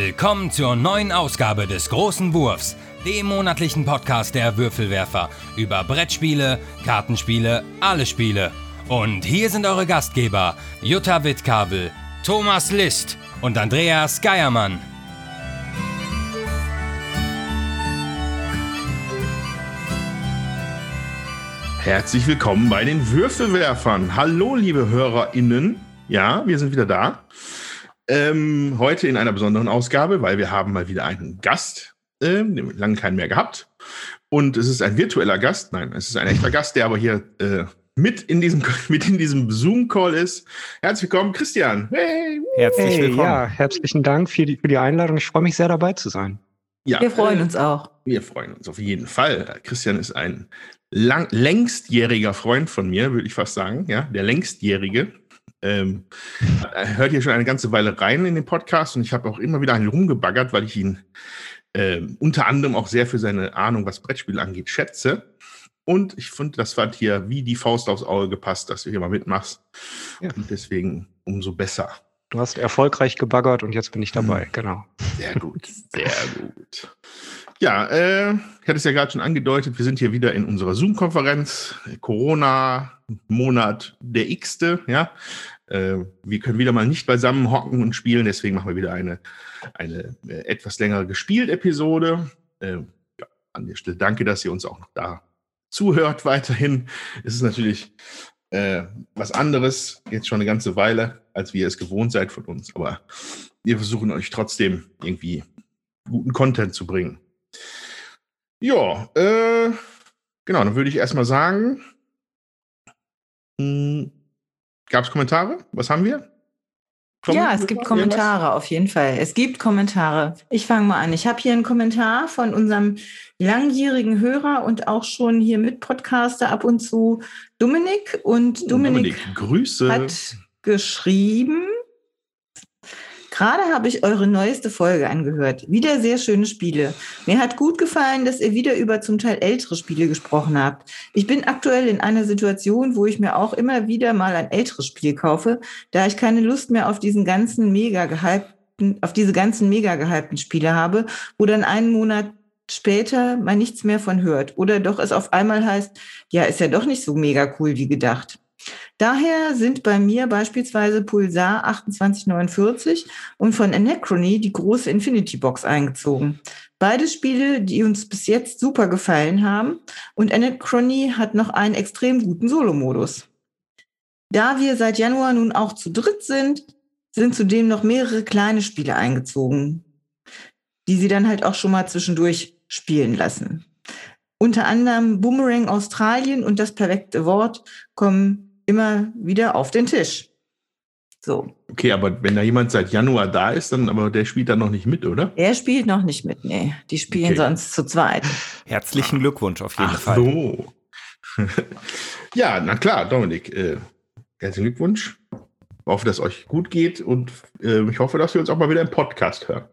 Willkommen zur neuen Ausgabe des Großen Wurfs, dem monatlichen Podcast der Würfelwerfer über Brettspiele, Kartenspiele, alle Spiele. Und hier sind eure Gastgeber Jutta Wittkabel, Thomas List und Andreas Geiermann. Herzlich willkommen bei den Würfelwerfern. Hallo, liebe HörerInnen. Ja, wir sind wieder da. Ähm, heute in einer besonderen Ausgabe, weil wir haben mal wieder einen Gast, äh, lange keinen mehr gehabt. Und es ist ein virtueller Gast. Nein, es ist ein echter Gast, der aber hier äh, mit in diesem, mit in diesem Zoom-Call ist. Herzlich willkommen, Christian. Hey. Herzlich hey, willkommen. Ja, herzlichen Dank für die, für die Einladung. Ich freue mich sehr dabei zu sein. Ja, wir freuen äh, uns auch. Wir freuen uns auf jeden Fall. Christian ist ein lang, längstjähriger Freund von mir, würde ich fast sagen. Ja, der längstjährige ähm, hört hier schon eine ganze Weile rein in den Podcast und ich habe auch immer wieder einen rumgebaggert, weil ich ihn äh, unter anderem auch sehr für seine Ahnung, was Brettspiele angeht, schätze. Und ich finde, das hat hier wie die Faust aufs Auge gepasst, dass du hier mal mitmachst. Ja. Und deswegen umso besser. Du hast erfolgreich gebaggert und jetzt bin ich dabei, hm. genau. Sehr gut, sehr gut. Ja, äh, ich hatte es ja gerade schon angedeutet, wir sind hier wieder in unserer Zoom-Konferenz. Corona-Monat der X-te, ja. Äh, wir können wieder mal nicht beisammen hocken und spielen, deswegen machen wir wieder eine, eine äh, etwas längere gespielt-Episode. Äh, ja, an der Stelle danke, dass ihr uns auch noch da zuhört weiterhin. Es ist natürlich äh, was anderes, jetzt schon eine ganze Weile, als wie ihr es gewohnt seid von uns. Aber wir versuchen euch trotzdem irgendwie guten Content zu bringen. Ja, äh, genau, dann würde ich erstmal sagen, hm, gab es Kommentare? Was haben wir? ja, es gibt Kommentare irgendwas? auf jeden Fall. Es gibt Kommentare. Ich fange mal an. Ich habe hier einen Kommentar von unserem langjährigen Hörer und auch schon hier mit Podcaster ab und zu Dominik. Und Dominik, Dominik Grüße. hat geschrieben, Gerade habe ich eure neueste Folge angehört. Wieder sehr schöne Spiele. Mir hat gut gefallen, dass ihr wieder über zum Teil ältere Spiele gesprochen habt. Ich bin aktuell in einer Situation, wo ich mir auch immer wieder mal ein älteres Spiel kaufe, da ich keine Lust mehr auf diesen ganzen mega gehypten, auf diese ganzen mega gehypten Spiele habe, wo dann einen Monat später man nichts mehr von hört. Oder doch es auf einmal heißt, ja, ist ja doch nicht so mega cool wie gedacht. Daher sind bei mir beispielsweise Pulsar 2849 und von Anachrony die große Infinity Box eingezogen. Beide Spiele, die uns bis jetzt super gefallen haben und Anachrony hat noch einen extrem guten Solo-Modus. Da wir seit Januar nun auch zu dritt sind, sind zudem noch mehrere kleine Spiele eingezogen, die sie dann halt auch schon mal zwischendurch spielen lassen. Unter anderem Boomerang Australien und das perfekte Wort kommen immer wieder auf den Tisch. So. Okay, aber wenn da jemand seit Januar da ist, dann aber der spielt dann noch nicht mit, oder? Er spielt noch nicht mit, nee. Die spielen okay. sonst zu zweit. Herzlichen Glückwunsch auf jeden Ach Fall. So. ja, na klar, Dominik. Äh, herzlichen Glückwunsch. Ich hoffe, dass es euch gut geht und äh, ich hoffe, dass wir uns auch mal wieder im Podcast hören.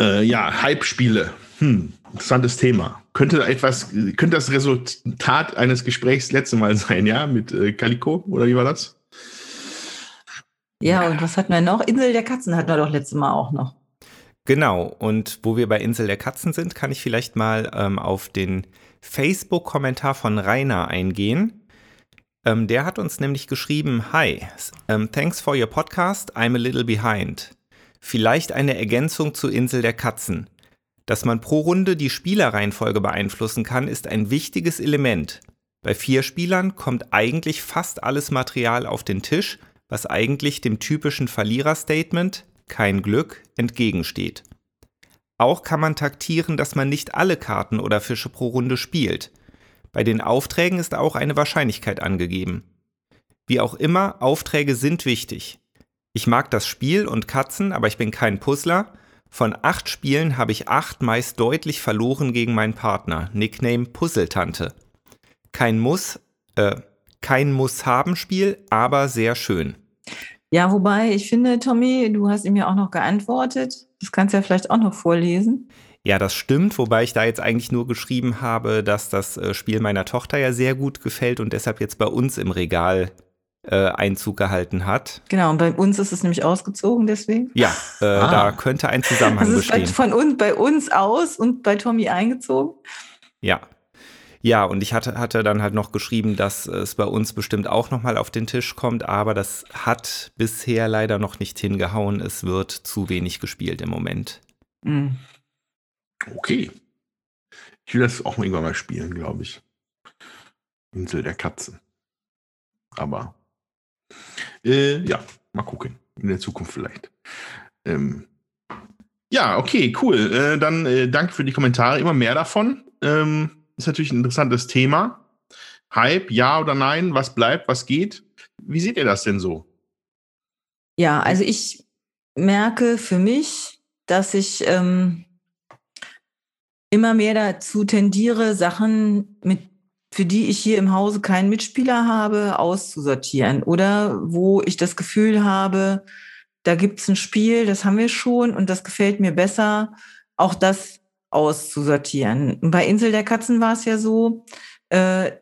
Äh, ja, Hype-Spiele. Hm, interessantes Thema. Könnte etwas, könnte das Resultat eines Gesprächs letzte Mal sein, ja, mit äh, Calico oder wie war das? Ja, und was hatten wir noch? Insel der Katzen hatten wir doch letztes Mal auch noch. Genau, und wo wir bei Insel der Katzen sind, kann ich vielleicht mal ähm, auf den Facebook-Kommentar von Rainer eingehen. Ähm, der hat uns nämlich geschrieben, Hi, um, thanks for your podcast, I'm a little behind. Vielleicht eine Ergänzung zu Insel der Katzen. Dass man pro Runde die Spielerreihenfolge beeinflussen kann, ist ein wichtiges Element. Bei vier Spielern kommt eigentlich fast alles Material auf den Tisch, was eigentlich dem typischen Verliererstatement kein Glück entgegensteht. Auch kann man taktieren, dass man nicht alle Karten oder Fische pro Runde spielt. Bei den Aufträgen ist auch eine Wahrscheinlichkeit angegeben. Wie auch immer, Aufträge sind wichtig. Ich mag das Spiel und Katzen, aber ich bin kein Puzzler. Von acht Spielen habe ich acht meist deutlich verloren gegen meinen Partner. Nickname Puzzletante. Kein Muss, äh, kein Muss-Haben-Spiel, aber sehr schön. Ja, wobei ich finde, Tommy, du hast ihm ja auch noch geantwortet. Das kannst du ja vielleicht auch noch vorlesen. Ja, das stimmt, wobei ich da jetzt eigentlich nur geschrieben habe, dass das äh, Spiel meiner Tochter ja sehr gut gefällt und deshalb jetzt bei uns im Regal äh, Einzug gehalten hat. Genau, und bei uns ist es nämlich ausgezogen deswegen. Ja, äh, ah. da könnte ein Zusammenhang also bestehen. Ist von uns, bei uns aus und bei Tommy eingezogen. Ja. Ja, und ich hatte, hatte dann halt noch geschrieben, dass es bei uns bestimmt auch nochmal auf den Tisch kommt, aber das hat bisher leider noch nicht hingehauen. Es wird zu wenig gespielt im Moment. Mhm. Okay. Ich will das auch irgendwann mal spielen, glaube ich. Insel der Katzen. Aber äh, ja, mal gucken. In der Zukunft vielleicht. Ähm, ja, okay, cool. Äh, dann äh, danke für die Kommentare. Immer mehr davon. Ähm, ist natürlich ein interessantes Thema. Hype, ja oder nein? Was bleibt, was geht? Wie seht ihr das denn so? Ja, also ich merke für mich, dass ich ähm, immer mehr dazu tendiere, Sachen mit für die ich hier im Hause keinen Mitspieler habe, auszusortieren. Oder wo ich das Gefühl habe, da gibt es ein Spiel, das haben wir schon und das gefällt mir besser, auch das auszusortieren. Bei Insel der Katzen war es ja so, äh,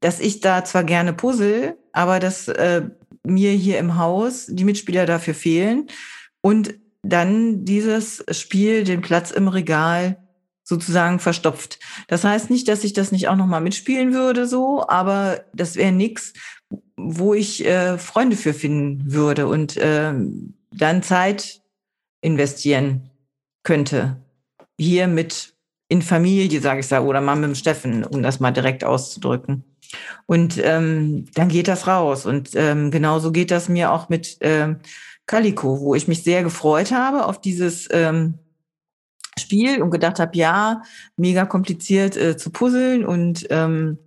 dass ich da zwar gerne puzzle, aber dass äh, mir hier im Haus die Mitspieler dafür fehlen und dann dieses Spiel den Platz im Regal sozusagen verstopft. Das heißt nicht, dass ich das nicht auch nochmal mitspielen würde, so, aber das wäre nichts, wo ich äh, Freunde für finden würde und äh, dann Zeit investieren könnte. Hier mit in Familie, sage ich da, oder mal mit dem Steffen, um das mal direkt auszudrücken. Und ähm, dann geht das raus. Und ähm, genauso geht das mir auch mit ähm, Calico, wo ich mich sehr gefreut habe auf dieses ähm, Spiel und gedacht habe, ja, mega kompliziert äh, zu puzzeln und ähm,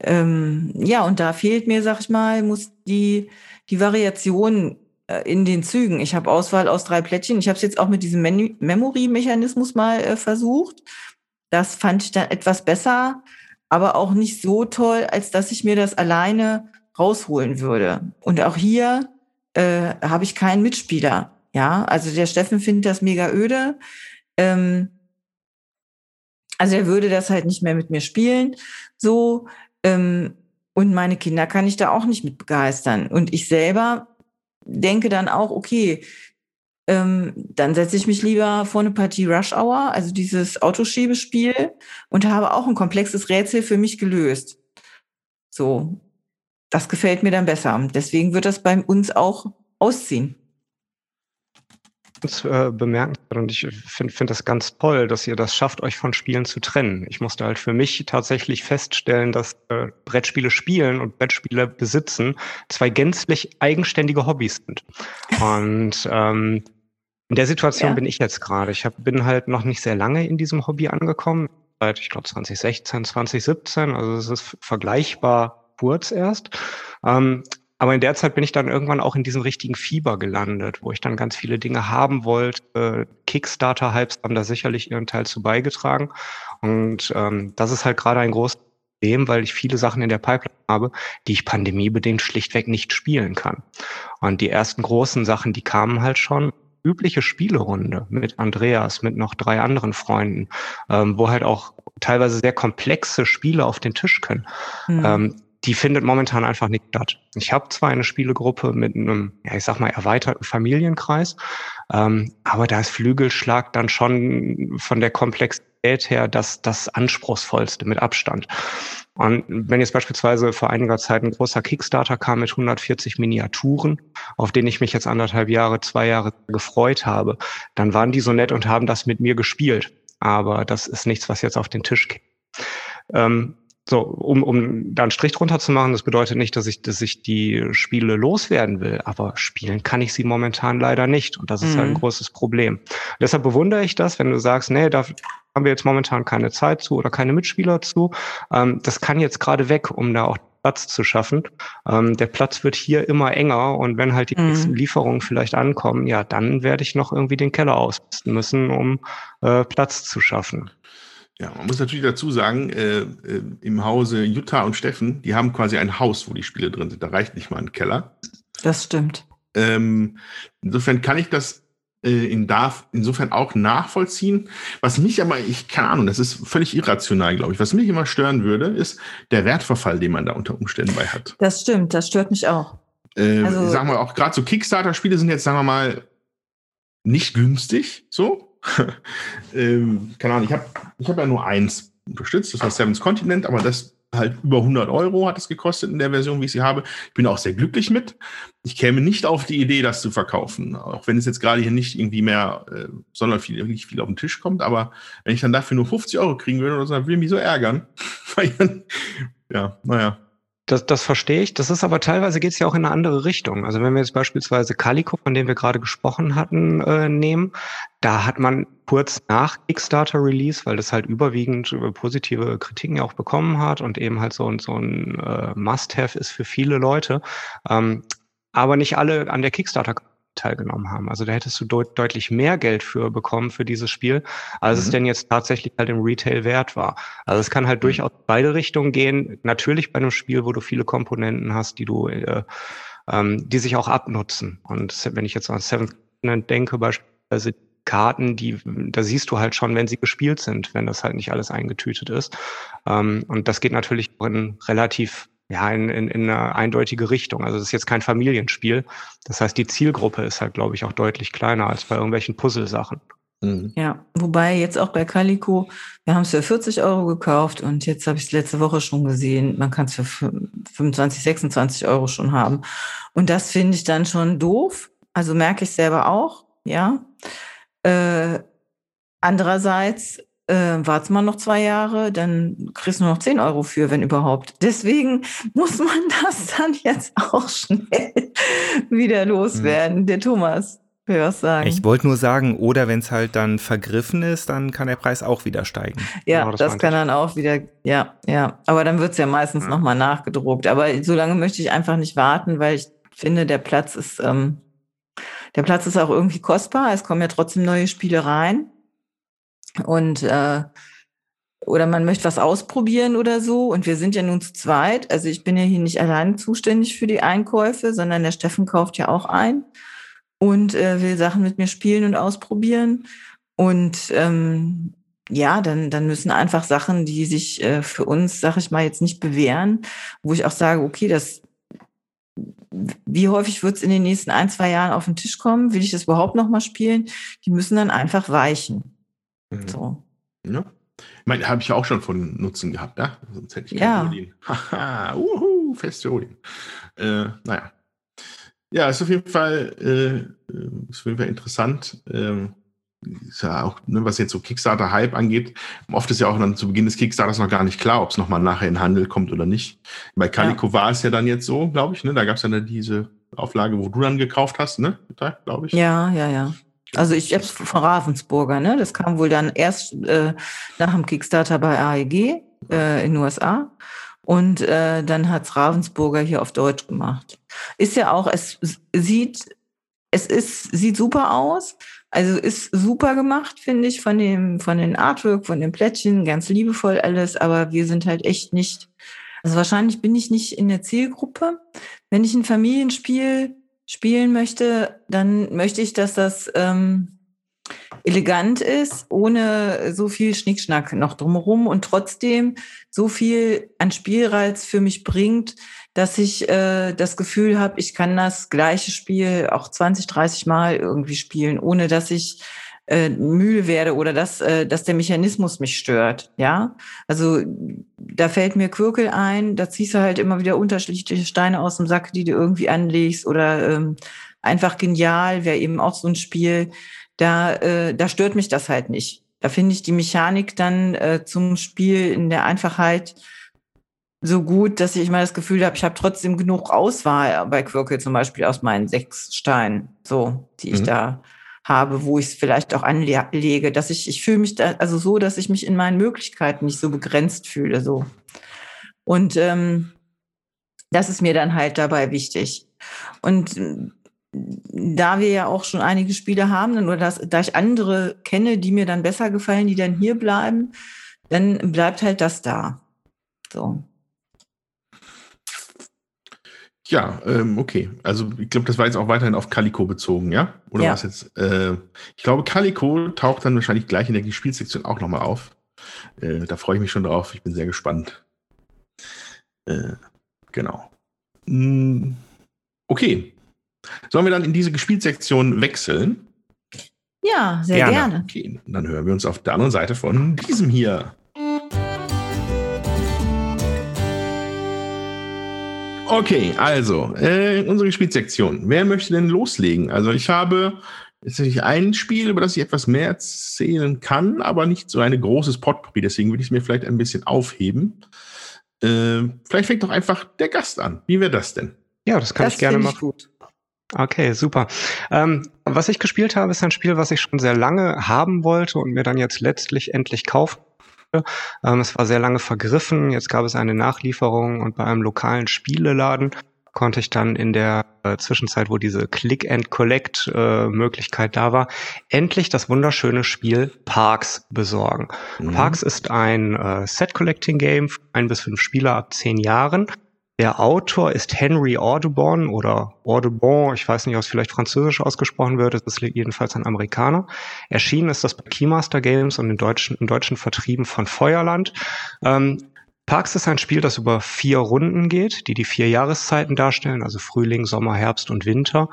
ähm, ja, und da fehlt mir, sag ich mal, muss die, die Variation äh, in den Zügen. Ich habe Auswahl aus drei Plättchen. Ich habe es jetzt auch mit diesem Memory-Mechanismus mal äh, versucht. Das fand ich dann etwas besser, aber auch nicht so toll, als dass ich mir das alleine rausholen würde. Und auch hier äh, habe ich keinen Mitspieler. Ja, also der Steffen findet das mega öde. Ähm, also er würde das halt nicht mehr mit mir spielen. So. Ähm, und meine Kinder kann ich da auch nicht mit begeistern. Und ich selber denke dann auch, okay, ähm, dann setze ich mich lieber vor eine Partie Rush Hour, also dieses Autoschiebespiel, und habe auch ein komplexes Rätsel für mich gelöst. So, das gefällt mir dann besser. Deswegen wird das bei uns auch ausziehen äh, bemerkenswert und ich finde find das ganz toll, dass ihr das schafft, euch von Spielen zu trennen. Ich musste halt für mich tatsächlich feststellen, dass äh, Brettspiele spielen und Brettspiele besitzen zwei gänzlich eigenständige Hobbys sind. Und ähm, in der Situation ja. bin ich jetzt gerade. Ich hab, bin halt noch nicht sehr lange in diesem Hobby angekommen, seit ich glaube 2016, 2017. Also es ist vergleichbar kurz erst. Ähm, aber in der Zeit bin ich dann irgendwann auch in diesem richtigen Fieber gelandet, wo ich dann ganz viele Dinge haben wollte. Kickstarter-Hypes haben da sicherlich ihren Teil zu beigetragen. Und ähm, das ist halt gerade ein großes Problem, weil ich viele Sachen in der Pipeline habe, die ich pandemiebedingt schlichtweg nicht spielen kann. Und die ersten großen Sachen, die kamen halt schon übliche Spielerunde mit Andreas, mit noch drei anderen Freunden, ähm, wo halt auch teilweise sehr komplexe Spiele auf den Tisch können. Mhm. Ähm, die findet momentan einfach nicht statt. Ich habe zwar eine Spielegruppe mit einem, ja, ich sag mal, erweiterten Familienkreis, ähm, aber da ist Flügelschlag dann schon von der Komplexität her das, das anspruchsvollste mit Abstand. Und wenn jetzt beispielsweise vor einiger Zeit ein großer Kickstarter kam mit 140 Miniaturen, auf den ich mich jetzt anderthalb Jahre, zwei Jahre gefreut habe, dann waren die so nett und haben das mit mir gespielt. Aber das ist nichts, was jetzt auf den Tisch geht. Ähm, so, um, um da einen Strich drunter zu machen, das bedeutet nicht, dass ich, dass ich die Spiele loswerden will, aber spielen kann ich sie momentan leider nicht. Und das ist mhm. halt ein mhm. großes Problem. Deshalb bewundere ich das, wenn du sagst, nee, da haben wir jetzt momentan keine Zeit zu oder keine Mitspieler zu. Ähm, das kann jetzt gerade weg, um da auch Platz zu schaffen. Ähm, der Platz wird hier immer enger und wenn halt die mhm. nächsten Lieferungen vielleicht ankommen, ja, dann werde ich noch irgendwie den Keller ausrüsten müssen, um äh, Platz zu schaffen. Ja, man muss natürlich dazu sagen, äh, äh, im Hause Jutta und Steffen, die haben quasi ein Haus, wo die Spiele drin sind. Da reicht nicht mal ein Keller. Das stimmt. Ähm, insofern kann ich das äh, ihn darf insofern auch nachvollziehen. Was mich aber, ich keine Ahnung, das ist völlig irrational, glaube ich. Was mich immer stören würde, ist der Wertverfall, den man da unter Umständen bei hat. Das stimmt, das stört mich auch. Äh, also, sagen wir auch gerade so Kickstarter-Spiele sind jetzt, sagen wir mal, nicht günstig. So, ähm, keine Ahnung. Ich habe ich hab ja nur eins unterstützt, das war Seven's Continent, aber das halt über 100 Euro hat es gekostet in der Version, wie ich sie habe. Ich bin auch sehr glücklich mit. Ich käme nicht auf die Idee, das zu verkaufen, auch wenn es jetzt gerade hier nicht irgendwie mehr äh, sondern viel, wirklich viel auf den Tisch kommt. Aber wenn ich dann dafür nur 50 Euro kriegen würde oder so, dann würde ich mich so ärgern. ja, naja. Das, das verstehe ich. Das ist aber teilweise geht es ja auch in eine andere Richtung. Also wenn wir jetzt beispielsweise Calico, von dem wir gerade gesprochen hatten, äh, nehmen, da hat man kurz nach Kickstarter Release, weil das halt überwiegend positive Kritiken ja auch bekommen hat und eben halt so, so ein äh, Must-Have ist für viele Leute. Ähm, aber nicht alle an der Kickstarter teilgenommen haben. Also da hättest du deut deutlich mehr Geld für bekommen für dieses Spiel, als mhm. es denn jetzt tatsächlich halt im Retail wert war. Also es kann halt mhm. durchaus beide Richtungen gehen. Natürlich bei einem Spiel, wo du viele Komponenten hast, die du, äh, ähm, die sich auch abnutzen. Und wenn ich jetzt an Seven denke, beispielsweise Karten, die, da siehst du halt schon, wenn sie gespielt sind, wenn das halt nicht alles eingetütet ist. Ähm, und das geht natürlich in relativ ja, in, in, in eine eindeutige Richtung. Also das ist jetzt kein Familienspiel. Das heißt, die Zielgruppe ist halt, glaube ich, auch deutlich kleiner als bei irgendwelchen Puzzlesachen. Mhm. Ja, wobei jetzt auch bei Calico, wir haben es für 40 Euro gekauft und jetzt habe ich es letzte Woche schon gesehen, man kann es für 25, 26 Euro schon haben. Und das finde ich dann schon doof. Also merke ich selber auch, ja. Äh, andererseits äh, warte mal noch zwei Jahre, dann kriegst du nur noch 10 Euro für, wenn überhaupt. Deswegen muss man das dann jetzt auch schnell wieder loswerden. Mhm. Der Thomas will was sagen. Ich wollte nur sagen, oder wenn es halt dann vergriffen ist, dann kann der Preis auch wieder steigen. Ja, genau, das, das kann dann auch wieder, ja, ja. Aber dann wird es ja meistens ja. nochmal nachgedruckt. Aber so lange möchte ich einfach nicht warten, weil ich finde, der Platz ist, ähm, der Platz ist auch irgendwie kostbar. Es kommen ja trotzdem neue Spiele rein. Und äh, oder man möchte was ausprobieren oder so. Und wir sind ja nun zu zweit. Also ich bin ja hier nicht allein zuständig für die Einkäufe, sondern der Steffen kauft ja auch ein und äh, will Sachen mit mir spielen und ausprobieren. Und ähm, ja, dann, dann müssen einfach Sachen, die sich äh, für uns, sag ich mal, jetzt nicht bewähren, wo ich auch sage, okay, das, wie häufig wird es in den nächsten ein, zwei Jahren auf den Tisch kommen? Will ich das überhaupt nochmal spielen? Die müssen dann einfach weichen. Mhm. So. Ja. Ich meine, habe ich ja auch schon von Nutzen gehabt, ja? Sonst hätte ich keinen ja. Odin. Haha, uhu, feste Odin. Äh, naja. Ja, ist auf jeden Fall, äh, äh, ist auf jeden Fall interessant. Ähm, ist ja auch, ne, was jetzt so Kickstarter-Hype angeht, oft ist ja auch dann zu Beginn des Kickstarters noch gar nicht klar, ob es nochmal nachher in Handel kommt oder nicht. Bei Calico ja. war es ja dann jetzt so, glaube ich, ne? Da gab es ja dann diese Auflage, wo du dann gekauft hast, ne? Glaube ich. Ja, ja, ja. Also ich habe es von Ravensburger, ne? Das kam wohl dann erst äh, nach dem Kickstarter bei AEG äh, in den USA. Und äh, dann hat's Ravensburger hier auf Deutsch gemacht. Ist ja auch, es sieht, es ist, sieht super aus. Also ist super gemacht, finde ich, von dem, von den Artwork, von den Plättchen, ganz liebevoll alles, aber wir sind halt echt nicht, also wahrscheinlich bin ich nicht in der Zielgruppe. Wenn ich ein Familienspiel spielen möchte, dann möchte ich, dass das ähm, elegant ist, ohne so viel Schnickschnack noch drumherum und trotzdem so viel an Spielreiz für mich bringt, dass ich äh, das Gefühl habe, ich kann das gleiche Spiel auch 20, 30 Mal irgendwie spielen, ohne dass ich äh, müde werde oder dass, äh, dass der Mechanismus mich stört. Ja, also da fällt mir Quirkel ein, da ziehst du halt immer wieder unterschiedliche Steine aus dem Sack, die du irgendwie anlegst oder ähm, einfach genial wäre eben auch so ein Spiel. Da, äh, da stört mich das halt nicht. Da finde ich die Mechanik dann äh, zum Spiel in der Einfachheit so gut, dass ich immer das Gefühl habe, ich habe trotzdem genug Auswahl bei Quirkel zum Beispiel aus meinen sechs Steinen, so, die ich mhm. da habe, wo ich es vielleicht auch anlege, dass ich, ich fühle mich da, also so, dass ich mich in meinen Möglichkeiten nicht so begrenzt fühle, so. Und ähm, das ist mir dann halt dabei wichtig. Und äh, da wir ja auch schon einige Spiele haben, oder dass, da ich andere kenne, die mir dann besser gefallen, die dann hier bleiben, dann bleibt halt das da. So. Ja, ähm, okay. Also ich glaube, das war jetzt auch weiterhin auf Calico bezogen, ja? Oder Ja. was jetzt? Äh, ich glaube, Calico taucht dann wahrscheinlich gleich in der Spielsektion auch nochmal auf. Äh, da freue ich mich schon drauf. Ich bin sehr gespannt. Äh, genau. Mm, okay. Sollen wir dann in diese Gespielsektion wechseln? Ja, sehr Gerne. gerne. Okay, dann hören wir uns auf der anderen Seite von diesem hier. Okay, also, äh, unsere Gespielsektion. Wer möchte denn loslegen? Also ich habe jetzt natürlich ein Spiel, über das ich etwas mehr erzählen kann, aber nicht so ein großes Potpourri. Deswegen würde ich es mir vielleicht ein bisschen aufheben. Äh, vielleicht fängt doch einfach der Gast an. Wie wäre das denn? Ja, das kann das ich gerne machen. ich gut. Okay, super. Ähm, was ich gespielt habe, ist ein Spiel, was ich schon sehr lange haben wollte und mir dann jetzt letztlich endlich kaufen. Ähm, es war sehr lange vergriffen. Jetzt gab es eine Nachlieferung und bei einem lokalen Spieleladen konnte ich dann in der äh, Zwischenzeit, wo diese Click-and-Collect-Möglichkeit da war, endlich das wunderschöne Spiel Parks besorgen. Mhm. Parks ist ein äh, Set-Collecting-Game, für ein bis fünf Spieler ab zehn Jahren. Der Autor ist Henry Audubon oder Audubon, ich weiß nicht, ob es vielleicht französisch ausgesprochen wird, es ist jedenfalls ein Amerikaner. Erschienen ist das bei Keymaster Games und im deutschen, im deutschen vertrieben von Feuerland. Ähm, Parks ist ein Spiel, das über vier Runden geht, die die vier Jahreszeiten darstellen, also Frühling, Sommer, Herbst und Winter.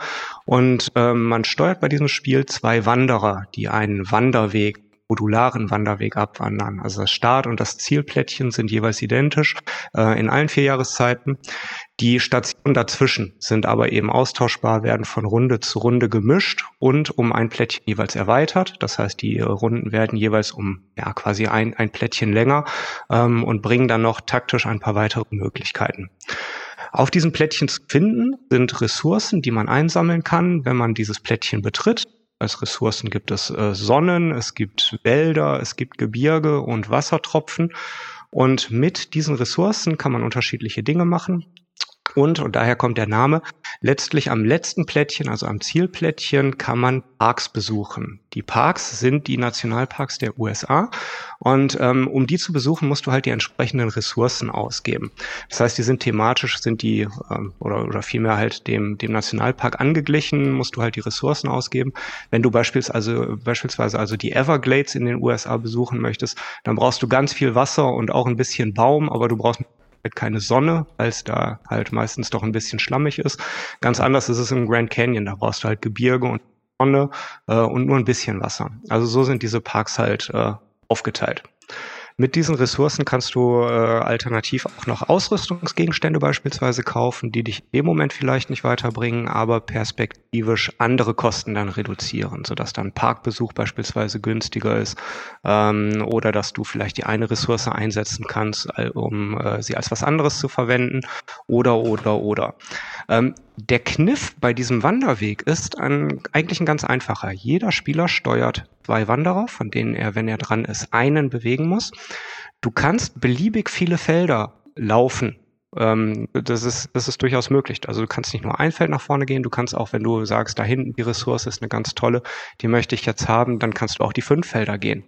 Und ähm, man steuert bei diesem Spiel zwei Wanderer, die einen Wanderweg modularen Wanderweg abwandern. Also das Start- und das Zielplättchen sind jeweils identisch äh, in allen vier Jahreszeiten. Die Stationen dazwischen sind aber eben austauschbar, werden von Runde zu Runde gemischt und um ein Plättchen jeweils erweitert. Das heißt, die äh, Runden werden jeweils um ja quasi ein, ein Plättchen länger ähm, und bringen dann noch taktisch ein paar weitere Möglichkeiten. Auf diesem Plättchen zu finden sind Ressourcen, die man einsammeln kann, wenn man dieses Plättchen betritt. Als Ressourcen gibt es äh, Sonnen, es gibt Wälder, es gibt Gebirge und Wassertropfen. Und mit diesen Ressourcen kann man unterschiedliche Dinge machen. Und, und daher kommt der Name, letztlich am letzten Plättchen, also am Zielplättchen, kann man Parks besuchen. Die Parks sind die Nationalparks der USA. Und ähm, um die zu besuchen, musst du halt die entsprechenden Ressourcen ausgeben. Das heißt, die sind thematisch, sind die, ähm, oder, oder vielmehr halt dem, dem Nationalpark angeglichen, musst du halt die Ressourcen ausgeben. Wenn du beispielsweise, also, beispielsweise also die Everglades in den USA besuchen möchtest, dann brauchst du ganz viel Wasser und auch ein bisschen Baum, aber du brauchst keine Sonne, weil es da halt meistens doch ein bisschen schlammig ist. Ganz anders ist es im Grand Canyon, da brauchst du halt Gebirge und Sonne äh, und nur ein bisschen Wasser. Also so sind diese Parks halt äh, aufgeteilt. Mit diesen Ressourcen kannst du äh, alternativ auch noch Ausrüstungsgegenstände beispielsweise kaufen, die dich dem Moment vielleicht nicht weiterbringen, aber perspektivisch andere Kosten dann reduzieren, sodass dann Parkbesuch beispielsweise günstiger ist ähm, oder dass du vielleicht die eine Ressource einsetzen kannst, all- um äh, sie als was anderes zu verwenden oder oder oder. Ähm, der Kniff bei diesem Wanderweg ist ein, eigentlich ein ganz einfacher. Jeder Spieler steuert zwei Wanderer, von denen er, wenn er dran ist, einen bewegen muss. Du kannst beliebig viele Felder laufen. Ähm, das, ist, das ist durchaus möglich. Also du kannst nicht nur ein Feld nach vorne gehen, du kannst auch, wenn du sagst, da hinten die Ressource ist eine ganz tolle, die möchte ich jetzt haben, dann kannst du auch die fünf Felder gehen.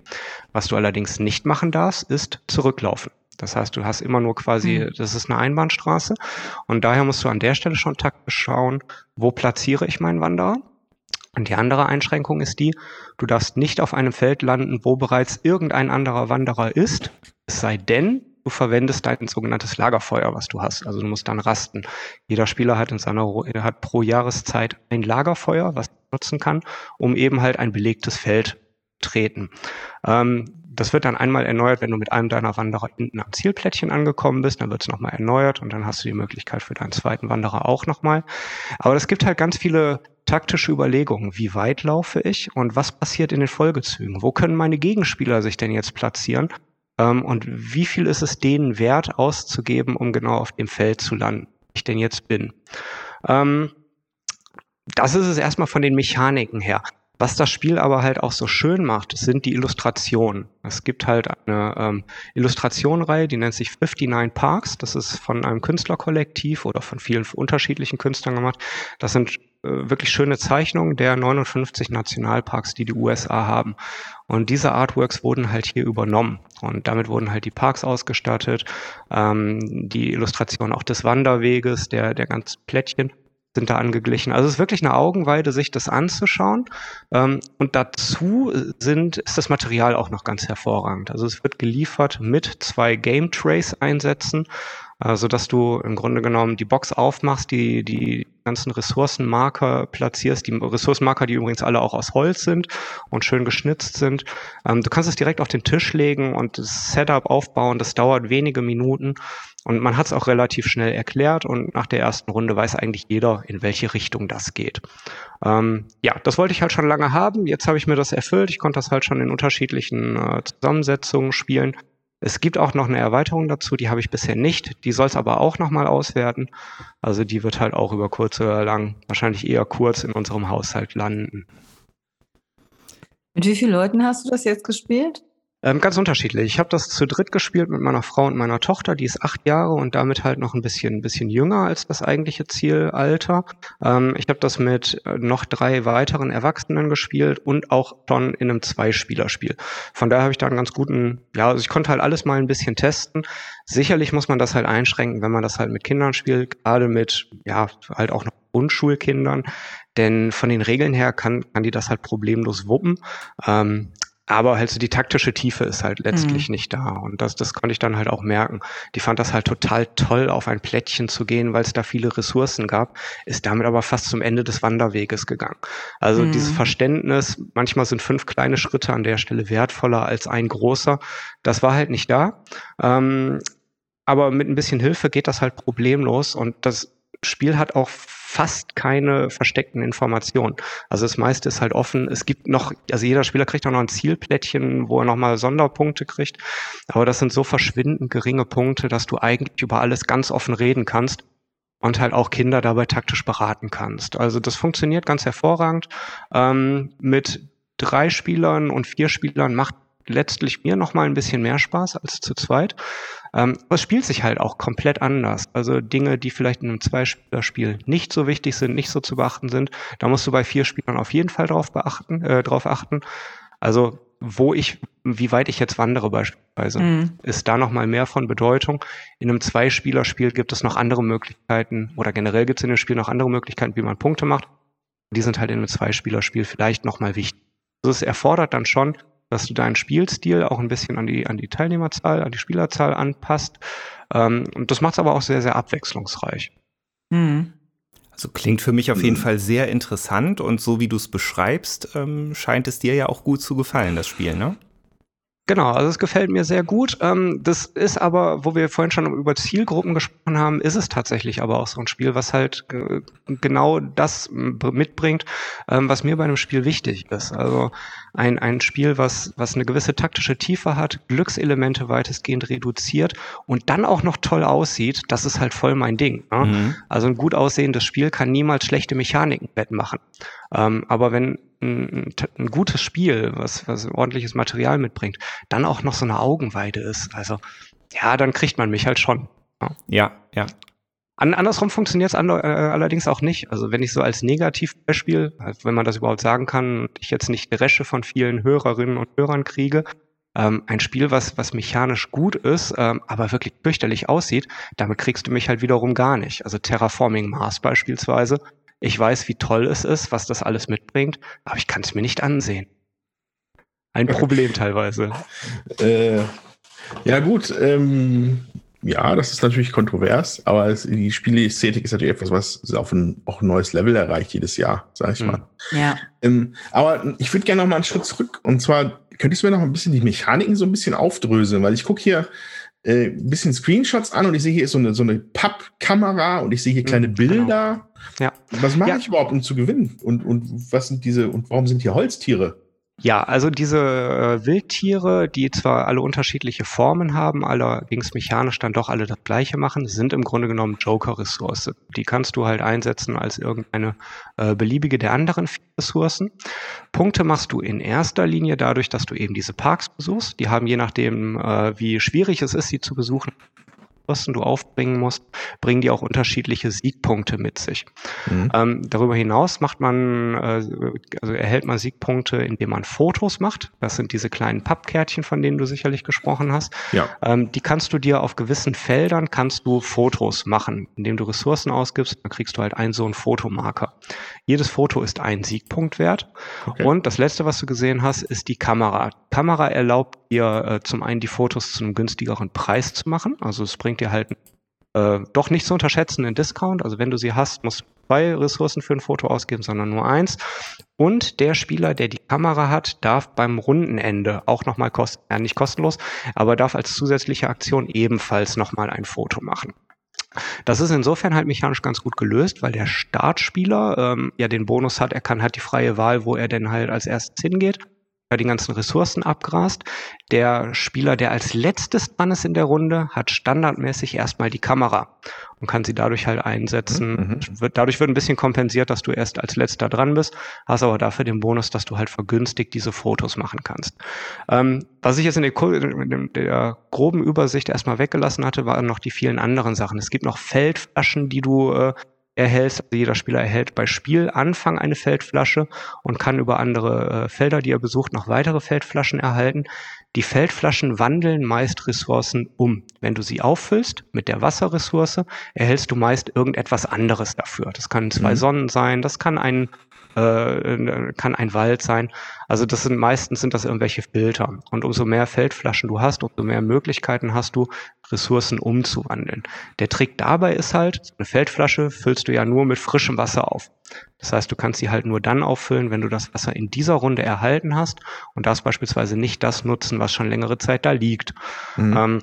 Was du allerdings nicht machen darfst, ist zurücklaufen. Das heißt, du hast immer nur quasi, Hm. das ist eine Einbahnstraße und daher musst du an der Stelle schon taktisch schauen, wo platziere ich meinen Wanderer. Und die andere Einschränkung ist die, du darfst nicht auf einem Feld landen, wo bereits irgendein anderer Wanderer ist, es sei denn, du verwendest dein sogenanntes Lagerfeuer, was du hast. Also du musst dann rasten. Jeder Spieler hat in seiner hat pro Jahreszeit ein Lagerfeuer, was er nutzen kann, um eben halt ein belegtes Feld treten. Ähm, das wird dann einmal erneuert, wenn du mit einem deiner Wanderer hinten am Zielplättchen angekommen bist. Dann wird es nochmal erneuert und dann hast du die Möglichkeit für deinen zweiten Wanderer auch nochmal. Aber es gibt halt ganz viele taktische Überlegungen. Wie weit laufe ich und was passiert in den Folgezügen? Wo können meine Gegenspieler sich denn jetzt platzieren? Ähm, und wie viel ist es denen wert auszugeben, um genau auf dem Feld zu landen, wo ich denn jetzt bin? Ähm, das ist es erstmal von den Mechaniken her. Was das Spiel aber halt auch so schön macht, sind die Illustrationen. Es gibt halt eine ähm, Illustrationenreihe, die nennt sich 59 Parks. Das ist von einem Künstlerkollektiv oder von vielen unterschiedlichen Künstlern gemacht. Das sind äh, wirklich schöne Zeichnungen der 59 Nationalparks, die die USA haben. Und diese Artworks wurden halt hier übernommen. Und damit wurden halt die Parks ausgestattet, ähm, die Illustration auch des Wanderweges, der, der ganzen Plättchen sind da angeglichen. Also es ist wirklich eine Augenweide, sich das anzuschauen. Ähm, und dazu sind, ist das Material auch noch ganz hervorragend. Also es wird geliefert mit zwei Game Trace Einsätzen, also dass du im Grunde genommen die Box aufmachst, die, die ganzen Ressourcenmarker platzierst, die Ressourcenmarker, die übrigens alle auch aus Holz sind und schön geschnitzt sind. Ähm, du kannst es direkt auf den Tisch legen und das Setup aufbauen, das dauert wenige Minuten und man hat es auch relativ schnell erklärt und nach der ersten Runde weiß eigentlich jeder, in welche Richtung das geht. Ähm, ja, das wollte ich halt schon lange haben. Jetzt habe ich mir das erfüllt. Ich konnte das halt schon in unterschiedlichen äh, Zusammensetzungen spielen. Es gibt auch noch eine Erweiterung dazu, die habe ich bisher nicht. Die soll es aber auch nochmal auswerten. Also die wird halt auch über kurz oder lang, wahrscheinlich eher kurz in unserem Haushalt landen. Mit wie vielen Leuten hast du das jetzt gespielt? Ähm, ganz unterschiedlich. Ich habe das zu dritt gespielt mit meiner Frau und meiner Tochter, die ist acht Jahre und damit halt noch ein bisschen, ein bisschen jünger als das eigentliche Zielalter. Ähm, ich habe das mit äh, noch drei weiteren Erwachsenen gespielt und auch schon in einem Zweispielerspiel. Von daher habe ich da einen ganz guten, ja, also ich konnte halt alles mal ein bisschen testen. Sicherlich muss man das halt einschränken, wenn man das halt mit Kindern spielt, gerade mit, ja, halt auch noch Grundschulkindern. Denn von den Regeln her kann, kann die das halt problemlos wuppen. Ähm, aber halt so die taktische Tiefe ist halt letztlich mhm. nicht da. Und das, das konnte ich dann halt auch merken. Die fand das halt total toll, auf ein Plättchen zu gehen, weil es da viele Ressourcen gab, ist damit aber fast zum Ende des Wanderweges gegangen. Also mhm. dieses Verständnis, manchmal sind fünf kleine Schritte an der Stelle wertvoller als ein großer, das war halt nicht da. Ähm, aber mit ein bisschen Hilfe geht das halt problemlos und das Spiel hat auch fast keine versteckten Informationen. Also das meiste ist halt offen. Es gibt noch, also jeder Spieler kriegt auch noch ein Zielplättchen, wo er nochmal Sonderpunkte kriegt. Aber das sind so verschwindend geringe Punkte, dass du eigentlich über alles ganz offen reden kannst und halt auch Kinder dabei taktisch beraten kannst. Also das funktioniert ganz hervorragend. Ähm, mit drei Spielern und vier Spielern macht letztlich mir noch mal ein bisschen mehr Spaß als zu zweit. Ähm, aber es spielt sich halt auch komplett anders. Also Dinge, die vielleicht in einem Zweispielerspiel nicht so wichtig sind, nicht so zu beachten sind, da musst du bei vier Spielern auf jeden Fall drauf beachten, äh, drauf achten. Also wo ich, wie weit ich jetzt wandere beispielsweise, mhm. ist da noch mal mehr von Bedeutung. In einem Zweispielerspiel gibt es noch andere Möglichkeiten oder generell gibt es in dem Spiel noch andere Möglichkeiten, wie man Punkte macht. Die sind halt in einem Zweispielerspiel vielleicht noch mal wichtig. Also es erfordert dann schon dass du deinen Spielstil auch ein bisschen an die, an die Teilnehmerzahl, an die Spielerzahl anpasst. Ähm, und das macht es aber auch sehr, sehr abwechslungsreich. Mhm. Also klingt für mich auf jeden Fall sehr interessant und so wie du es beschreibst, ähm, scheint es dir ja auch gut zu gefallen, das Spiel, ne? Genau, also es gefällt mir sehr gut. Ähm, das ist aber, wo wir vorhin schon über Zielgruppen gesprochen haben, ist es tatsächlich aber auch so ein Spiel, was halt genau das mitbringt, ähm, was mir bei einem Spiel wichtig ist. Also ein, ein Spiel, was, was eine gewisse taktische Tiefe hat, Glückselemente weitestgehend reduziert und dann auch noch toll aussieht, das ist halt voll mein Ding. Ne? Mhm. Also ein gut aussehendes Spiel kann niemals schlechte Mechaniken wettmachen. Ähm, aber wenn ein, ein, gutes Spiel, was, was ordentliches Material mitbringt, dann auch noch so eine Augenweide ist. Also ja, dann kriegt man mich halt schon. Ja, ja. ja. An, andersrum funktioniert es an, äh, allerdings auch nicht. Also wenn ich so als Negativbeispiel, also wenn man das überhaupt sagen kann, ich jetzt nicht Resche von vielen Hörerinnen und Hörern kriege, ähm, ein Spiel, was, was mechanisch gut ist, ähm, aber wirklich fürchterlich aussieht, damit kriegst du mich halt wiederum gar nicht. Also Terraforming Mars beispielsweise ich weiß, wie toll es ist, was das alles mitbringt, aber ich kann es mir nicht ansehen. Ein Problem teilweise. Äh, ja, gut. Ähm, ja, das ist natürlich kontrovers, aber es, die Spieleästhetik ist natürlich etwas, was auf ein, auch ein neues Level erreicht jedes Jahr, sag ich hm. mal. Ja. Ähm, aber ich würde gerne noch mal einen Schritt zurück. Und zwar könntest du mir noch ein bisschen die Mechaniken so ein bisschen aufdröseln, weil ich gucke hier äh, ein bisschen Screenshots an und ich sehe hier ist so eine, so eine Pappkamera und ich sehe hier kleine mhm, Bilder. Genau. Ja. Was mache ja. ich überhaupt, um zu gewinnen? Und, und was sind diese, und warum sind hier Holztiere? Ja, also diese äh, Wildtiere, die zwar alle unterschiedliche Formen haben, allerdings mechanisch dann doch alle das gleiche machen, sind im Grunde genommen Joker-Ressource. Die kannst du halt einsetzen als irgendeine äh, beliebige der anderen Ressourcen. Punkte machst du in erster Linie dadurch, dass du eben diese Parks besuchst. Die haben je nachdem, äh, wie schwierig es ist, sie zu besuchen, Ressourcen du aufbringen musst, bringen die auch unterschiedliche Siegpunkte mit sich. Mhm. Ähm, darüber hinaus macht man, äh, also erhält man Siegpunkte, indem man Fotos macht. Das sind diese kleinen Pappkärtchen, von denen du sicherlich gesprochen hast. Ja. Ähm, die kannst du dir auf gewissen Feldern kannst du Fotos machen, indem du Ressourcen ausgibst. Dann kriegst du halt einen so einen Fotomarker. Jedes Foto ist ein Siegpunkt wert. Okay. Und das letzte, was du gesehen hast, ist die Kamera. Kamera erlaubt dir äh, zum einen die Fotos zu einem günstigeren Preis zu machen. Also es bringt dir halt äh, doch nicht zu unterschätzen einen Discount. Also wenn du sie hast, musst du zwei Ressourcen für ein Foto ausgeben, sondern nur eins. Und der Spieler, der die Kamera hat, darf beim Rundenende auch nochmal kosten, ja nicht kostenlos, aber darf als zusätzliche Aktion ebenfalls nochmal ein Foto machen. Das ist insofern halt mechanisch ganz gut gelöst, weil der Startspieler ähm, ja den Bonus hat, er kann halt die freie Wahl, wo er denn halt als erstes hingeht die ganzen Ressourcen abgrast. Der Spieler, der als letztes dran ist in der Runde, hat standardmäßig erstmal die Kamera und kann sie dadurch halt einsetzen. Mhm. mhm. Dadurch wird ein bisschen kompensiert, dass du erst als letzter dran bist, hast aber dafür den Bonus, dass du halt vergünstigt diese Fotos machen kannst. Ähm, was ich jetzt in der, in der, groben Übersicht erstmal weggelassen hatte, waren noch die vielen anderen Sachen. Es gibt noch Feldflaschen, die du äh, erhältst. Also jeder Spieler erhält bei Spielanfang eine Feldflasche und kann über andere äh, Felder, die er besucht, noch weitere Feldflaschen erhalten. Die Feldflaschen wandeln meist Ressourcen um. Wenn du sie auffüllst mit der Wasserressource, erhältst du meist irgendetwas anderes dafür. Das kann zwei mhm. Sonnen sein, das kann ein äh, kann ein Wald sein. Also das sind meistens sind das irgendwelche Filter. Und umso mehr Feldflaschen du hast, umso mehr Möglichkeiten hast du, Ressourcen umzuwandeln. Der Trick dabei ist halt, eine Feldflasche füllst du ja nur mit frischem Wasser auf. Das heißt, du kannst sie halt nur dann auffüllen, wenn du das Wasser in dieser Runde erhalten hast und darfst beispielsweise nicht das nutzen, was schon längere Zeit da liegt. Mhm. Ähm,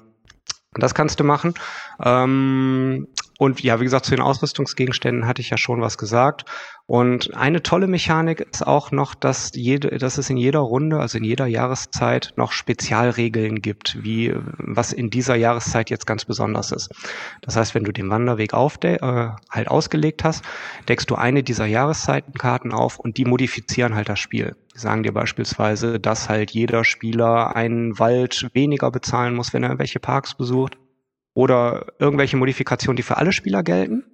das kannst du machen. Ähm, und ja, wie gesagt, zu den Ausrüstungsgegenständen hatte ich ja schon was gesagt. Und eine tolle Mechanik ist auch noch, dass, jede, dass es in jeder Runde, also in jeder Jahreszeit, noch Spezialregeln gibt, wie was in dieser Jahreszeit jetzt ganz besonders ist. Das heißt, wenn du den Wanderweg auf äh, halt ausgelegt hast, deckst du eine dieser Jahreszeitenkarten auf und die modifizieren halt das Spiel. Die sagen dir beispielsweise, dass halt jeder Spieler einen Wald weniger bezahlen muss, wenn er irgendwelche Parks besucht oder irgendwelche Modifikationen, die für alle Spieler gelten.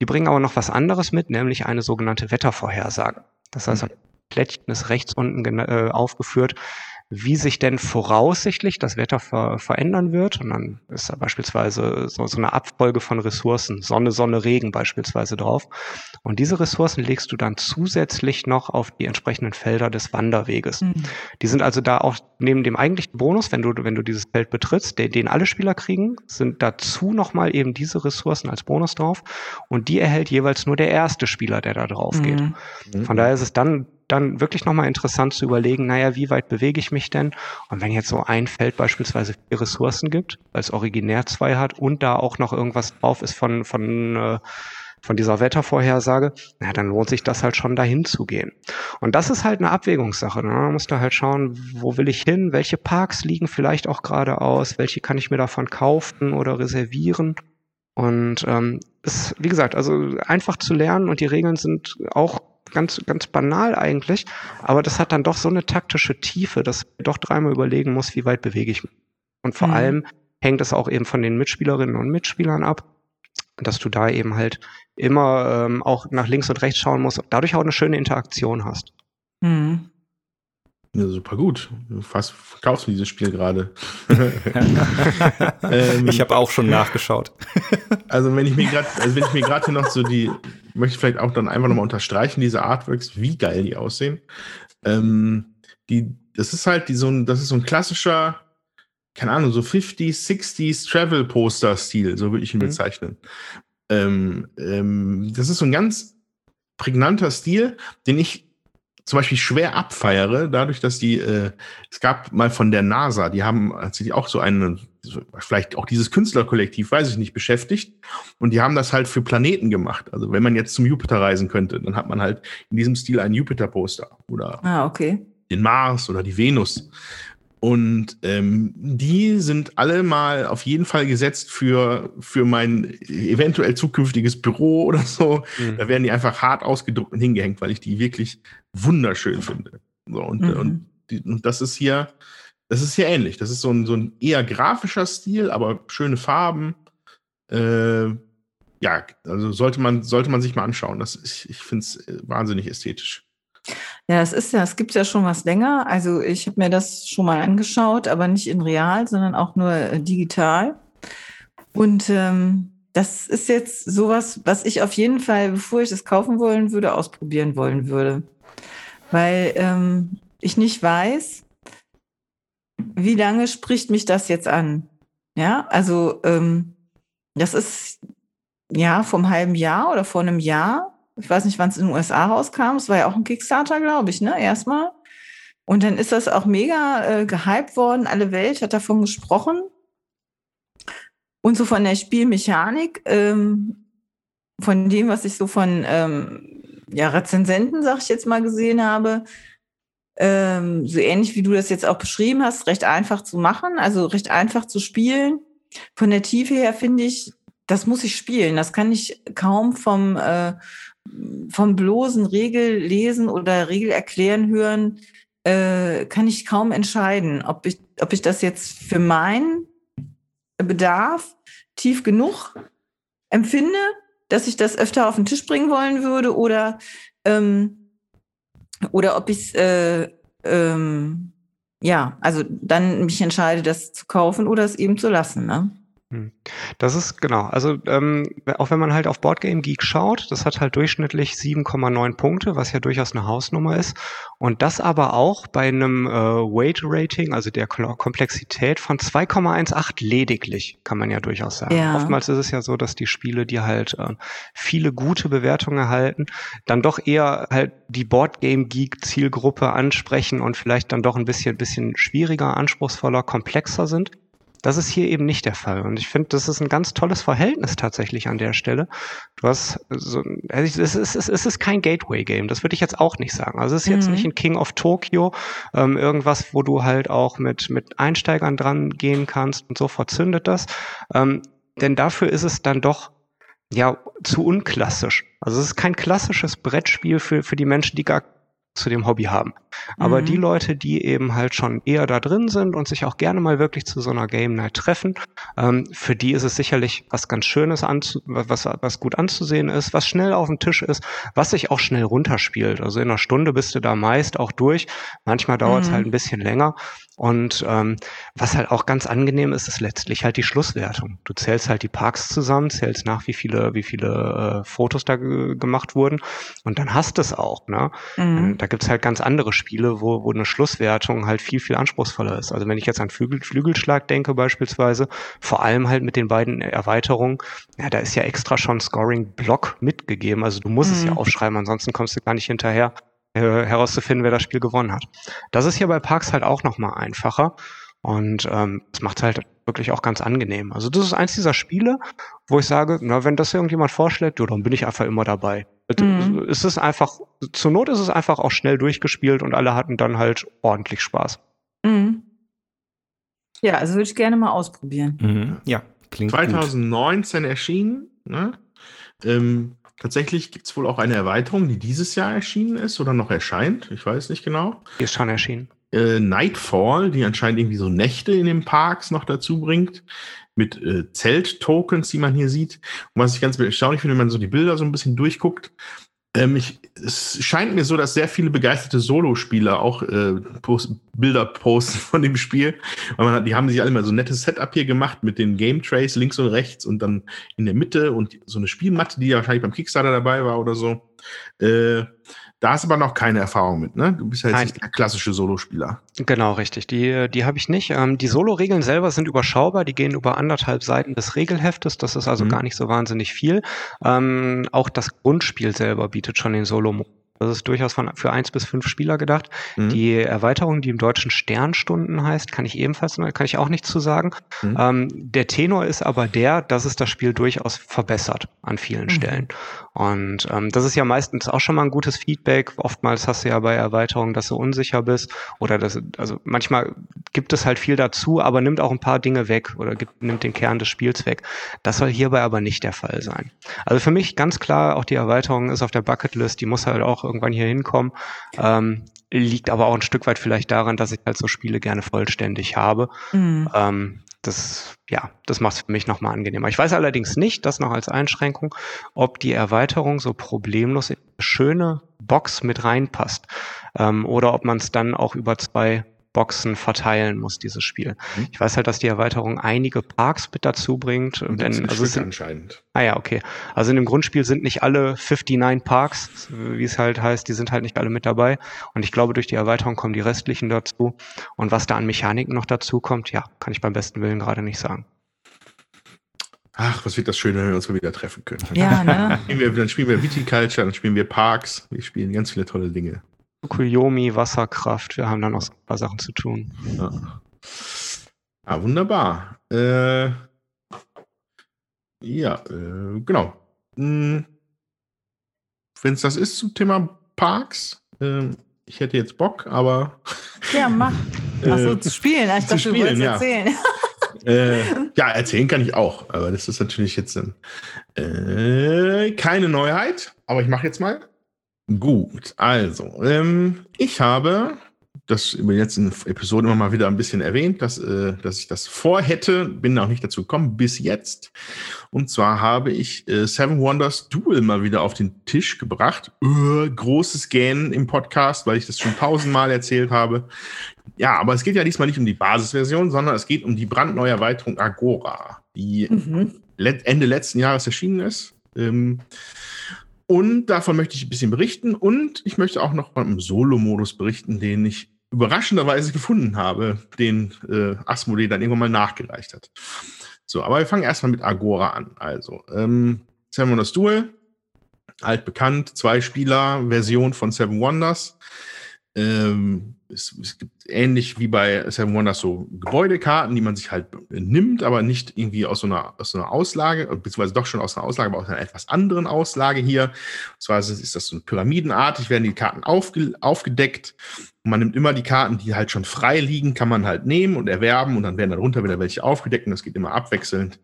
Die bringen aber noch was anderes mit, nämlich eine sogenannte Wettervorhersage. Das heißt, ein Plättchen ist rechts unten äh, aufgeführt, wie sich denn voraussichtlich das Wetter ver verändern wird. Und dann ist da beispielsweise so, so eine Abfolge von Ressourcen, Sonne, Sonne, Regen beispielsweise drauf. Und diese Ressourcen legst du dann zusätzlich noch auf die entsprechenden Felder des Wanderweges. Mhm. Die sind also da auch neben dem eigentlichen Bonus, wenn du, wenn du dieses Feld betrittst, den, den alle Spieler kriegen, sind dazu nochmal eben diese Ressourcen als Bonus drauf. Und die erhält jeweils nur der erste Spieler, der da drauf geht. Mhm. Von daher ist es dann dann wirklich nochmal interessant zu überlegen, naja, wie weit bewege ich mich denn? Und wenn jetzt so ein Feld beispielsweise vier Ressourcen gibt, als originär zwei hat und da auch noch irgendwas drauf ist von, von, äh, von dieser Wettervorhersage, na, dann lohnt sich das halt schon dahin zu gehen. Und das ist halt eine Abwägungssache. Ne? Man muss da halt schauen, wo will ich hin? Welche Parks liegen vielleicht auch gerade aus? Welche kann ich mir davon kaufen oder reservieren? Und ähm, ist, wie gesagt, also einfach zu lernen und die Regeln sind auch ganz, ganz banal eigentlich, aber das hat dann doch so eine taktische Tiefe, dass ich doch dreimal überlegen muss, wie weit bewege ich mich. Und vor mhm. allem hängt es auch eben von den Mitspielerinnen und Mitspielern ab, dass du da eben halt immer ähm, auch nach links und rechts schauen musst, dadurch auch eine schöne Interaktion hast. Mhm. Ja, super gut. Du fast verkaufst du dieses Spiel gerade. ähm, ich habe auch schon nachgeschaut. also wenn ich mir gerade, also wenn ich mir gerade noch so die, möchte ich vielleicht auch dann einfach nochmal unterstreichen, diese Artworks, wie geil die aussehen. Ähm, die, das ist halt die, so ein, das ist so ein klassischer, keine Ahnung, so 50s, 60s Travel Poster Stil, so würde ich ihn mhm. bezeichnen. Ähm, ähm, das ist so ein ganz prägnanter Stil, den ich zum Beispiel schwer abfeiere, dadurch, dass die, äh, es gab mal von der NASA, die haben tatsächlich auch so einen, vielleicht auch dieses Künstlerkollektiv, weiß ich nicht, beschäftigt. Und die haben das halt für Planeten gemacht. Also wenn man jetzt zum Jupiter reisen könnte, dann hat man halt in diesem Stil ein Jupiter-Poster. Oder ah, okay. den Mars oder die Venus. Und ähm, die sind alle mal auf jeden Fall gesetzt für, für mein eventuell zukünftiges Büro oder so. Mhm. Da werden die einfach hart ausgedruckt und hingehängt, weil ich die wirklich wunderschön finde. So, und, mhm. und, die, und das ist hier, das ist hier ähnlich. Das ist so ein, so ein eher grafischer Stil, aber schöne Farben. Äh, ja, also sollte man, sollte man sich mal anschauen. Das, ich ich finde es äh, wahnsinnig ästhetisch. Ja, es ist ja, es gibt ja schon was länger. Also ich habe mir das schon mal angeschaut, aber nicht in real, sondern auch nur äh, digital. Und ähm, das ist jetzt sowas, was ich auf jeden Fall, bevor ich es kaufen wollen würde, ausprobieren wollen würde. Weil ähm, ich nicht weiß, wie lange spricht mich das jetzt an? Ja, also ähm, das ist ja vom halben Jahr oder vor einem Jahr ich weiß nicht, wann es in den USA rauskam. Es war ja auch ein Kickstarter, glaube ich, ne? Erstmal. Und dann ist das auch mega äh, gehypt worden. Alle Welt hat davon gesprochen. Und so von der Spielmechanik, ähm, von dem, was ich so von ähm, ja, Rezensenten, sag ich jetzt mal, gesehen habe, ähm, so ähnlich wie du das jetzt auch beschrieben hast, recht einfach zu machen, also recht einfach zu spielen. Von der Tiefe her finde ich, das muss ich spielen. Das kann ich kaum vom äh, vom bloßen Regellesen oder Regelerklären hören, äh, kann ich kaum entscheiden, ob ich, ob ich das jetzt für meinen Bedarf tief genug empfinde, dass ich das öfter auf den Tisch bringen wollen würde oder, ähm, oder ob ich es, äh, ähm, ja, also dann mich entscheide, das zu kaufen oder es eben zu lassen. Ne? Hm. Das ist genau. Also ähm, auch wenn man halt auf Boardgame Geek schaut, das hat halt durchschnittlich 7,9 Punkte, was ja durchaus eine Hausnummer ist. Und das aber auch bei einem äh, Weight Rating, also der Komplexität von 2,18 lediglich, kann man ja durchaus sagen. Ja. Oftmals ist es ja so, dass die Spiele, die halt äh, viele gute Bewertungen erhalten, dann doch eher halt die Boardgame Geek Zielgruppe ansprechen und vielleicht dann doch ein bisschen, bisschen schwieriger, anspruchsvoller, komplexer sind. Das ist hier eben nicht der Fall. Und ich finde, das ist ein ganz tolles Verhältnis tatsächlich an der Stelle. Du hast so, es ist, es ist, es ist kein Gateway-Game. Das würde ich jetzt auch nicht sagen. Also es ist mhm. jetzt nicht ein King of Tokyo, ähm, irgendwas, wo du halt auch mit, mit Einsteigern dran gehen kannst und sofort zündet das. Ähm, denn dafür ist es dann doch ja zu unklassisch. Also es ist kein klassisches Brettspiel für, für die Menschen, die gar zu dem Hobby haben. Aber mhm. die Leute, die eben halt schon eher da drin sind und sich auch gerne mal wirklich zu so einer Game Night treffen, ähm, für die ist es sicherlich was ganz Schönes, was, was gut anzusehen ist, was schnell auf dem Tisch ist, was sich auch schnell runterspielt. Also in einer Stunde bist du da meist auch durch. Manchmal dauert es mhm. halt ein bisschen länger. Und ähm, was halt auch ganz angenehm ist, ist letztlich halt die Schlusswertung. Du zählst halt die Parks zusammen, zählst nach, wie viele, wie viele äh, Fotos da gemacht wurden und dann hast du es auch. Ne? Mhm. Da gibt's halt ganz andere Spiele, wo, wo eine Schlusswertung halt viel, viel anspruchsvoller ist. Also wenn ich jetzt an Flügel, Flügelschlag denke beispielsweise, vor allem halt mit den beiden Erweiterungen, ja, da ist ja extra schon Scoring-Block mitgegeben. Also du musst mhm. es ja mhm. aufschreiben, ansonsten kommst du gar nicht hinterher äh, herauszufinden, wer das Spiel gewonnen hat. Das ist hier bei Parks halt auch nochmal einfacher. Und ähm, das macht es halt wirklich auch ganz angenehm. Also das ist eins dieser Spiele, wo ich sage, na, wenn das irgendjemand vorschlägt, ja, dann bin ich einfach immer dabei. Mhm. Es ist einfach, zur Not ist es einfach auch schnell durchgespielt und alle hatten dann halt ordentlich Spaß. Mhm. Ja, also würde ich gerne mal ausprobieren. Mhm. Ja, klingt 2019 gut. erschienen. Ne? Ähm, Tatsächlich gibt es wohl auch eine Erweiterung, die dieses Jahr erschienen ist oder noch erscheint. Ich weiß nicht genau. Die ist schon erschienen. Äh, Nightfall, die anscheinend irgendwie so Nächte in den Parks noch dazu bringt. Mit äh, Zelt-Tokens, die man hier sieht. Und was ich ganz erstaunlich finde, wenn man so die Bilder so ein bisschen durchguckt, ähm, ich, es scheint mir so, dass sehr viele begeisterte Solospieler auch äh, post, Bilder posten von dem Spiel. Weil man hat, die haben sich alle mal so ein nettes Setup hier gemacht mit den Game Trays links und rechts und dann in der Mitte und so eine Spielmatte, die ja wahrscheinlich beim Kickstarter dabei war oder so. Äh, da hast du aber noch keine Erfahrung mit, ne? Du bist ja jetzt nicht der klassische Solospieler. Genau, richtig. Die, die habe ich nicht. Ähm, die Solo-Regeln selber sind überschaubar. Die gehen über anderthalb Seiten des Regelheftes. Das ist also mhm. gar nicht so wahnsinnig viel. Ähm, auch das Grundspiel selber bietet schon den Solo Das ist durchaus von, für eins bis fünf Spieler gedacht. Mhm. Die Erweiterung, die im Deutschen Sternstunden heißt, kann ich ebenfalls, kann ich auch nichts zu sagen. Mhm. Ähm, der Tenor ist aber der, dass es das Spiel durchaus verbessert an vielen mhm. Stellen. Und ähm, das ist ja meistens auch schon mal ein gutes Feedback. Oftmals hast du ja bei Erweiterungen, dass du unsicher bist oder das, also manchmal gibt es halt viel dazu, aber nimmt auch ein paar Dinge weg oder gibt, nimmt den Kern des Spiels weg. Das soll hierbei aber nicht der Fall sein. Also für mich ganz klar, auch die Erweiterung ist auf der Bucketlist, die muss halt auch irgendwann hier hinkommen. Ähm, liegt aber auch ein Stück weit vielleicht daran, dass ich halt so Spiele gerne vollständig habe. Mhm. Ähm, das, ja, das macht es für mich nochmal angenehmer. Ich weiß allerdings nicht, das noch als Einschränkung, ob die Erweiterung so problemlos in eine schöne Box mit reinpasst ähm, oder ob man es dann auch über zwei Boxen verteilen muss, dieses Spiel. Mhm. Ich weiß halt, dass die Erweiterung einige Parks mit dazu bringt. Und denn, also sind, anscheinend. Ah ja, okay. Also in dem Grundspiel sind nicht alle 59 Parks, wie es halt heißt, die sind halt nicht alle mit dabei. Und ich glaube, durch die Erweiterung kommen die restlichen dazu. Und was da an Mechaniken noch dazu kommt, ja, kann ich beim besten Willen gerade nicht sagen. Ach, was wird das schön, wenn wir uns mal wieder treffen können. Ja, ne? dann spielen wir Viticulture, dann spielen wir Parks, wir spielen ganz viele tolle Dinge. Kuyomi, Wasserkraft. Wir haben da noch ein paar Sachen zu tun. Ja, ah, wunderbar. Äh, ja, äh, genau. Hm, Wenn es das ist zum Thema Parks, äh, ich hätte jetzt Bock, aber. Ja, mach. Achso, äh, zu spielen. Ich zu spielen, ja. erzählen. äh, ja, erzählen kann ich auch, aber das ist natürlich jetzt äh, keine Neuheit, aber ich mache jetzt mal. Gut, also, ähm, ich habe das über die letzten Episoden immer mal wieder ein bisschen erwähnt, dass, äh, dass ich das vorhätte, bin auch nicht dazu gekommen bis jetzt. Und zwar habe ich äh, Seven Wonders Duel mal wieder auf den Tisch gebracht. Äh, großes Gähnen im Podcast, weil ich das schon tausendmal erzählt habe. Ja, aber es geht ja diesmal nicht um die Basisversion, sondern es geht um die brandneue Erweiterung Agora, die mhm. Ende letzten Jahres erschienen ist. Ähm, und davon möchte ich ein bisschen berichten. Und ich möchte auch noch vom Solo-Modus berichten, den ich überraschenderweise gefunden habe, den äh, Asmodee dann irgendwann mal nachgereicht hat. So, aber wir fangen erstmal mit Agora an. Also, ähm, Seven Wonders Duel, altbekannt, zwei Spieler, Version von Seven Wonders. Ähm, es, es, gibt ähnlich wie bei Seven Wonders so Gebäudekarten, die man sich halt nimmt, aber nicht irgendwie aus so einer, aus so einer Auslage, beziehungsweise doch schon aus einer Auslage, aber aus einer etwas anderen Auslage hier. Und zwar ist das so pyramidenartig, werden die Karten aufge, aufgedeckt. Und man nimmt immer die Karten, die halt schon frei liegen, kann man halt nehmen und erwerben und dann werden darunter wieder welche aufgedeckt und das geht immer abwechselnd.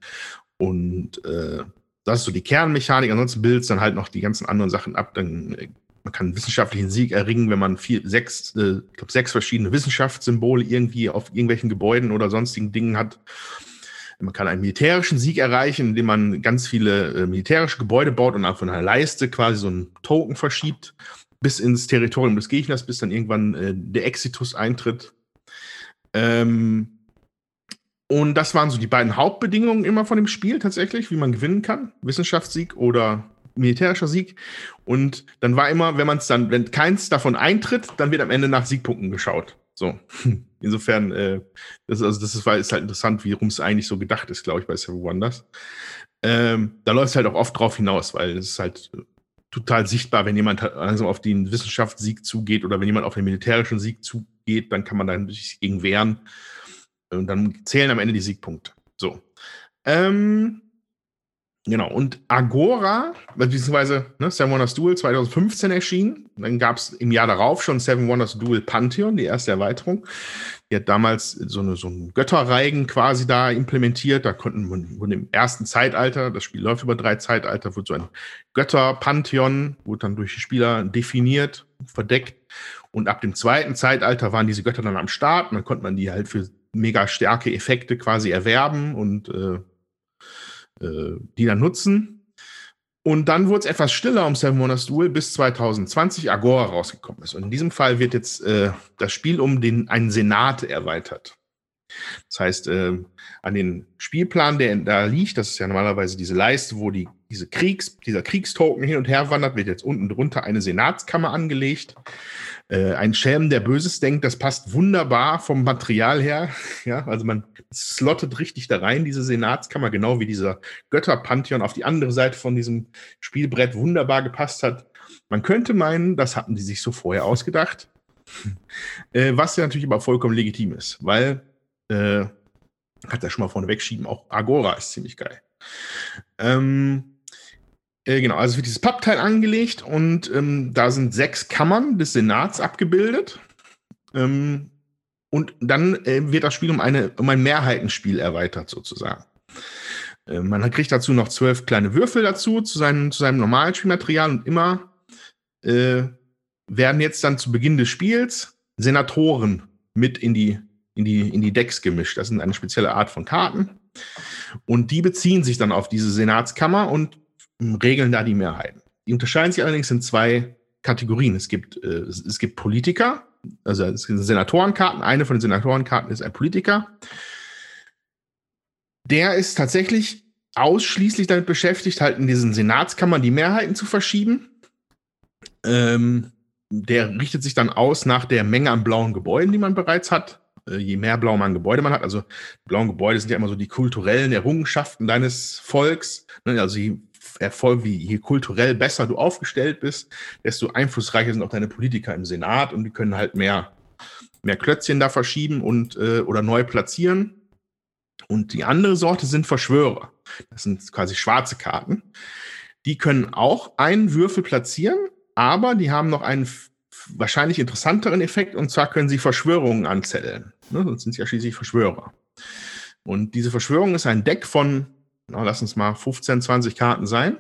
Und äh, das ist so die Kernmechanik. Ansonsten bildet es dann halt noch die ganzen anderen Sachen ab. Dann äh, man kann einen wissenschaftlichen Sieg erringen, wenn man vier, sechs, äh, ich glaube, sechs verschiedene Wissenschaftssymbole irgendwie auf irgendwelchen Gebäuden oder sonstigen Dingen hat. Man kann einen militärischen Sieg erreichen, indem man ganz viele äh, militärische Gebäude baut und von einer Leiste quasi so einen Token verschiebt bis ins Territorium des Gegners, bis dann irgendwann äh, der Exitus eintritt. Ähm, und das waren so die beiden Hauptbedingungen immer von dem Spiel tatsächlich, wie man gewinnen kann. Wissenschaftssieg oder militärischer Sieg. Und dann war immer, wenn man es dann, wenn keins davon eintritt, dann wird am Ende nach Siegpunkten geschaut. So. Insofern, äh, das, also das ist, ist halt interessant, wie rum es eigentlich so gedacht ist, glaube ich, bei Seven Wonders. Ähm, da läuft es halt auch oft drauf hinaus, weil es ist halt äh, total sichtbar, wenn jemand halt langsam auf den Wissenschaftssieg zugeht oder wenn jemand auf den militärischen Sieg zugeht, dann kann man da sich gegen wehren. Und dann zählen am Ende die Siegpunkte. So. Ähm, Genau, und Agora, beziehungsweise ne, Seven Wonders Duel 2015 erschienen. Dann gab es im Jahr darauf schon Seven Wonders Duel Pantheon, die erste Erweiterung. Die hat damals so, eine, so einen Götterreigen quasi da implementiert. Da konnten man im ersten Zeitalter, das Spiel läuft über drei Zeitalter, wurde so ein Götter-Pantheon, wurde dann durch die Spieler definiert, verdeckt. Und ab dem zweiten Zeitalter waren diese Götter dann am Start. Und dann konnte man die halt für mega starke Effekte quasi erwerben und äh, äh, die dann nutzen. Und dann wurde es etwas stiller um Seven Wonders Duel, bis 2020 Agora rausgekommen ist. Und in diesem Fall wird jetzt äh, das Spiel um den, einen Senat erweitert. Das heißt, äh, an den Spielplan, der da liegt, das ist ja normalerweise diese Leiste, wo die, diese Kriegs, dieser Kriegstoken hin und her wandert, wird jetzt unten drunter eine Senatskammer angelegt. Äh, ein Schelm, der Böses denkt, das passt wunderbar vom Material her. Ja, also man slottet richtig da rein, diese Senatskammer, genau wie dieser Götterpantheon auf die andere Seite von diesem Spielbrett wunderbar gepasst hat. Man könnte meinen, das hatten die sich so vorher ausgedacht, äh, was ja natürlich aber vollkommen legitim ist, weil, äh, hat er schon mal vorne wegschieben, auch Agora ist ziemlich geil. Ähm, äh, genau, also wird dieses Pappteil angelegt und ähm, da sind sechs Kammern des Senats abgebildet. Ähm, und dann äh, wird das Spiel um, eine, um ein Mehrheitenspiel erweitert, sozusagen. Äh, man kriegt dazu noch zwölf kleine Würfel dazu, zu seinem, zu seinem normalen Spielmaterial und immer äh, werden jetzt dann zu Beginn des Spiels Senatoren mit in die, in, die, in die Decks gemischt. Das sind eine spezielle Art von Karten. Und die beziehen sich dann auf diese Senatskammer und regeln da die Mehrheiten. Die unterscheiden sich allerdings in zwei Kategorien. Es gibt, äh, es gibt Politiker, also es sind Senatorenkarten. Eine von den Senatorenkarten ist ein Politiker. Der ist tatsächlich ausschließlich damit beschäftigt, halt in diesen Senatskammern die Mehrheiten zu verschieben. Ähm, der richtet sich dann aus nach der Menge an blauen Gebäuden, die man bereits hat. Äh, je mehr blau man Gebäude man hat, also blauen Gebäude sind ja immer so die kulturellen Errungenschaften deines Volks. Ne? Also je Erfolg, wie je kulturell besser du aufgestellt bist, desto einflussreicher sind auch deine Politiker im Senat und die können halt mehr, mehr Klötzchen da verschieben und äh, oder neu platzieren. Und die andere Sorte sind Verschwörer. Das sind quasi schwarze Karten. Die können auch einen Würfel platzieren, aber die haben noch einen wahrscheinlich interessanteren Effekt und zwar können sie Verschwörungen anzetteln. Ne? Sonst sind sie ja schließlich Verschwörer. Und diese Verschwörung ist ein Deck von lass uns mal 15, 20 Karten sein,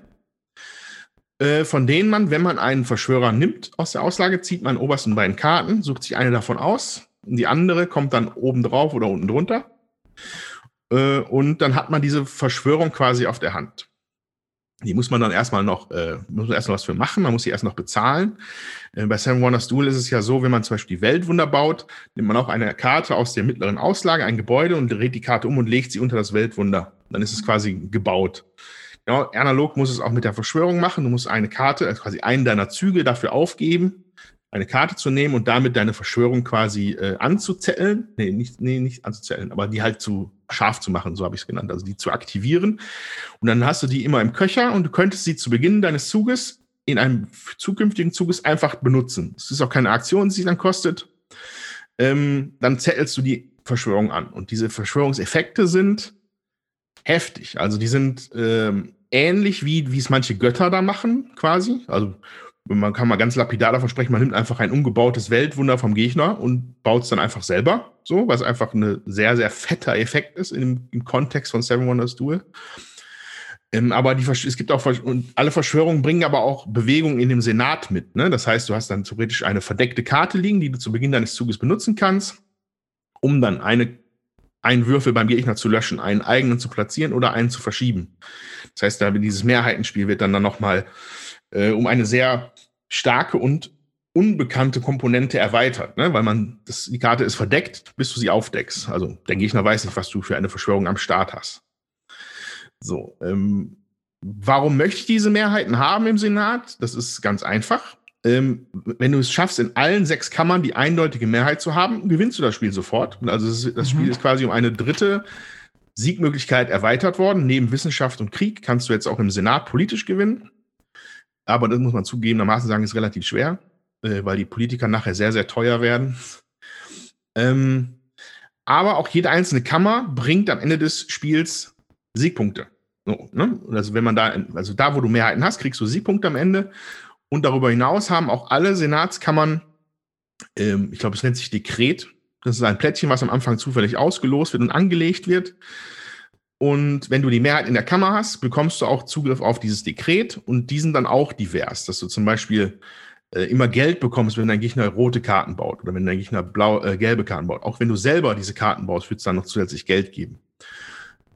äh, von denen man, wenn man einen Verschwörer nimmt aus der Auslage, zieht man obersten beiden Karten, sucht sich eine davon aus, die andere kommt dann oben drauf oder unten drunter. Äh, und dann hat man diese Verschwörung quasi auf der Hand. Die muss man dann erstmal noch, äh, muss man erst noch was für machen, man muss sie erst noch bezahlen. Äh, bei Seven Wonders Duel ist es ja so, wenn man zum Beispiel die Weltwunder baut, nimmt man auch eine Karte aus der mittleren Auslage, ein Gebäude und dreht die Karte um und legt sie unter das Weltwunder. Dann ist es quasi gebaut. Genau, analog muss es auch mit der Verschwörung machen. Du musst eine Karte, also quasi einen deiner Züge dafür aufgeben, eine Karte zu nehmen und damit deine Verschwörung quasi äh, anzuzetteln. Nee, nicht, nee, nicht anzuzetteln, aber die halt zu scharf zu machen, so habe ich es genannt, also die zu aktivieren. Und dann hast du die immer im Köcher und du könntest sie zu Beginn deines Zuges in einem zukünftigen Zuges einfach benutzen. Es ist auch keine Aktion, die sich dann kostet. Ähm, dann zettelst du die Verschwörung an. Und diese Verschwörungseffekte sind heftig. Also die sind ähm, ähnlich wie, wie es manche Götter da machen, quasi. Also man kann mal ganz lapidar davon sprechen, man nimmt einfach ein umgebautes Weltwunder vom Gegner und baut es dann einfach selber, so, was einfach ein sehr, sehr fetter Effekt ist im, im Kontext von Seven Wonders Duel. Ähm, aber die, es gibt auch, und alle Verschwörungen bringen aber auch Bewegungen in dem Senat mit. Ne? Das heißt, du hast dann theoretisch eine verdeckte Karte liegen, die du zu Beginn deines Zuges benutzen kannst, um dann eine, einen Würfel beim Gegner zu löschen, einen eigenen zu platzieren oder einen zu verschieben. Das heißt, dieses Mehrheitenspiel wird dann, dann nochmal äh, um eine sehr starke und unbekannte Komponente erweitert, ne? weil man, das, die Karte ist verdeckt, bis du sie aufdeckst. Also der Gegner weiß nicht, was du für eine Verschwörung am Start hast. So, ähm, warum möchte ich diese Mehrheiten haben im Senat? Das ist ganz einfach. Ähm, wenn du es schaffst, in allen sechs Kammern die eindeutige Mehrheit zu haben, gewinnst du das Spiel sofort. Also das, das mhm. Spiel ist quasi um eine dritte Siegmöglichkeit erweitert worden. Neben Wissenschaft und Krieg kannst du jetzt auch im Senat politisch gewinnen. Aber das muss man zugegebenermaßen sagen, ist relativ schwer, äh, weil die Politiker nachher sehr, sehr teuer werden. Ähm, aber auch jede einzelne Kammer bringt am Ende des Spiels Siegpunkte. So, ne? Also wenn man da, also da, wo du Mehrheiten hast, kriegst du Siegpunkte am Ende. Und darüber hinaus haben auch alle Senatskammern, ähm, ich glaube, es nennt sich Dekret. Das ist ein Plättchen, was am Anfang zufällig ausgelost wird und angelegt wird. Und wenn du die Mehrheit in der Kammer hast, bekommst du auch Zugriff auf dieses Dekret und die sind dann auch divers, dass du zum Beispiel äh, immer Geld bekommst, wenn dein Gegner rote Karten baut oder wenn dein Gegner blau, äh, gelbe Karten baut. Auch wenn du selber diese Karten baust, wird es dann noch zusätzlich Geld geben.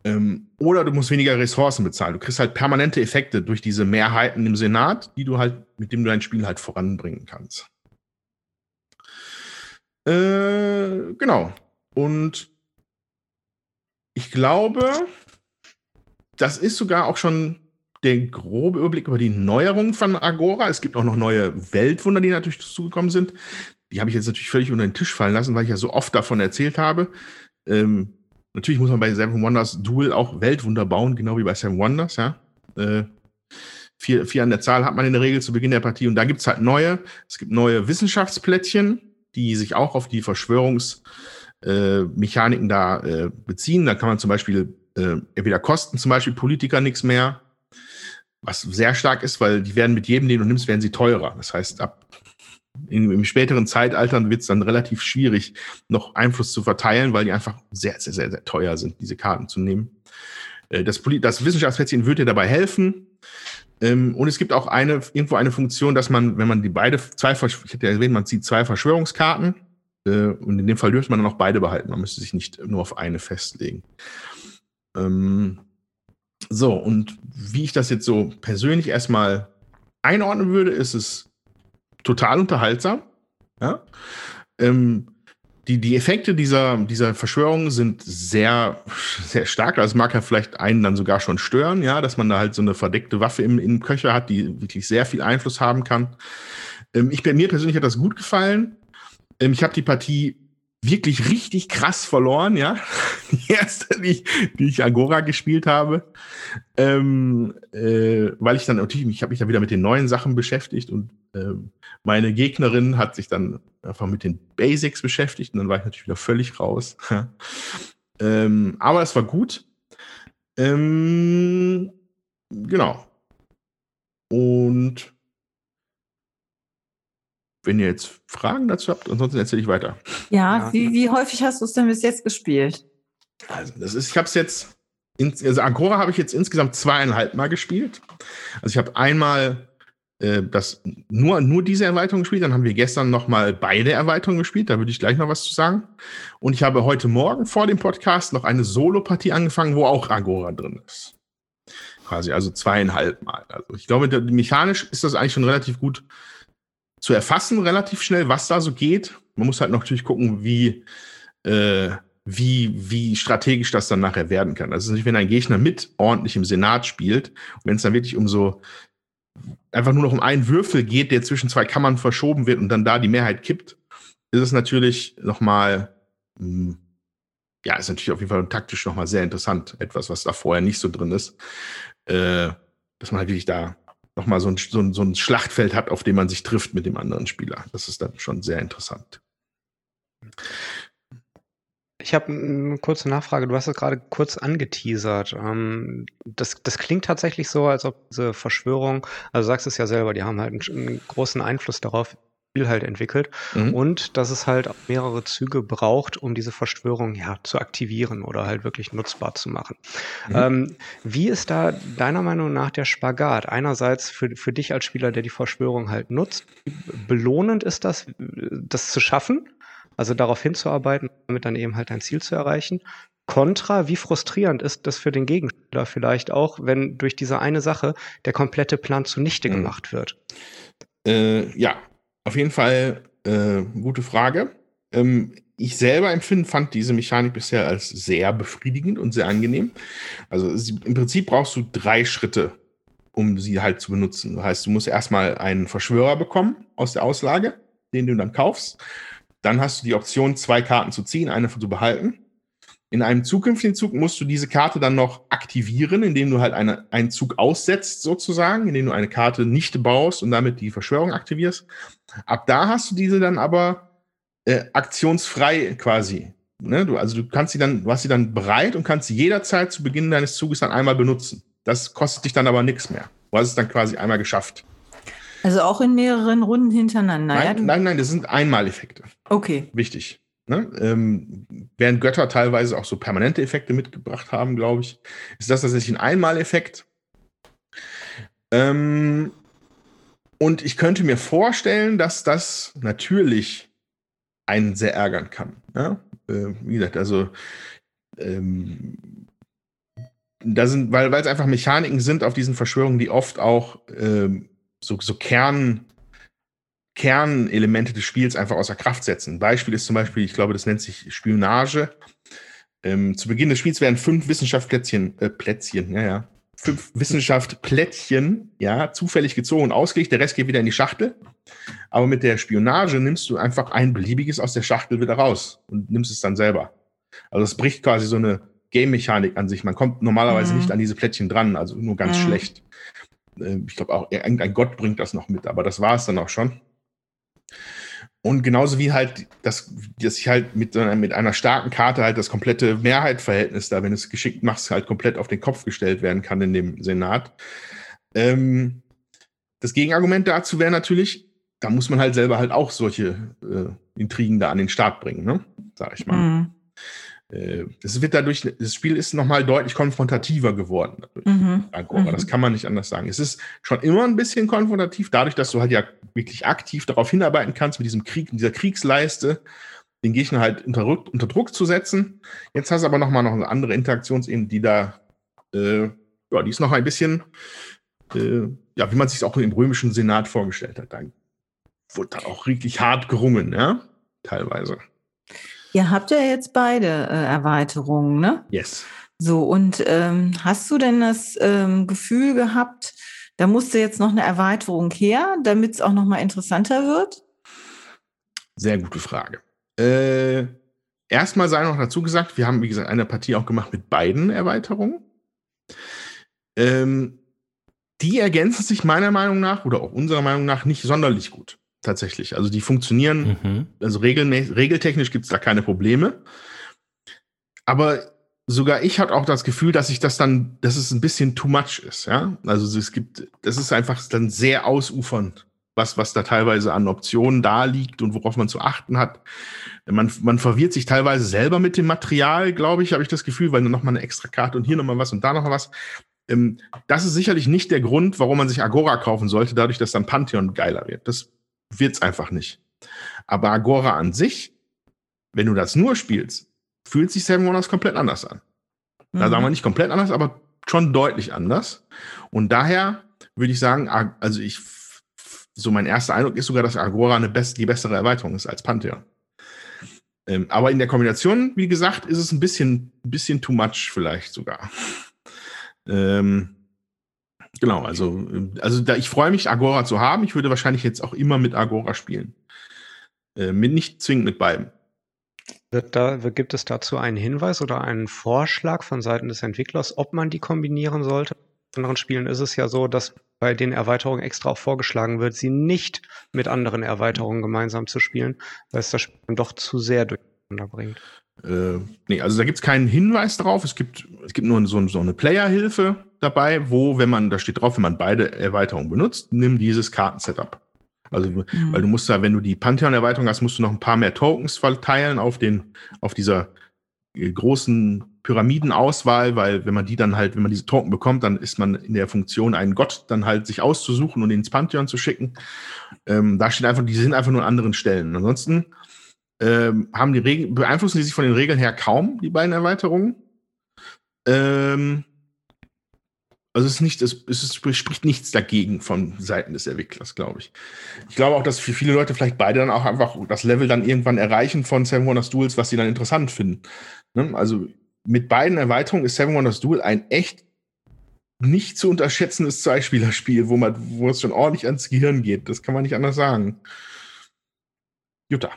Ähm, oder du musst weniger Ressourcen bezahlen. Du kriegst halt permanente Effekte durch diese Mehrheiten im Senat, die du halt, mit dem du dein Spiel halt voranbringen kannst. Äh, genau. Und ich glaube, das ist sogar auch schon der grobe Überblick über die Neuerungen von Agora. Es gibt auch noch neue Weltwunder, die natürlich dazugekommen sind. Die habe ich jetzt natürlich völlig unter den Tisch fallen lassen, weil ich ja so oft davon erzählt habe. Ähm, natürlich muss man bei Seven Wonders Duel auch Weltwunder bauen, genau wie bei Seven Wonders, ja. Äh, vier, vier an der Zahl hat man in der Regel zu Beginn der Partie. Und da gibt's halt neue. Es gibt neue Wissenschaftsplättchen, die sich auch auf die Verschwörungsmechaniken äh, da äh, beziehen. Da kann man zum Beispiel äh, entweder kosten zum Beispiel Politiker nichts mehr, was sehr stark ist, weil die werden mit jedem, den du nimmst, werden sie teurer. Das heißt, ab in, im späteren Zeitalter wird es dann relativ schwierig, noch Einfluss zu verteilen, weil die einfach sehr, sehr, sehr, sehr teuer sind, diese Karten zu nehmen. Äh, das, das Wissenschaftsplätzchen wird dir dabei helfen. Ähm, und es gibt auch eine, irgendwo eine Funktion, dass man, wenn man die beide, zwei, ich hätte ja erwähnt, man zieht zwei Verschwörungskarten. Äh, und in dem Fall dürfte man dann auch beide behalten. Man müsste sich nicht nur auf eine festlegen. Ähm, so, und wie ich das jetzt so persönlich erstmal einordnen würde, ist es total unterhaltsam. Ja? Ähm, die, die Effekte dieser, dieser Verschwörung sind sehr, sehr stark. Also es mag ja vielleicht einen dann sogar schon stören, ja, dass man da halt so eine verdeckte Waffe im, im Köcher hat, die wirklich sehr viel Einfluss haben kann. Ähm, ich, mir persönlich hat das gut gefallen. Ähm, ich habe die Partie wirklich richtig krass verloren, ja. Die erste, die, die ich Agora gespielt habe. Ähm, äh, weil ich dann natürlich, ich habe mich dann wieder mit den neuen Sachen beschäftigt und ähm, meine Gegnerin hat sich dann einfach mit den Basics beschäftigt und dann war ich natürlich wieder völlig raus. ähm, aber es war gut. Ähm, genau. Und wenn ihr jetzt Fragen dazu habt, ansonsten erzähle ich weiter. Ja, ja. Wie, wie häufig hast du es denn bis jetzt gespielt? Also, das ist, ich habe es jetzt, in, also Ancora habe ich jetzt insgesamt zweieinhalb Mal gespielt. Also ich habe einmal äh, das nur, nur diese Erweiterung gespielt, dann haben wir gestern nochmal beide Erweiterungen gespielt, da würde ich gleich noch was zu sagen. Und ich habe heute Morgen vor dem Podcast noch eine Solo-Partie angefangen, wo auch Agora drin ist. Quasi, also zweieinhalb Mal. Also ich glaube, mechanisch ist das eigentlich schon relativ gut zu erfassen, relativ schnell, was da so geht. Man muss halt natürlich gucken, wie, äh, wie, wie strategisch das dann nachher werden kann. Also wenn ein Gegner mit ordentlich im Senat spielt, wenn es dann wirklich um so einfach nur noch um einen Würfel geht, der zwischen zwei Kammern verschoben wird und dann da die Mehrheit kippt, ist es natürlich nochmal, hm, ja, ist natürlich auf jeden Fall taktisch nochmal sehr interessant. Etwas, was da vorher nicht so drin ist. Äh, dass man halt wirklich da nochmal so ein, so, ein, so ein Schlachtfeld hat, auf dem man sich trifft mit dem anderen Spieler. Das ist dann schon sehr interessant. Ich habe eine kurze Nachfrage. Du hast es gerade kurz angeteasert. Ähm, das, das klingt tatsächlich so, als ob diese Verschwörung, also du sagst es ja selber, die haben halt einen, einen großen Einfluss darauf, Spiel halt entwickelt mhm. und dass es halt auch mehrere Züge braucht, um diese Verschwörung ja zu aktivieren oder halt wirklich nutzbar zu machen. Mhm. Ähm, wie ist da deiner Meinung nach der Spagat? Einerseits für, für dich als Spieler, der die Verschwörung halt nutzt, belohnend ist das, das zu schaffen, also darauf hinzuarbeiten, damit dann eben halt dein Ziel zu erreichen. Contra, wie frustrierend ist das für den Gegenspieler vielleicht auch, wenn durch diese eine Sache der komplette Plan zunichte mhm. gemacht wird? Äh, ja, auf jeden Fall äh, gute Frage. Ähm, ich selber empfinde, fand diese Mechanik bisher als sehr befriedigend und sehr angenehm. Also sie, im Prinzip brauchst du drei Schritte, um sie halt zu benutzen. Das heißt, du musst erstmal einen Verschwörer bekommen aus der Auslage, den du dann kaufst. Dann hast du die Option, zwei Karten zu ziehen, eine zu behalten. In einem zukünftigen Zug musst du diese Karte dann noch aktivieren, indem du halt eine, einen Zug aussetzt, sozusagen, indem du eine Karte nicht baust und damit die Verschwörung aktivierst. Ab da hast du diese dann aber äh, aktionsfrei quasi. Ne? Du, also du kannst sie dann, du hast sie dann bereit und kannst sie jederzeit zu Beginn deines Zuges dann einmal benutzen. Das kostet dich dann aber nichts mehr. Du hast es dann quasi einmal geschafft. Also auch in mehreren Runden hintereinander. Nein, ja? nein, nein, das sind Einmaleffekte. Okay. Wichtig. Ne? Ähm, während Götter teilweise auch so permanente Effekte mitgebracht haben, glaube ich, ist das tatsächlich ein Einmaleffekt. Ähm, und ich könnte mir vorstellen, dass das natürlich einen sehr ärgern kann. Ja? Äh, wie gesagt, also ähm, da sind, weil es einfach Mechaniken sind auf diesen Verschwörungen, die oft auch ähm, so, so Kern, Kernelemente des Spiels einfach außer Kraft setzen. Beispiel ist zum Beispiel, ich glaube, das nennt sich Spionage. Ähm, zu Beginn des Spiels werden fünf Wissenschaftsplätzchen, äh, Plätzchen, ja, ja, fünf Wissenschaftsplättchen, ja, zufällig gezogen und ausgelegt. Der Rest geht wieder in die Schachtel. Aber mit der Spionage nimmst du einfach ein beliebiges aus der Schachtel wieder raus und nimmst es dann selber. Also es bricht quasi so eine Game-Mechanik an sich. Man kommt normalerweise mhm. nicht an diese Plättchen dran, also nur ganz mhm. schlecht. Äh, ich glaube auch, irgendein Gott bringt das noch mit, aber das war es dann auch schon. Und genauso wie halt, dass, dass ich halt mit, mit einer starken Karte halt das komplette Mehrheitsverhältnis da, wenn es geschickt machst, halt komplett auf den Kopf gestellt werden kann in dem Senat. Ähm, das Gegenargument dazu wäre natürlich, da muss man halt selber halt auch solche äh, Intrigen da an den Start bringen, ne? Sag ich mal. Mhm. Äh, das wird dadurch, das Spiel ist nochmal deutlich konfrontativer geworden. Mhm. Das mhm. kann man nicht anders sagen. Es ist schon immer ein bisschen konfrontativ, dadurch, dass du halt ja wirklich aktiv darauf hinarbeiten kannst, mit diesem Krieg, dieser Kriegsleiste, den Gegner halt unter, unter Druck zu setzen. Jetzt hast du aber nochmal noch eine andere Interaktionsebene, die da, äh, ja, die ist noch ein bisschen, äh, ja, wie man sich auch im römischen Senat vorgestellt hat. Da wurde dann auch richtig hart gerungen, ja, teilweise. Ihr habt ja jetzt beide äh, Erweiterungen, ne? Yes. So, und ähm, hast du denn das ähm, Gefühl gehabt, da musste jetzt noch eine Erweiterung her, damit es auch noch mal interessanter wird? Sehr gute Frage. Äh, erstmal sei noch dazu gesagt, wir haben, wie gesagt, eine Partie auch gemacht mit beiden Erweiterungen. Ähm, die ergänzen sich meiner Meinung nach oder auch unserer Meinung nach nicht sonderlich gut tatsächlich. Also die funktionieren, mhm. also regeltechnisch gibt es da keine Probleme. Aber sogar ich hatte auch das Gefühl, dass ich das dann, dass es ein bisschen too much ist, ja. Also es gibt, das ist einfach dann sehr ausufernd, was, was da teilweise an Optionen da liegt und worauf man zu achten hat. Man, man verwirrt sich teilweise selber mit dem Material, glaube ich, habe ich das Gefühl, weil dann nochmal eine extra Karte und hier nochmal was und da noch was. Ähm, das ist sicherlich nicht der Grund, warum man sich Agora kaufen sollte, dadurch, dass dann Pantheon geiler wird. Das wird es einfach nicht. Aber Agora an sich, wenn du das nur spielst, fühlt sich Seven Wonders komplett anders an. Mhm. Da sagen wir nicht komplett anders, aber schon deutlich anders. Und daher würde ich sagen, also ich, so mein erster Eindruck ist sogar, dass Agora eine best, die bessere Erweiterung ist als Pantheon. Ähm, aber in der Kombination, wie gesagt, ist es ein bisschen, bisschen too much vielleicht sogar. Ähm, Genau, also, also da, ich freue mich, Agora zu haben. Ich würde wahrscheinlich jetzt auch immer mit Agora spielen. Äh, mit, nicht zwingend mit beiden. Da, gibt es dazu einen Hinweis oder einen Vorschlag von Seiten des Entwicklers, ob man die kombinieren sollte? In anderen Spielen ist es ja so, dass bei den Erweiterungen extra auch vorgeschlagen wird, sie nicht mit anderen Erweiterungen gemeinsam zu spielen, weil es das Spiel doch zu sehr durcheinander bringt. Äh, nee, also da gibt es keinen Hinweis drauf. Es gibt, es gibt nur so, so eine Player-Hilfe dabei, wo, wenn man, da steht drauf, wenn man beide Erweiterungen benutzt, nimm dieses Kartensetup. Also, mhm. weil du musst da, wenn du die Pantheon-Erweiterung hast, musst du noch ein paar mehr Tokens verteilen auf den, auf dieser äh, großen Pyramidenauswahl, weil wenn man die dann halt, wenn man diese Token bekommt, dann ist man in der Funktion, einen Gott dann halt sich auszusuchen und ins Pantheon zu schicken. Ähm, da steht einfach, die sind einfach nur an anderen Stellen. Ansonsten ähm, haben die Regeln, beeinflussen die sich von den Regeln her kaum, die beiden Erweiterungen. Ähm, also es ist nicht, es, es spricht nichts dagegen von Seiten des Entwicklers, glaube ich. Ich glaube auch, dass für viele Leute vielleicht beide dann auch einfach das Level dann irgendwann erreichen von Seven Wonders Duels, was sie dann interessant finden. Ne? Also mit beiden Erweiterungen ist Seven Wonders Duel ein echt nicht zu unterschätzendes Zweispielerspiel, wo man, wo es schon ordentlich ans Gehirn geht. Das kann man nicht anders sagen. Jutta.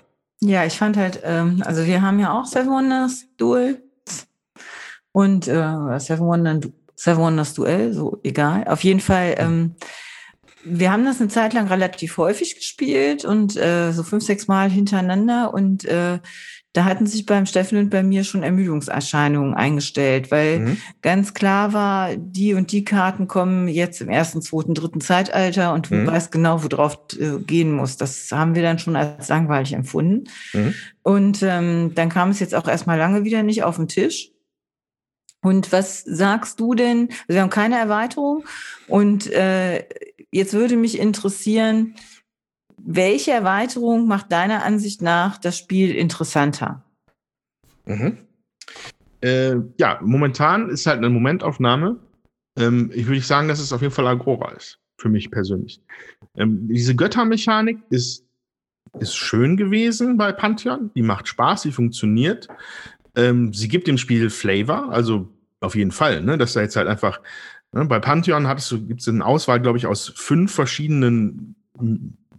Ja, ich fand halt, ähm, also wir haben ja auch Seven Wonders Duels und äh, Seven, Wonders, Seven Wonders Duell, so egal. Auf jeden Fall, ähm, wir haben das eine Zeit lang relativ häufig gespielt und äh, so fünf, sechs Mal hintereinander und äh, da hatten sich beim Steffen und bei mir schon Ermüdungserscheinungen eingestellt, weil mhm. ganz klar war, die und die Karten kommen jetzt im ersten, zweiten, dritten Zeitalter und du mhm. weißt genau, worauf äh, gehen muss. Das haben wir dann schon als langweilig empfunden. Mhm. Und ähm, dann kam es jetzt auch erstmal lange wieder nicht auf den Tisch. Und was sagst du denn? Also wir haben keine Erweiterung. Und äh, jetzt würde mich interessieren, welche Erweiterung macht deiner Ansicht nach das Spiel interessanter? Mhm. Äh, ja, momentan ist halt eine Momentaufnahme. Ähm, ich würde sagen, dass es auf jeden Fall Agora ist. Für mich persönlich. Ähm, diese Göttermechanik ist, ist schön gewesen bei Pantheon. Die macht Spaß, sie funktioniert. Ähm, sie gibt dem Spiel Flavor, also auf jeden Fall, ne? Dass da jetzt halt einfach, ne? bei Pantheon gibt es eine Auswahl, glaube ich, aus fünf verschiedenen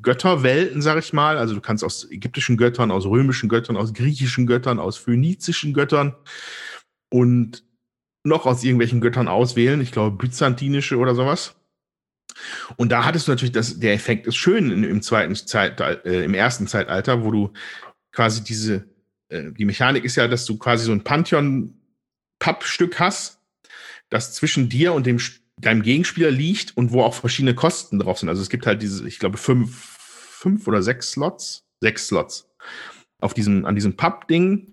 Götterwelten, sag ich mal. Also du kannst aus ägyptischen Göttern, aus römischen Göttern, aus griechischen Göttern, aus phönizischen Göttern und noch aus irgendwelchen Göttern auswählen. Ich glaube, byzantinische oder sowas. Und da hattest du natürlich, das, der Effekt ist schön im, zweiten Zeitalter, äh, im ersten Zeitalter, wo du quasi diese, äh, die Mechanik ist ja, dass du quasi so ein Pantheon-Pappstück hast, das zwischen dir und dem deinem Gegenspieler liegt und wo auch verschiedene Kosten drauf sind. Also es gibt halt diese, ich glaube, fünf, fünf oder sechs Slots, sechs Slots auf diesem, an diesem Papp-Ding.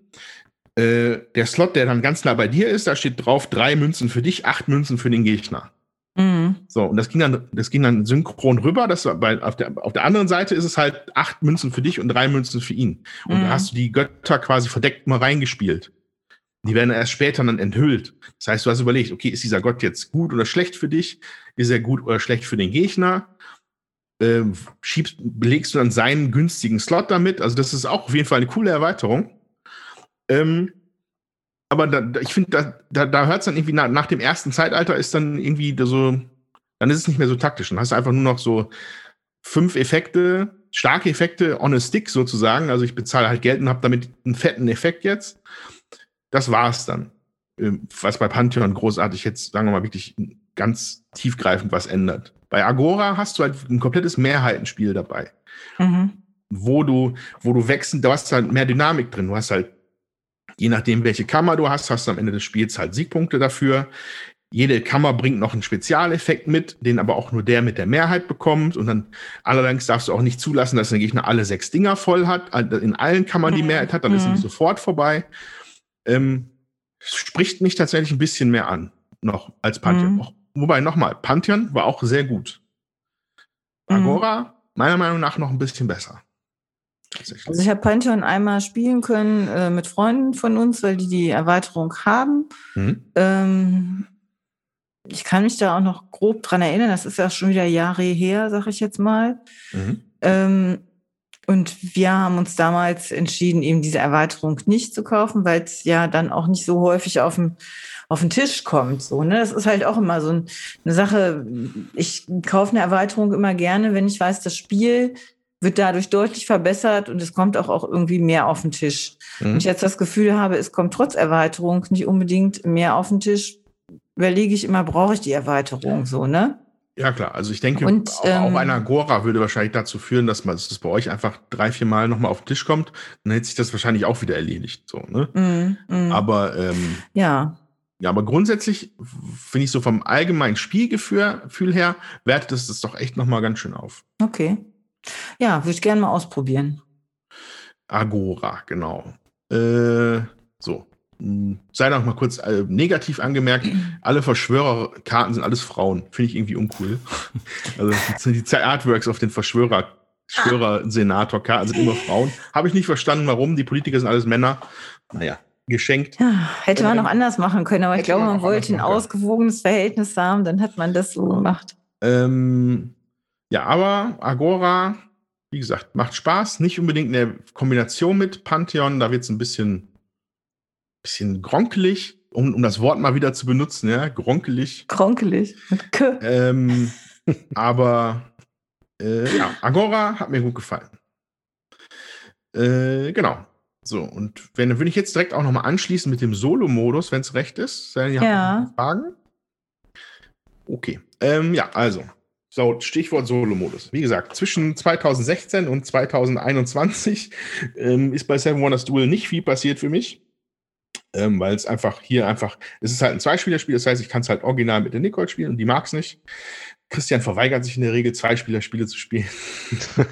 Äh, der Slot, der dann ganz nah bei dir ist, da steht drauf drei Münzen für dich, acht Münzen für den Gegner. Mhm. So, und das ging dann, das ging dann synchron rüber. Das bei, auf, der, auf der anderen Seite ist es halt acht Münzen für dich und drei Münzen für ihn. Und mhm. da hast du die Götter quasi verdeckt mal reingespielt. Die werden erst später dann enthüllt. Das heißt, du hast überlegt, okay, ist dieser Gott jetzt gut oder schlecht für dich? Ist er gut oder schlecht für den Gegner? Ähm, schiebst, belegst du dann seinen günstigen Slot damit? Also, das ist auch auf jeden Fall eine coole Erweiterung. Ähm, aber da, ich finde, da, da, da hört es dann irgendwie nach, nach, dem ersten Zeitalter ist dann irgendwie so, dann ist es nicht mehr so taktisch. Dann hast du einfach nur noch so fünf Effekte, starke Effekte on a stick sozusagen. Also ich bezahle halt Geld und habe damit einen fetten Effekt jetzt. Das war's dann. Ähm, was bei Pantheon großartig jetzt, sagen wir mal, wirklich ganz tiefgreifend was ändert. Bei Agora hast du halt ein komplettes Mehrheitenspiel dabei. Mhm. Wo du, wo du wechseln, du hast halt mehr Dynamik drin. Du hast halt Je nachdem, welche Kammer du hast, hast du am Ende des Spiels halt Siegpunkte dafür. Jede Kammer bringt noch einen Spezialeffekt mit, den aber auch nur der mit der Mehrheit bekommt. Und dann allerdings darfst du auch nicht zulassen, dass der Gegner alle sechs Dinger voll hat, in allen Kammern die mhm. Mehrheit hat, dann ist sie mhm. sofort vorbei. Ähm, spricht mich tatsächlich ein bisschen mehr an, noch als Pantheon. Mhm. Wobei nochmal, Pantheon war auch sehr gut. Mhm. Agora, mhm. meiner Meinung nach, noch ein bisschen besser. Also ich habe Pantheon einmal spielen können äh, mit Freunden von uns, weil die die Erweiterung haben. Mhm. Ähm, ich kann mich da auch noch grob dran erinnern. Das ist ja schon wieder Jahre her, sag ich jetzt mal. Mhm. Ähm, und wir haben uns damals entschieden, eben diese Erweiterung nicht zu kaufen, weil es ja dann auch nicht so häufig auf dem auf den Tisch kommt. So, ne? Das ist halt auch immer so eine Sache. Ich kaufe eine Erweiterung immer gerne, wenn ich weiß, das Spiel wird dadurch deutlich verbessert und es kommt auch, auch irgendwie mehr auf den Tisch. Mhm. Wenn ich jetzt das Gefühl habe, es kommt trotz Erweiterung nicht unbedingt mehr auf den Tisch, überlege ich immer, brauche ich die Erweiterung so, ne? Ja, klar. Also ich denke, und, ähm, auch eine Agora würde wahrscheinlich dazu führen, dass man dass das bei euch einfach drei, vier Mal nochmal auf den Tisch kommt. Dann hätte sich das wahrscheinlich auch wieder erledigt. So, ne? Mm, mm. Aber ähm, ja. Ja, aber grundsätzlich finde ich so vom allgemeinen Spielgefühl her, wertet es das doch echt nochmal ganz schön auf. Okay. Ja, würde ich gerne mal ausprobieren. Agora, genau. Äh, so. Hm, sei noch mal kurz äh, negativ angemerkt, alle Verschwörerkarten sind alles Frauen. Finde ich irgendwie uncool. Also die Artworks auf den Verschwörer, Verschwörer-Senator-Karten sind immer Frauen. Habe ich nicht verstanden, warum. Die Politiker sind alles Männer. Naja, geschenkt. Ja, hätte man noch anders machen können, aber ich glaube, man, man wollte ein ausgewogenes Verhältnis haben, dann hat man das so gemacht. Ähm, ja, aber Agora, wie gesagt, macht Spaß. Nicht unbedingt in der Kombination mit Pantheon, da wird es ein bisschen, bisschen gronkelig, um, um das Wort mal wieder zu benutzen, ja, gronkelig. Gronkelig. Ähm, aber äh, ja, Agora hat mir gut gefallen. Äh, genau. So, und wenn, dann würde ich jetzt direkt auch nochmal anschließen mit dem Solo-Modus, wenn es recht ist. Ja. Fragen? Okay. Ähm, ja, also, so, Stichwort Solo-Modus. Wie gesagt, zwischen 2016 und 2021 ähm, ist bei Seven Wonders Duel nicht viel passiert für mich. Ähm, weil es einfach hier einfach, es ist halt ein Zweispielerspiel, das heißt, ich kann es halt original mit der Nicole spielen und die mag es nicht. Christian verweigert sich in der Regel, Zweispielerspiele zu spielen.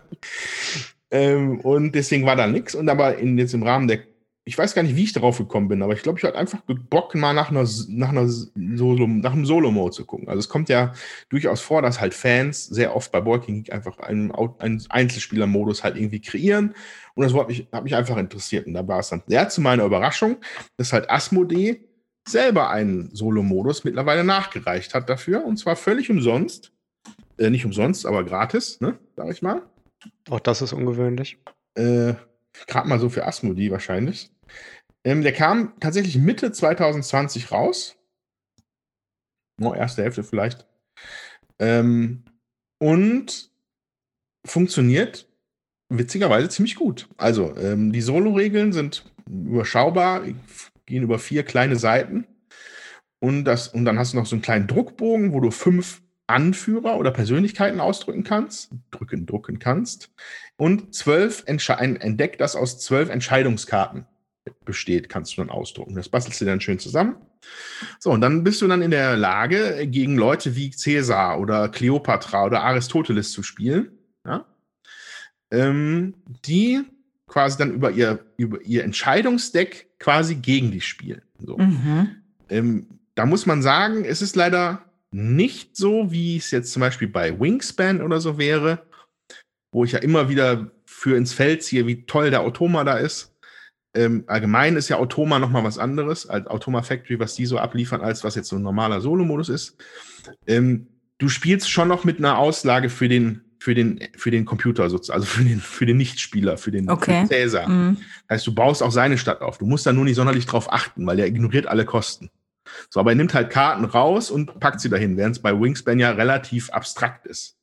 ähm, und deswegen war da nichts. Und aber in, jetzt im Rahmen der ich weiß gar nicht, wie ich darauf gekommen bin, aber ich glaube, ich hatte einfach Bock, mal nach, einer, nach, einer Solo, nach einem Solo-Mode zu gucken. Also es kommt ja durchaus vor, dass halt Fans sehr oft bei Walking Geek einfach einen, einen Einzelspieler-Modus halt irgendwie kreieren. Und das hat mich, hat mich einfach interessiert. Und da war es dann sehr zu meiner Überraschung, dass halt Asmodee selber einen Solo-Modus mittlerweile nachgereicht hat dafür. Und zwar völlig umsonst. Äh, nicht umsonst, aber gratis, ne, sag ich mal. Auch das ist ungewöhnlich. Äh, Gerade mal so für Asmodee wahrscheinlich. Ähm, der kam tatsächlich Mitte 2020 raus. Oh, erste Hälfte vielleicht. Ähm, und funktioniert witzigerweise ziemlich gut. Also, ähm, die Solo-Regeln sind überschaubar, gehen über vier kleine Seiten. Und, das, und dann hast du noch so einen kleinen Druckbogen, wo du fünf Anführer oder Persönlichkeiten ausdrücken kannst, drücken, drucken kannst. Und zwölf ein Entdeck, das aus zwölf Entscheidungskarten besteht, kannst du dann ausdrucken. Das bastelst du dann schön zusammen. So, und dann bist du dann in der Lage, gegen Leute wie Caesar oder Kleopatra oder Aristoteles zu spielen, ja? ähm, die quasi dann über ihr, über ihr Entscheidungsdeck quasi gegen dich spielen. So. Mhm. Ähm, da muss man sagen, es ist leider nicht so, wie es jetzt zum Beispiel bei Wingspan oder so wäre, wo ich ja immer wieder für ins Feld ziehe, wie toll der Automa da ist. Ähm, allgemein ist ja Automa noch mal was anderes als Automa Factory, was die so abliefern, als was jetzt so ein normaler Solo-Modus ist. Ähm, du spielst schon noch mit einer Auslage für den für den für den Computer sozusagen, also für den für den Nichtspieler, für den okay. für Cäsar. Mhm. Heißt, du baust auch seine Stadt auf. Du musst da nur nicht sonderlich drauf achten, weil er ignoriert alle Kosten. So, aber er nimmt halt Karten raus und packt sie dahin, während es bei Wingspan ja relativ abstrakt ist,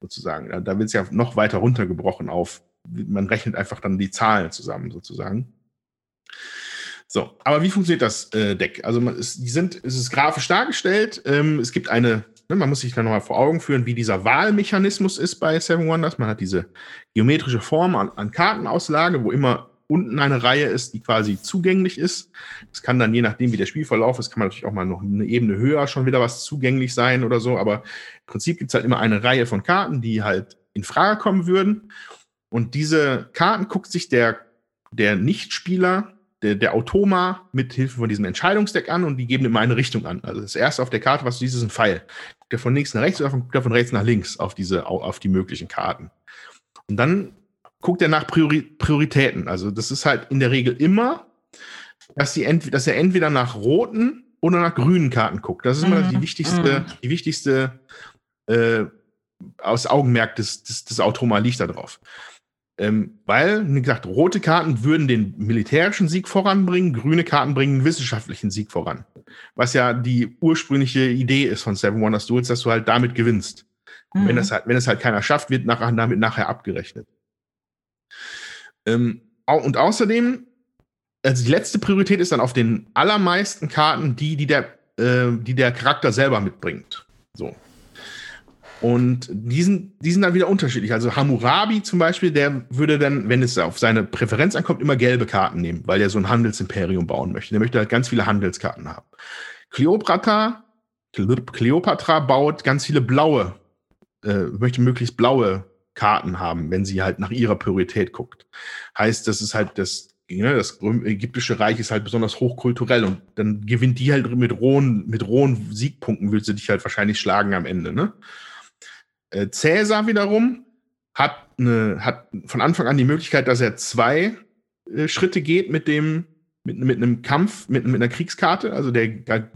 sozusagen. Da, da wird es ja noch weiter runtergebrochen auf, man rechnet einfach dann die Zahlen zusammen, sozusagen. So, aber wie funktioniert das äh, Deck? Also man, es, die sind, es ist grafisch dargestellt. Ähm, es gibt eine, ne, man muss sich dann nochmal vor Augen führen, wie dieser Wahlmechanismus ist bei Seven Wonders. Man hat diese geometrische Form an, an Kartenauslage, wo immer unten eine Reihe ist, die quasi zugänglich ist. Es kann dann, je nachdem, wie der Spielverlauf ist, kann man natürlich auch mal noch eine Ebene höher schon wieder was zugänglich sein oder so. Aber im Prinzip gibt es halt immer eine Reihe von Karten, die halt in Frage kommen würden. Und diese Karten guckt sich der, der Nichtspieler der, der Automa mit Hilfe von diesem Entscheidungsdeck an und die geben immer eine Richtung an. Also das erste auf der Karte, was du siehst, ist ein Pfeil. Der von links nach rechts oder von, von rechts nach links auf diese, auf die möglichen Karten. Und dann guckt er nach Priori Prioritäten. Also das ist halt in der Regel immer, dass, die dass er entweder nach roten oder nach grünen Karten guckt. Das ist immer mhm. die wichtigste, mhm. die wichtigste äh, aus Augenmerk des, des, des Automa liegt da drauf. Ähm, weil, wie gesagt, rote Karten würden den militärischen Sieg voranbringen, grüne Karten bringen den wissenschaftlichen Sieg voran. Was ja die ursprüngliche Idee ist von Seven Wonders Duels, dass du halt damit gewinnst. Mhm. Wenn, das halt, wenn es halt keiner schafft, wird nach, damit nachher abgerechnet. Ähm, und außerdem, also die letzte Priorität ist dann auf den allermeisten Karten die, die der, äh, die der Charakter selber mitbringt. So. Und die sind, die sind dann wieder unterschiedlich. Also Hammurabi zum Beispiel, der würde dann, wenn es auf seine Präferenz ankommt, immer gelbe Karten nehmen, weil er so ein Handelsimperium bauen möchte. Der möchte halt ganz viele Handelskarten haben. Kleopatra, Kleopatra baut ganz viele blaue, äh, möchte möglichst blaue Karten haben, wenn sie halt nach ihrer Priorität guckt. Heißt, das ist halt das, ne, das ägyptische Reich ist halt besonders hochkulturell und dann gewinnt die halt mit rohen, mit rohen Siegpunkten, will sie dich halt wahrscheinlich schlagen am Ende, ne? Äh, Cäsar wiederum hat, eine, hat von Anfang an die Möglichkeit, dass er zwei äh, Schritte geht mit dem, mit, mit einem Kampf, mit, mit einer Kriegskarte. Also der,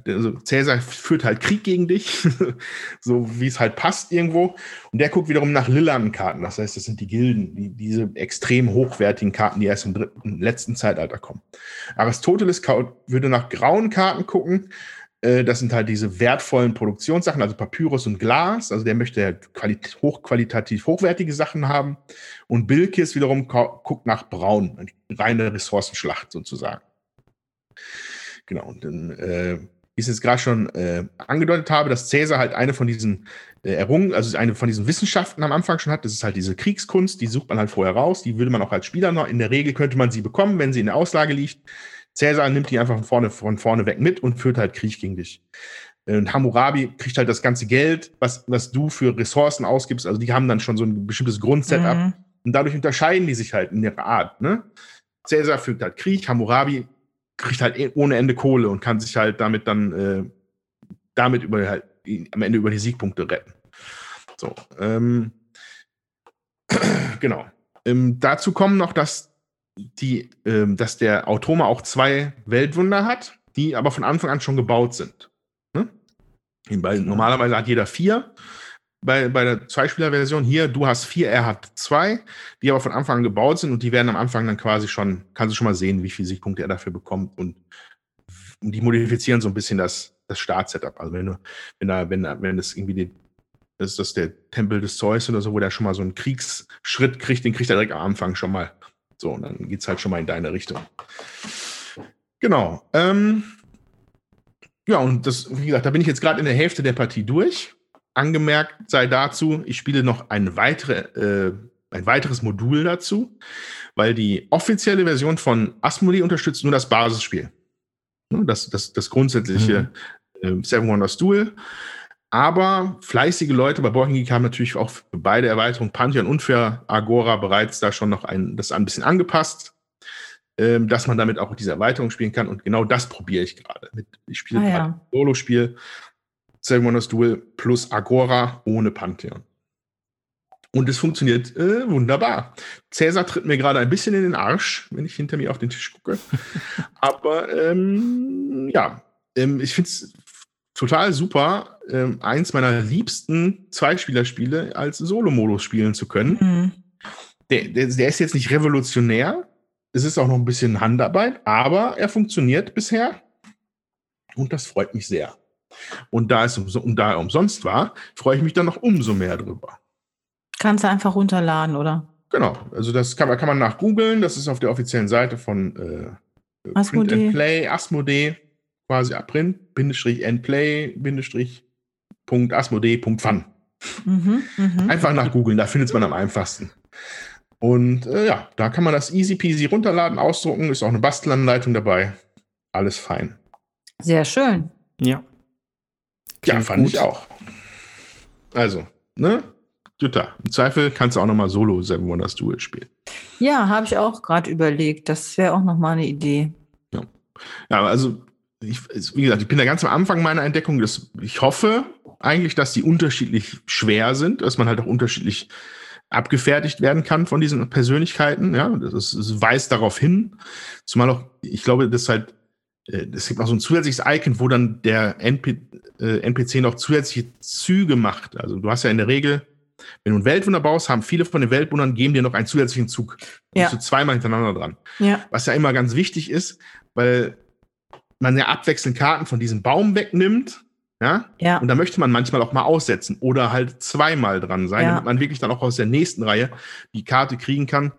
also Cäsar führt halt Krieg gegen dich, so wie es halt passt irgendwo. Und der guckt wiederum nach lilanen Karten. Das heißt, das sind die Gilden, die, diese extrem hochwertigen Karten, die erst im dritten, letzten Zeitalter kommen. Aristoteles würde nach grauen Karten gucken. Äh, das sind halt diese wertvollen Produktionssachen, also Papyrus und Glas. Also der möchte ja hochqualitativ hochwertige Sachen haben. Und Bilkis wiederum guckt nach Braun, reine Ressourcenschlacht sozusagen. Genau, und dann, äh, wie ich es jetzt gerade schon äh, angedeutet habe, dass Cäsar halt eine von diesen äh, Errungen, also eine von diesen Wissenschaften am Anfang schon hat. Das ist halt diese Kriegskunst, die sucht man halt vorher raus. Die würde man auch als Spieler noch, in der Regel könnte man sie bekommen, wenn sie in der Auslage liegt. Cäsar nimmt die einfach von vorne, von vorne weg mit und führt halt Krieg gegen dich. Und Hammurabi kriegt halt das ganze Geld, was, was du für Ressourcen ausgibst. Also die haben dann schon so ein bestimmtes Grundsetup. Mhm. Und dadurch unterscheiden die sich halt in ihrer Art. Ne? Cäsar führt halt Krieg, Hammurabi kriegt halt eh ohne Ende Kohle und kann sich halt damit dann äh, damit über halt am Ende über die Siegpunkte retten. So, ähm, genau. Ähm, dazu kommen noch, dass die, ähm, dass der Automa auch zwei Weltwunder hat, die aber von Anfang an schon gebaut sind. Ne? Normalerweise hat jeder vier. Bei, bei der Zweispieler-Version hier, du hast vier, er hat zwei, die aber von Anfang an gebaut sind und die werden am Anfang dann quasi schon, kannst du schon mal sehen, wie viele Siegpunkte er dafür bekommt und, und die modifizieren so ein bisschen das, das Start-Setup. Also wenn du, wenn da, wenn, wenn das irgendwie die, das ist das der Tempel des Zeus oder so, wo der schon mal so einen Kriegsschritt kriegt, den kriegt er direkt am Anfang schon mal. So, und dann geht es halt schon mal in deine Richtung. Genau. Ähm, ja, und das, wie gesagt, da bin ich jetzt gerade in der Hälfte der Partie durch. Angemerkt sei dazu, ich spiele noch ein, weitere, äh, ein weiteres Modul dazu, weil die offizielle Version von Asmodee unterstützt nur das Basisspiel. Ne, das, das, das grundsätzliche mhm. äh, Seven Wonders Duel. Aber fleißige Leute bei Geek haben natürlich auch für beide Erweiterungen Pantheon und für Agora bereits da schon noch ein, das ein bisschen angepasst, ähm, dass man damit auch diese Erweiterung spielen kann. Und genau das probiere ich gerade. Ich spiele ah, ja. ein Solo-Spiel, Wonders Duel plus Agora ohne Pantheon. Und es funktioniert äh, wunderbar. Cäsar tritt mir gerade ein bisschen in den Arsch, wenn ich hinter mir auf den Tisch gucke. Aber ähm, ja, ähm, ich finde es total super, ähm, eins meiner liebsten Zweispielerspiele als Solo-Modus spielen zu können. Mhm. Der, der, der, ist jetzt nicht revolutionär. Es ist auch noch ein bisschen Handarbeit, aber er funktioniert bisher. Und das freut mich sehr. Und da, es, und da er umsonst war, freue ich mich dann noch umso mehr drüber. Kannst du einfach runterladen, oder? Genau. Also das kann, kann man nach googeln. Das ist auf der offiziellen Seite von äh, Print and Play, Asmodee quasi print, Bindestrich Endplay, Bindestrich Punkt Asmodee, Punkt Fun. Mhm, mh. Einfach nach googeln, da findet man am einfachsten. Und äh, ja, da kann man das easy peasy runterladen, ausdrucken, ist auch eine Bastelanleitung dabei. Alles fein. Sehr schön. Ja. Klingt ja, fand gut. ich auch. Also, ne? Jutta, im Zweifel kannst du auch nochmal Solo Seven Wonders Duel spielen. Ja, habe ich auch gerade überlegt. Das wäre auch nochmal eine Idee. Ja. ja, also ich, wie gesagt, ich bin da ganz am Anfang meiner Entdeckung. Das, ich hoffe eigentlich, dass die unterschiedlich schwer sind, dass man halt auch unterschiedlich abgefertigt werden kann von diesen Persönlichkeiten. Ja, das, das weist darauf hin. Zumal auch, ich glaube, das halt, es gibt noch so ein zusätzliches Icon, wo dann der NP, äh, NPC noch zusätzliche Züge macht. Also du hast ja in der Regel, wenn du einen Weltwunder baust, haben viele von den Weltwundern geben dir noch einen zusätzlichen Zug. Ja. Bist du zweimal hintereinander dran. Ja. Was ja immer ganz wichtig ist, weil man ja abwechselnd Karten von diesem Baum wegnimmt. Ja? ja. Und da möchte man manchmal auch mal aussetzen oder halt zweimal dran sein, ja. damit man wirklich dann auch aus der nächsten Reihe die Karte kriegen kann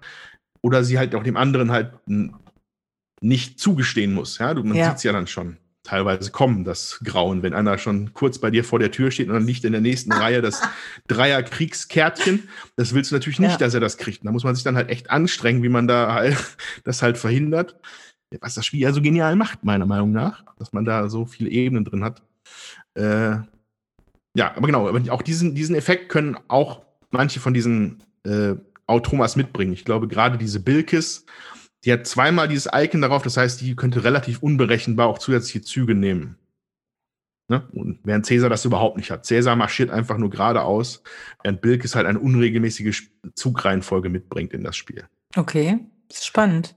oder sie halt auch dem anderen halt nicht zugestehen muss. Ja, man ja. sieht es ja dann schon teilweise kommen, das Grauen, wenn einer schon kurz bei dir vor der Tür steht und dann liegt in der nächsten Reihe das Dreier-Kriegskärtchen. Das willst du natürlich nicht, ja. dass er das kriegt. Da muss man sich dann halt echt anstrengen, wie man da halt, das halt verhindert was das Spiel ja so genial macht, meiner Meinung nach, dass man da so viele Ebenen drin hat. Äh, ja, aber genau, aber auch diesen, diesen Effekt können auch manche von diesen äh, Automas mitbringen. Ich glaube, gerade diese Bilkis, die hat zweimal dieses Icon darauf, das heißt, die könnte relativ unberechenbar auch zusätzliche Züge nehmen. Ne? Und während Cäsar das überhaupt nicht hat. Cäsar marschiert einfach nur geradeaus, während Bilkis halt eine unregelmäßige Zugreihenfolge mitbringt in das Spiel. Okay, das ist spannend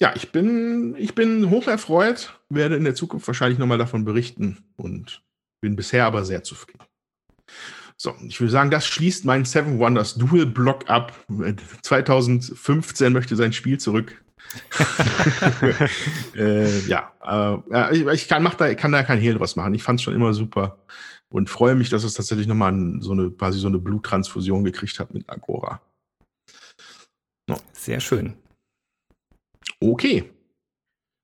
ja, ich bin, ich bin hoch erfreut, werde in der Zukunft wahrscheinlich nochmal davon berichten und bin bisher aber sehr zufrieden. So, ich würde sagen, das schließt meinen Seven Wonders Dual Block ab. 2015 möchte sein Spiel zurück. äh, ja, äh, ich, ich, kann, mach da, kann da kein Hehl draus machen. Ich fand es schon immer super und freue mich, dass es tatsächlich nochmal so eine, quasi so eine Bluttransfusion gekriegt hat mit Agora. No. Sehr schön. Okay.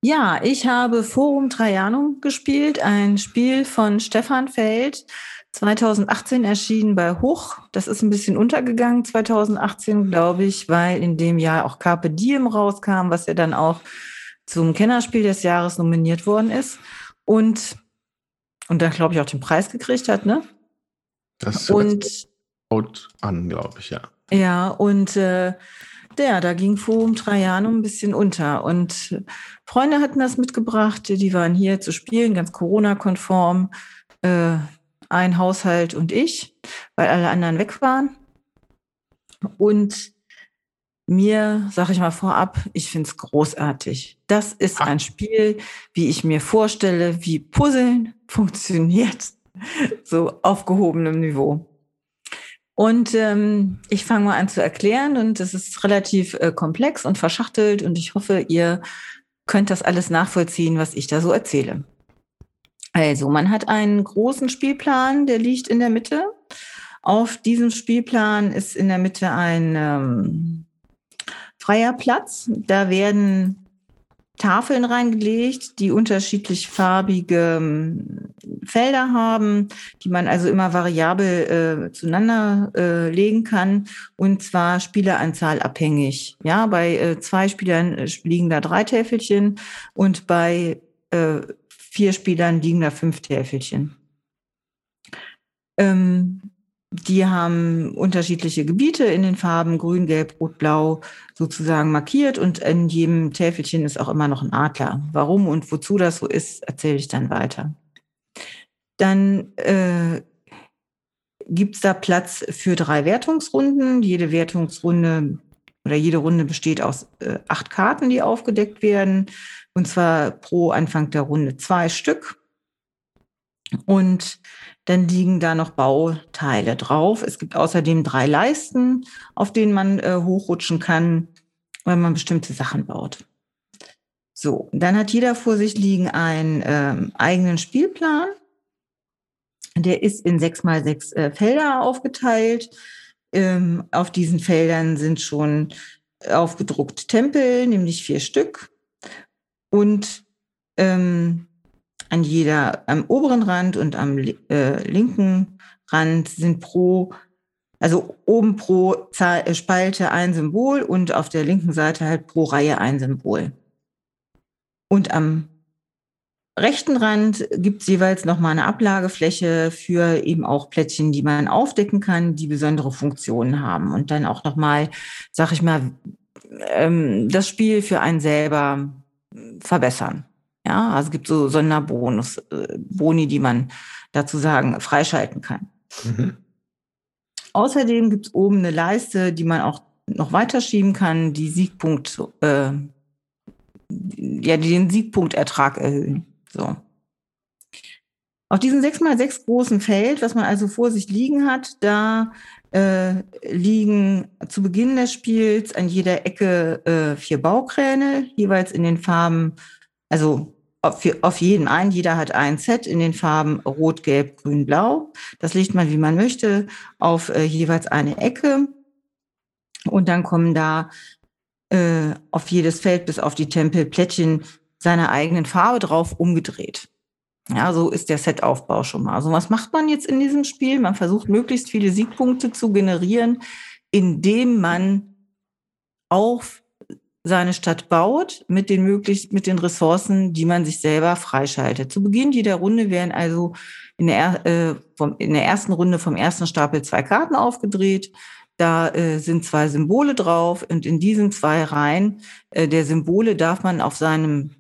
Ja, ich habe Forum Trajanum gespielt, ein Spiel von Stefan Feld, 2018 erschienen bei Hoch. Das ist ein bisschen untergegangen 2018, glaube ich, weil in dem Jahr auch Carpe Diem rauskam, was ja dann auch zum Kennerspiel des Jahres nominiert worden ist. Und, und dann, glaube ich, auch den Preis gekriegt hat, ne? Das und out an, glaube ich, ja. Ja, und äh, ja, da ging Forum Trajanum ein bisschen unter. Und Freunde hatten das mitgebracht, die waren hier zu spielen, ganz Corona-konform. Äh, ein Haushalt und ich, weil alle anderen weg waren. Und mir, sage ich mal vorab, ich finde es großartig. Das ist ein Spiel, wie ich mir vorstelle, wie Puzzeln funktioniert, so auf gehobenem Niveau. Und ähm, ich fange mal an zu erklären und es ist relativ äh, komplex und verschachtelt und ich hoffe, ihr könnt das alles nachvollziehen, was ich da so erzähle. Also, man hat einen großen Spielplan, der liegt in der Mitte. Auf diesem Spielplan ist in der Mitte ein ähm, freier Platz. Da werden Tafeln reingelegt, die unterschiedlich farbige ähm, Felder haben, die man also immer variabel äh, zueinander äh, legen kann und zwar Spieleranzahl abhängig. Ja, bei äh, zwei Spielern äh, liegen da drei Täfelchen und bei äh, vier Spielern liegen da fünf Täfelchen. Ähm, die haben unterschiedliche Gebiete in den Farben Grün, Gelb, Rot, Blau sozusagen markiert und in jedem Täfelchen ist auch immer noch ein Adler. Warum und wozu das so ist, erzähle ich dann weiter. Dann äh, gibt es da Platz für drei Wertungsrunden. Jede Wertungsrunde oder jede Runde besteht aus äh, acht Karten, die aufgedeckt werden. Und zwar pro Anfang der Runde zwei Stück. Und dann liegen da noch Bauteile drauf. Es gibt außerdem drei Leisten, auf denen man äh, hochrutschen kann, wenn man bestimmte Sachen baut. So, dann hat jeder vor sich liegen einen ähm, eigenen Spielplan. Der ist in sechs mal sechs äh, Felder aufgeteilt. Ähm, auf diesen Feldern sind schon aufgedruckt Tempel, nämlich vier Stück. Und ähm, an jeder, am oberen Rand und am äh, linken Rand sind pro, also oben pro Zahl, äh, Spalte ein Symbol und auf der linken Seite halt pro Reihe ein Symbol. Und am rechten Rand gibt es jeweils nochmal eine Ablagefläche für eben auch Plättchen, die man aufdecken kann, die besondere Funktionen haben. Und dann auch nochmal, sag ich mal, ähm, das Spiel für einen selber verbessern. Ja, also es gibt so Sonderbonus, äh, Boni, die man dazu sagen freischalten kann. Mhm. Außerdem gibt es oben eine Leiste, die man auch noch weiterschieben kann, die Siegpunkt, äh, ja, die den Siegpunktertrag erhöhen. So. Auf diesem 6x6 großen Feld, was man also vor sich liegen hat, da äh, liegen zu Beginn des Spiels an jeder Ecke äh, vier Baukräne, jeweils in den Farben, also auf, auf jeden ein. Jeder hat ein Set in den Farben Rot, Gelb, Grün, Blau. Das legt man, wie man möchte, auf äh, jeweils eine Ecke. Und dann kommen da äh, auf jedes Feld bis auf die Tempelplättchen seiner eigenen Farbe drauf umgedreht. Ja, so ist der Setaufbau schon mal. Also was macht man jetzt in diesem Spiel? Man versucht möglichst viele Siegpunkte zu generieren, indem man auf seine Stadt baut mit den möglich mit den Ressourcen, die man sich selber freischaltet. Zu Beginn jeder Runde werden also in der, äh, vom, in der ersten Runde vom ersten Stapel zwei Karten aufgedreht. Da äh, sind zwei Symbole drauf und in diesen zwei Reihen äh, der Symbole darf man auf seinem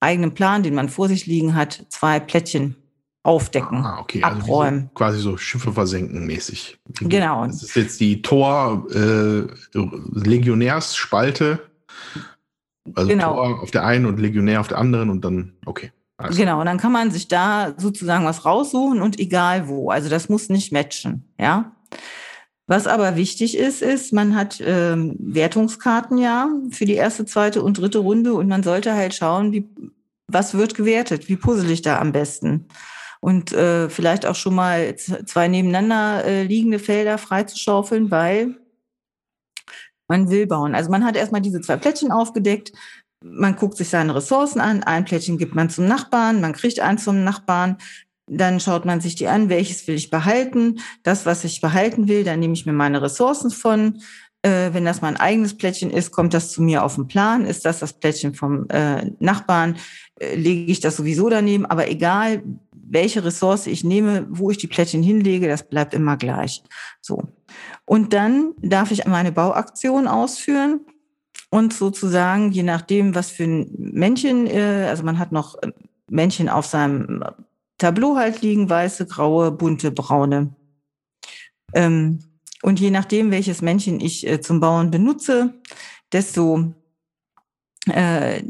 eigenen Plan, den man vor sich liegen hat, zwei Plättchen aufdecken, ah, okay. Also abräumen. Also quasi so Schiffe versenken mäßig. Genau. Das ist jetzt die Tor äh, also genau. Tor auf der einen und Legionär auf der anderen und dann, okay. Genau, und dann kann man sich da sozusagen was raussuchen und egal wo. Also das muss nicht matchen, ja. Was aber wichtig ist, ist, man hat ähm, Wertungskarten ja für die erste, zweite und dritte Runde und man sollte halt schauen, wie, was wird gewertet, wie puzzle ich da am besten. Und äh, vielleicht auch schon mal zwei nebeneinander äh, liegende Felder freizuschaufeln, weil man will bauen. Also man hat erstmal diese zwei Plättchen aufgedeckt. Man guckt sich seine Ressourcen an. Ein Plättchen gibt man zum Nachbarn. Man kriegt eins zum Nachbarn. Dann schaut man sich die an, welches will ich behalten. Das, was ich behalten will, dann nehme ich mir meine Ressourcen von. Äh, wenn das mein eigenes Plättchen ist, kommt das zu mir auf den Plan. Ist das das Plättchen vom äh, Nachbarn, äh, lege ich das sowieso daneben. Aber egal, welche Ressource ich nehme, wo ich die Plättchen hinlege, das bleibt immer gleich. So. Und dann darf ich meine Bauaktion ausführen und sozusagen, je nachdem, was für ein Männchen, äh, also man hat noch äh, Männchen auf seinem Tableau halt liegen, weiße, graue, bunte, braune. Ähm, und je nachdem, welches Männchen ich äh, zum Bauen benutze, desto äh,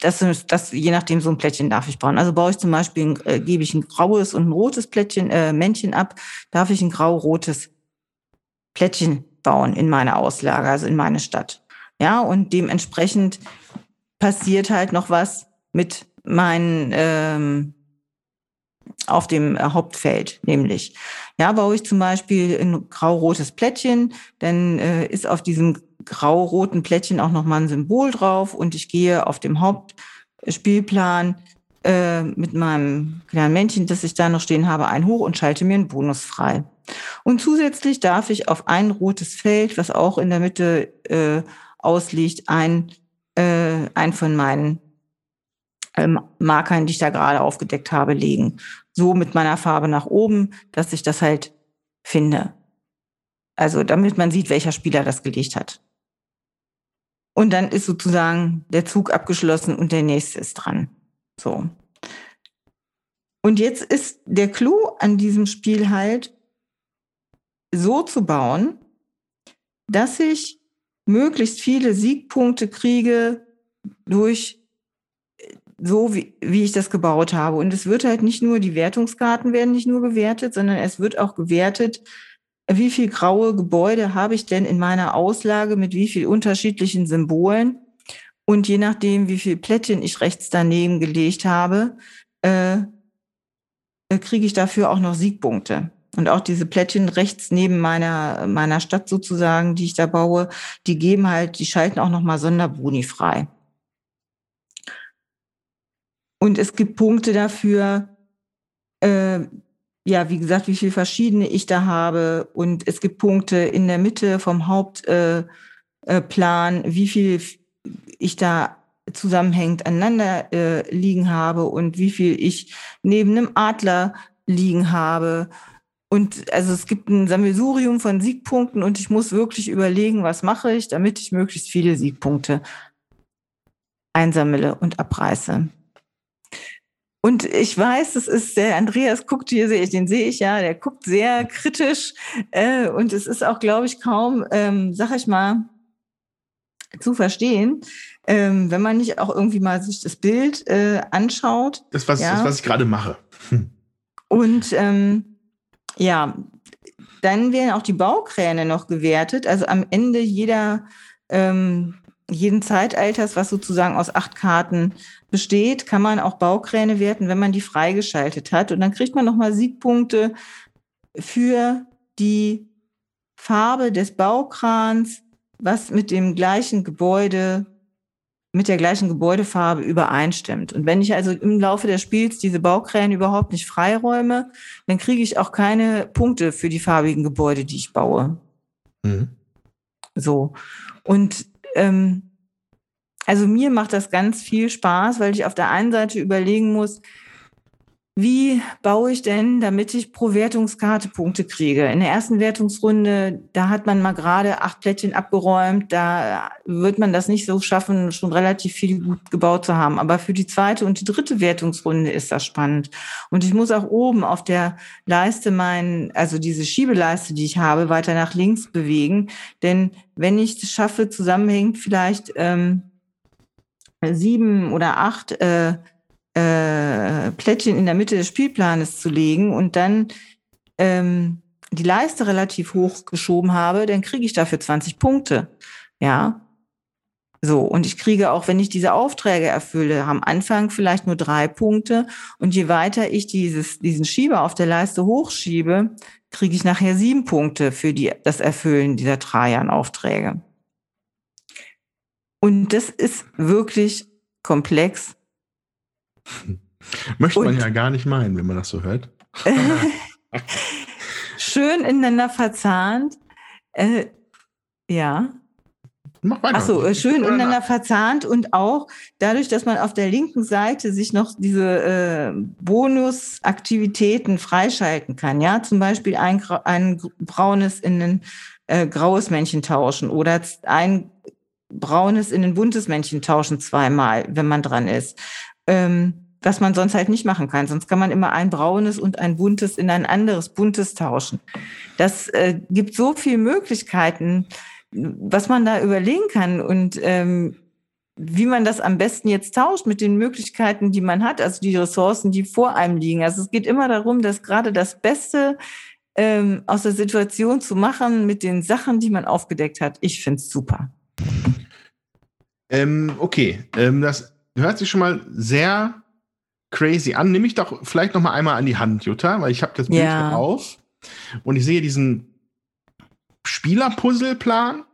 das, das, je nachdem, so ein Plättchen darf ich bauen. Also baue ich zum Beispiel, äh, gebe ich ein graues und ein rotes Plättchen, äh, Männchen ab, darf ich ein grau-rotes Plättchen bauen in meine Auslage, also in meine Stadt. Ja, und dementsprechend passiert halt noch was mit meinen ähm, auf dem Hauptfeld, nämlich ja, baue ich zum Beispiel ein grau-rotes Plättchen, dann äh, ist auf diesem grau-roten Plättchen auch nochmal ein Symbol drauf und ich gehe auf dem Hauptspielplan äh, mit meinem kleinen Männchen, das ich da noch stehen habe, ein hoch und schalte mir einen Bonus frei. Und zusätzlich darf ich auf ein rotes Feld, was auch in der Mitte äh, ausliegt, ein, äh, ein von meinen ähm, Markern, die ich da gerade aufgedeckt habe, legen. So mit meiner Farbe nach oben, dass ich das halt finde. Also damit man sieht, welcher Spieler das gelegt hat. Und dann ist sozusagen der Zug abgeschlossen und der nächste ist dran. So. Und jetzt ist der Clou an diesem Spiel halt, so zu bauen, dass ich möglichst viele Siegpunkte kriege durch so, wie, wie ich das gebaut habe. Und es wird halt nicht nur, die Wertungskarten werden nicht nur gewertet, sondern es wird auch gewertet, wie viel graue Gebäude habe ich denn in meiner Auslage mit wie viel unterschiedlichen Symbolen. Und je nachdem, wie viel Plättchen ich rechts daneben gelegt habe, äh, kriege ich dafür auch noch Siegpunkte. Und auch diese Plättchen rechts neben meiner, meiner Stadt sozusagen, die ich da baue, die geben halt, die schalten auch nochmal Sonderboni frei. Und es gibt Punkte dafür, äh, ja, wie gesagt, wie viel verschiedene ich da habe. Und es gibt Punkte in der Mitte vom Hauptplan, äh, äh, wie viel ich da zusammenhängend aneinander äh, liegen habe und wie viel ich neben einem Adler liegen habe. Und also es gibt ein Sammelsurium von Siegpunkten und ich muss wirklich überlegen, was mache ich, damit ich möglichst viele Siegpunkte einsammle und abreiße. Und ich weiß, das ist der Andreas guckt hier, sehe ich, den sehe ich ja, der guckt sehr kritisch. Äh, und es ist auch, glaube ich, kaum, ähm, sag ich mal, zu verstehen, ähm, wenn man nicht auch irgendwie mal sich das Bild äh, anschaut. Das, was, ja. das, was ich gerade mache. Hm. Und ähm, ja, dann werden auch die Baukräne noch gewertet. Also am Ende jeder ähm, jeden Zeitalters, was sozusagen aus acht Karten besteht, kann man auch Baukräne werten, wenn man die freigeschaltet hat. Und dann kriegt man nochmal Siegpunkte für die Farbe des Baukrans, was mit dem gleichen Gebäude, mit der gleichen Gebäudefarbe übereinstimmt. Und wenn ich also im Laufe des Spiels diese Baukräne überhaupt nicht freiräume, dann kriege ich auch keine Punkte für die farbigen Gebäude, die ich baue. Mhm. So. Und ähm, also mir macht das ganz viel Spaß, weil ich auf der einen Seite überlegen muss, wie baue ich denn, damit ich pro Wertungskarte Punkte kriege? In der ersten Wertungsrunde, da hat man mal gerade acht Plättchen abgeräumt. Da wird man das nicht so schaffen, schon relativ viel gut gebaut zu haben. Aber für die zweite und die dritte Wertungsrunde ist das spannend. Und ich muss auch oben auf der Leiste meinen, also diese Schiebeleiste, die ich habe, weiter nach links bewegen. Denn wenn ich es schaffe, zusammenhängt vielleicht ähm, sieben oder acht äh, äh, Plättchen in der Mitte des Spielplanes zu legen und dann ähm, die Leiste relativ hoch geschoben habe, dann kriege ich dafür 20 Punkte. Ja. So, und ich kriege auch, wenn ich diese Aufträge erfülle, am Anfang vielleicht nur drei Punkte. Und je weiter ich dieses, diesen Schieber auf der Leiste hochschiebe, kriege ich nachher sieben Punkte für die, das Erfüllen dieser Trajan-Aufträge. Und das ist wirklich komplex Möchte man ja gar nicht meinen, wenn man das so hört. Schön ineinander verzahnt. Äh, ja. Achso, äh, schön ineinander verzahnt und auch dadurch, dass man auf der linken Seite sich noch diese äh, Bonusaktivitäten freischalten kann. Ja, zum Beispiel ein, ein braunes in ein äh, graues Männchen tauschen oder ein braunes in ein buntes Männchen tauschen zweimal, wenn man dran ist ähm, was man sonst halt nicht machen kann. Sonst kann man immer ein braunes und ein buntes in ein anderes buntes tauschen. Das äh, gibt so viele Möglichkeiten, was man da überlegen kann und ähm, wie man das am besten jetzt tauscht mit den Möglichkeiten, die man hat, also die Ressourcen, die vor einem liegen. Also es geht immer darum, dass gerade das Beste ähm, aus der Situation zu machen mit den Sachen, die man aufgedeckt hat. Ich finde es super. Ähm, okay, ähm, das hört sich schon mal sehr crazy an. Nimm mich doch vielleicht noch mal einmal an die Hand, Jutta, weil ich habe das Bild ja. hier auf und ich sehe diesen Spielerpuzzleplan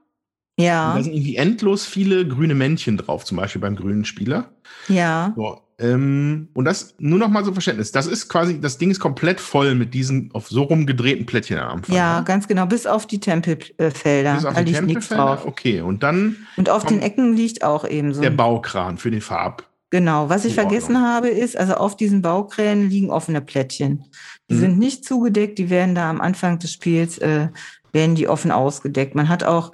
Ja. Und da sind irgendwie endlos viele grüne Männchen drauf, zum Beispiel beim grünen Spieler. Ja. So, ähm, und das nur noch mal so Verständnis. Das ist quasi, das Ding ist komplett voll mit diesen auf so rumgedrehten Plättchen am Anfang. Ja, ne? ganz genau, bis auf die Tempelfelder. Bis auf da die liegt nichts drauf. Okay, und dann Und auf den Ecken liegt auch eben so. der Baukran für den Farb. Genau, was ich vergessen habe, ist, also auf diesen Baukränen liegen offene Plättchen. Die Mhm. sind nicht zugedeckt, die werden da am Anfang des Spiels, äh, werden die offen ausgedeckt. Man hat auch,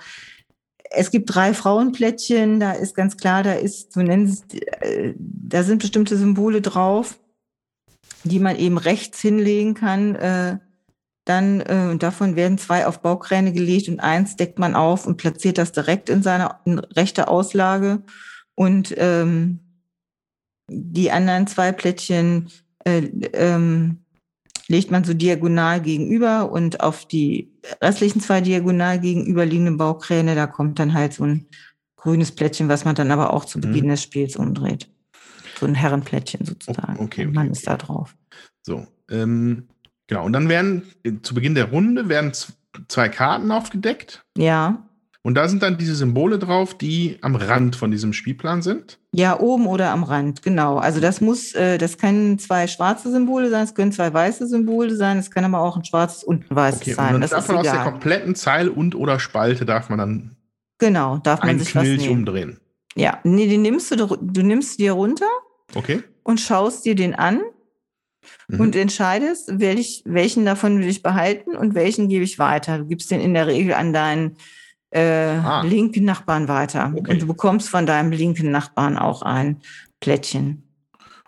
es gibt drei Frauenplättchen, da ist ganz klar, da ist, sie es, äh, da sind bestimmte Symbole drauf, die man eben rechts hinlegen kann. Äh, dann, äh, und davon werden zwei auf Baukräne gelegt und eins deckt man auf und platziert das direkt in seine in rechte Auslage. Und ähm, die anderen zwei Plättchen äh, ähm, legt man so diagonal gegenüber und auf die restlichen zwei diagonal gegenüberliegenden Baukräne, da kommt dann halt so ein grünes Plättchen, was man dann aber auch zu Mhm. Beginn des Spiels umdreht. So ein Herrenplättchen sozusagen. Okay, und man okay, ist da drauf. So, ähm, genau. Und dann werden äh, zu Beginn der Runde werden zwei Karten aufgedeckt. Ja. Und da sind dann diese Symbole drauf, die am Rand von diesem Spielplan sind. Ja, oben oder am Rand, genau. Also das muss, äh, das können zwei schwarze Symbole sein, es können zwei weiße Symbole sein, es kann aber auch ein schwarzes und ein weißes Okay, und sein. dann Das darf ist man aus der kompletten Zeile und oder Spalte darf man dann Genau, darf man einen sich was Knilch umdrehen. Ja, nee, den nimmst du, du nimmst dir runter Okay? und schaust dir den an Mhm. und entscheidest, welch, welchen davon will ich behalten und welchen gebe ich weiter. Du gibst den in der Regel an deinen äh, Ah. linken Nachbarn weiter. Okay. Und du bekommst von deinem linken Nachbarn auch ein Plättchen.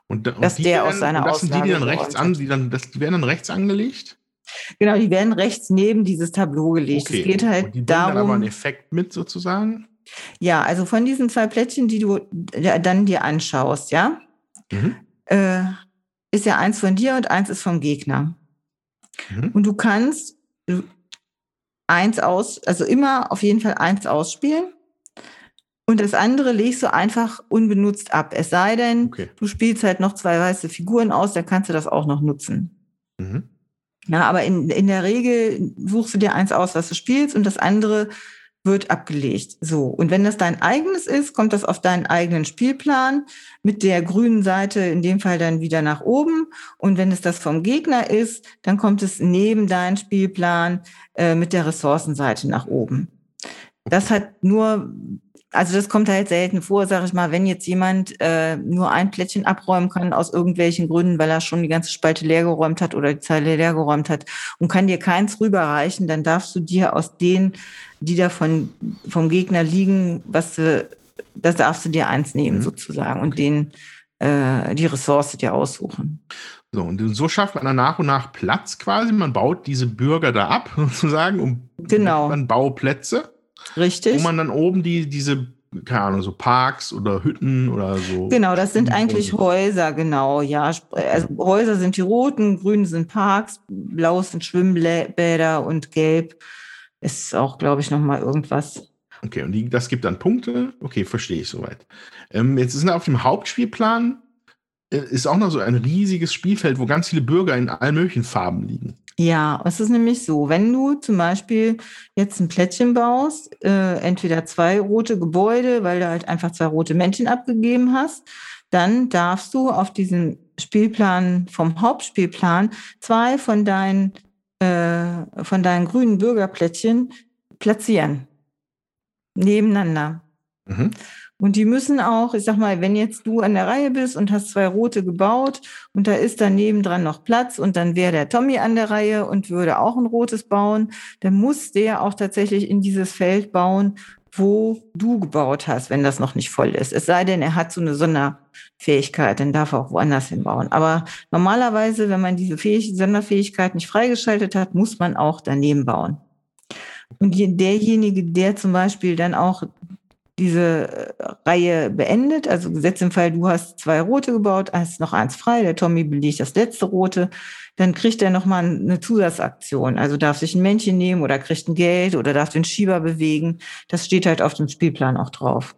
Und, und Dass der aus seiner das sind die, die dann rechts an, die dann, das, die werden dann rechts angelegt. Genau, die werden rechts neben dieses Tableau gelegt. Es geht halt und die bringen dann aber darum, einen Effekt mit sozusagen. ja, also von diesen zwei Plättchen, die du dann dir anschaust, ja, Mhm. äh, ist ja eins von dir und eins ist vom Gegner. Mhm. Und du kannst du- eins aus, also immer auf jeden Fall eins ausspielen. Und das andere legst du einfach unbenutzt ab. Es sei denn, Okay. du spielst halt noch zwei weiße Figuren aus, dann kannst du das auch noch nutzen. Mhm. Ja, aber in, in der Regel suchst du dir eins aus, was du spielst, und das andere wird abgelegt. So. Und wenn das dein eigenes ist, kommt das auf deinen eigenen Spielplan mit der grünen Seite in dem Fall dann wieder nach oben. Und wenn es das vom Gegner ist, dann kommt es neben deinen Spielplan äh, mit der Ressourcenseite nach oben. Das hat nur, also das kommt halt selten vor, sage ich mal, wenn jetzt jemand äh, nur ein Plättchen abräumen kann aus irgendwelchen Gründen, weil er schon die ganze Spalte leergeräumt hat oder die Zeile leergeräumt hat und kann dir keins rüberreichen, dann darfst du dir aus denen, die da von, vom Gegner liegen, was du, das darfst du dir eins nehmen Mhm. sozusagen und den äh, die Ressource dir aussuchen. So, und so schafft man dann nach und nach Platz quasi. Man baut diese Bürger da ab, sozusagen, um Genau. man Bauplätze, Richtig? wo man dann oben die, diese, keine Ahnung, so Parks oder Hütten oder so. Genau, das sind eigentlich Häuser, genau, ja. Also Häuser sind die roten, grün sind Parks, blau sind Schwimmbäder und gelb ist auch, glaube ich, nochmal irgendwas. Okay, und die, das gibt dann Punkte. Okay, verstehe ich soweit. Ähm, jetzt ist auf dem Hauptspielplan ist auch noch so ein riesiges Spielfeld, wo ganz viele Bürger in allen möglichen Farben liegen. Ja, es ist nämlich so, wenn du zum Beispiel jetzt ein Plättchen baust, äh, entweder zwei rote Gebäude, weil du halt einfach zwei rote Männchen abgegeben hast, dann darfst du auf diesem Spielplan vom Hauptspielplan zwei von deinen, äh, von deinen grünen Bürgerplättchen platzieren. Nebeneinander. Mhm. Und die müssen auch, ich sag mal, wenn jetzt du an der Reihe bist und hast zwei rote gebaut und da ist daneben dran noch Platz und dann wäre der Tommy an der Reihe und würde auch ein rotes bauen, dann muss der auch tatsächlich in dieses Feld bauen, wo du gebaut hast, wenn das noch nicht voll ist. Es sei denn, er hat so eine Sonderfähigkeit, dann darf er auch woanders hinbauen. Aber normalerweise, wenn man diese Fähig Sonderfähigkeit nicht freigeschaltet hat, muss man auch daneben bauen. Und je- derjenige, der zum Beispiel dann auch diese äh, Reihe beendet, also gesetzt im Fall, du hast zwei rote gebaut, hast noch eins frei, der Tommy belegt das letzte rote, dann kriegt er nochmal eine Zusatzaktion. Also darf sich ein Männchen nehmen oder kriegt ein Geld oder darf den Schieber bewegen. Das steht halt auf dem Spielplan auch drauf.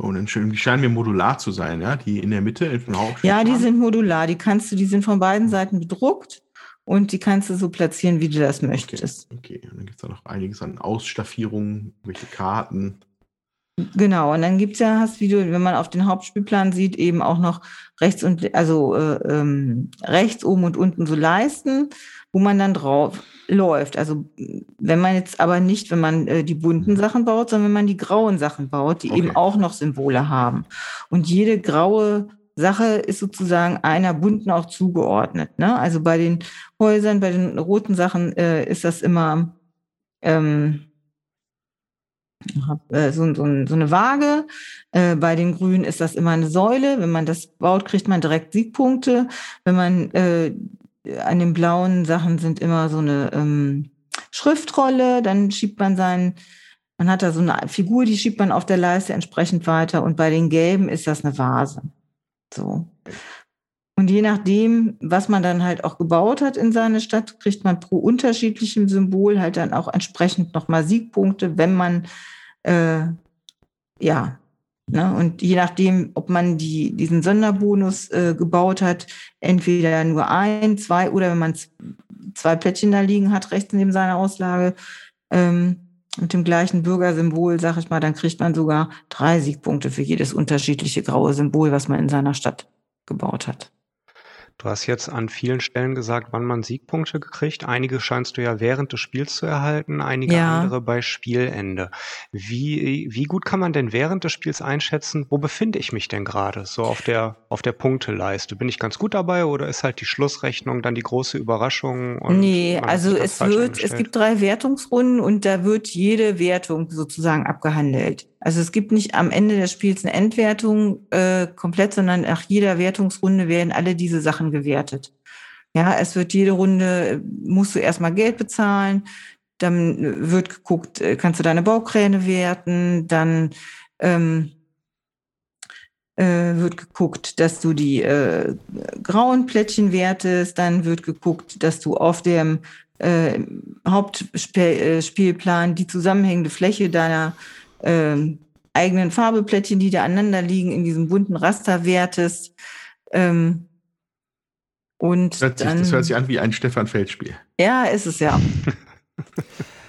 Und dann schön, die scheinen mir modular zu sein, ja, die in der Mitte, Hauptspielplan. Ja, die sind modular, die kannst du, die sind von beiden Seiten bedruckt und die kannst du so platzieren, wie du das möchtest. Okay, und dann gibt es da noch einiges an Ausstaffierungen, welche Karten. Genau, und dann gibt's ja, hast, wie du, wenn man auf den Hauptspielplan sieht, eben auch noch rechts und also äh, ähm, rechts oben und unten so Leisten, wo man dann drauf läuft. Also wenn man jetzt aber nicht, wenn man äh, die bunten Sachen baut, sondern wenn man die grauen Sachen baut, die Okay. eben auch noch Symbole haben. Und jede graue Sache ist sozusagen einer bunten auch zugeordnet. Ne? Also bei den Häusern, bei den roten Sachen äh, ist das immer ähm, äh, so, so, so eine Waage. Äh, bei den Grünen ist das immer eine Säule. Wenn man das baut, kriegt man direkt Siegpunkte. Wenn man äh, an den blauen Sachen sind immer so eine ähm, Schriftrolle, dann schiebt man seinen, man hat da so eine Figur, die schiebt man auf der Leiste entsprechend weiter. Und bei den gelben ist das eine Vase. So. Und je nachdem, was man dann halt auch gebaut hat in seine Stadt, kriegt man pro unterschiedlichem Symbol halt dann auch entsprechend nochmal Siegpunkte, wenn man, äh, ja, ne, und je nachdem, ob man die, diesen Sonderbonus äh, gebaut hat, entweder nur ein, zwei oder wenn man zwei Plättchen da liegen hat, rechts neben seiner Auslage, ähm, mit dem gleichen Bürgersymbol, sag ich mal, dann kriegt man sogar drei Siegpunkte für jedes unterschiedliche graue Symbol, was man in seiner Stadt gebaut hat. Du hast jetzt an vielen Stellen gesagt, wann man Siegpunkte gekriegt. Einige scheinst du ja während des Spiels zu erhalten, einige Ja. andere bei Spielende. Wie, wie gut kann man denn während des Spiels einschätzen, wo befinde ich mich denn gerade? So auf der, auf der Punkteleiste. Bin ich ganz gut dabei oder ist halt die Schlussrechnung dann die große Überraschung? und Nee, also es wird, es gibt drei Wertungsrunden und da wird jede Wertung sozusagen abgehandelt. Also es gibt nicht am Ende des Spiels eine Endwertung äh, komplett, sondern nach jeder Wertungsrunde werden alle diese Sachen gewertet. Ja, es wird jede Runde, äh, musst du erstmal Geld bezahlen, dann äh, wird geguckt, äh, kannst du deine Baukräne werten, dann ähm, äh, wird geguckt, dass du die äh, grauen Plättchen wertest, dann wird geguckt, dass du auf dem äh, Hauptspielplan die zusammenhängende Fläche deiner ähm, eigenen Farbeplättchen, die da aneinander liegen, in diesem bunten Raster wertest. Ähm, und Das hört, sich, dann, das hört sich an wie ein Stefan Feld-Spiel. ja, ist es ja.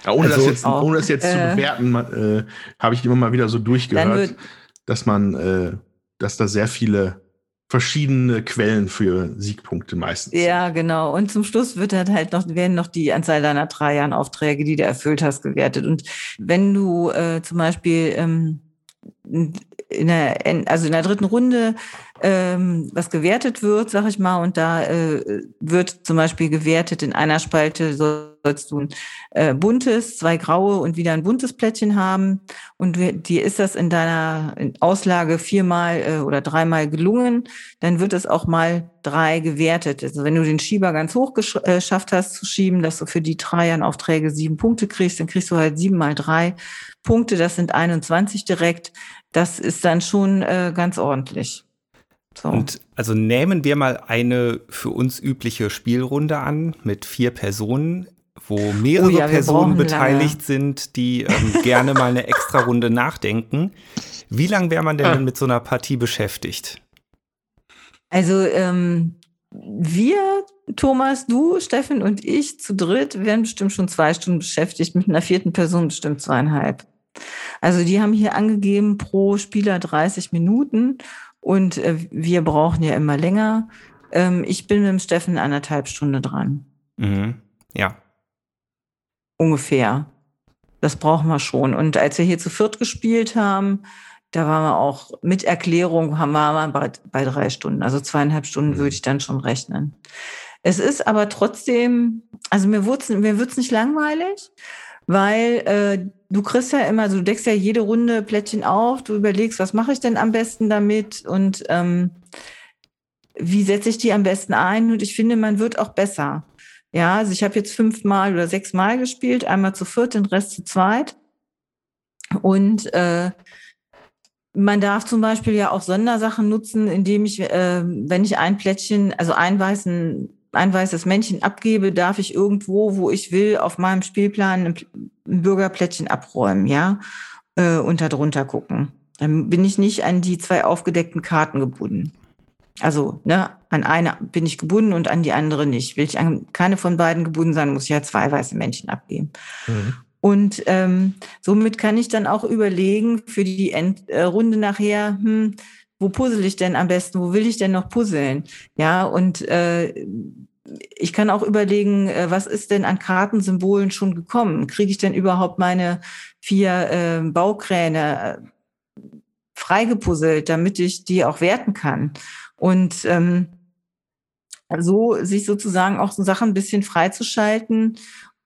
Ja, ohne, Also das jetzt, auch, ohne das jetzt zu äh, bewerten, man, äh, habe ich immer mal wieder so durchgehört, dass man, äh, dass da sehr viele verschiedene Quellen für Siegpunkte meistens. Ja, genau. Und zum Schluss wird halt halt noch, werden noch die Anzahl deiner drei Jahren Aufträge, die du erfüllt hast, gewertet. Und wenn du äh, zum Beispiel ähm, in der, also in der dritten Runde ähm, was gewertet wird, sag ich mal, und da äh, wird zum Beispiel gewertet, in einer Spalte sollst du ein äh, buntes, zwei graue und wieder ein buntes Plättchen haben. Und dir ist das in deiner Auslage viermal äh, oder dreimal gelungen, dann wird es auch mal drei gewertet. Also wenn du den Schieber ganz hoch äh, geschafft hast zu schieben, dass du für die Dreiern-Aufträge sieben Punkte kriegst, dann kriegst du halt sieben mal drei Punkte, das sind 21 direkt. Das ist dann schon äh, ganz ordentlich. So. Und also nehmen wir mal eine für uns übliche Spielrunde an mit vier Personen, wo mehrere Oh ja, Personen beteiligt sind, die ähm, gerne mal eine extra Runde nachdenken. Wie lange wäre man denn, Ah. denn mit so einer Partie beschäftigt? Also ähm, wir, Thomas, du, Steffen und ich zu dritt werden bestimmt schon zwei Stunden beschäftigt, mit einer vierten Person bestimmt zweieinhalb. Also die haben hier angegeben pro Spieler 30 Minuten und äh, wir brauchen ja immer länger. Ähm, ich bin mit dem Steffen anderthalb Stunden dran. Mhm. Ja. Ungefähr. Das brauchen wir schon. Und als wir hier zu viert gespielt haben, da waren wir auch mit Erklärung, haben wir bei, bei drei Stunden. Also zweieinhalb Stunden würde ich dann schon rechnen. Es ist aber trotzdem, also mir wird's mir wird's nicht langweilig, weil äh, du kriegst ja immer, also du deckst ja jede Runde Plättchen auf, du überlegst, was mache ich denn am besten damit und ähm, wie setze ich die am besten ein? Und ich finde, man wird auch besser. Ja, also ich habe jetzt fünfmal oder sechsmal gespielt, einmal zu viert, den Rest zu zweit. Und äh, man darf zum Beispiel ja auch Sondersachen nutzen, indem ich, äh, wenn ich ein Plättchen, also ein, weißen, ein weißes Männchen abgebe, darf ich irgendwo, wo ich will, auf meinem Spielplan ein, Bürgerplättchen abräumen, ja, äh, und da drunter gucken. Dann bin ich nicht an die zwei aufgedeckten Karten gebunden. Also, ne, an eine bin ich gebunden und an die andere nicht. Will ich an keine von beiden gebunden sein, muss ich ja zwei weiße Männchen abgeben. Mhm. Und ähm, somit kann ich dann auch überlegen für die End äh, Runde nachher, hm, wo puzzle ich denn am besten, wo will ich denn noch puzzeln? Ja, und äh, ich kann auch überlegen, äh, was ist denn an Kartensymbolen schon gekommen? Kriege ich denn überhaupt meine vier äh, Baukräne freigepuzzelt, damit ich die auch werten kann? Und ähm, so sich sozusagen auch so Sachen ein bisschen freizuschalten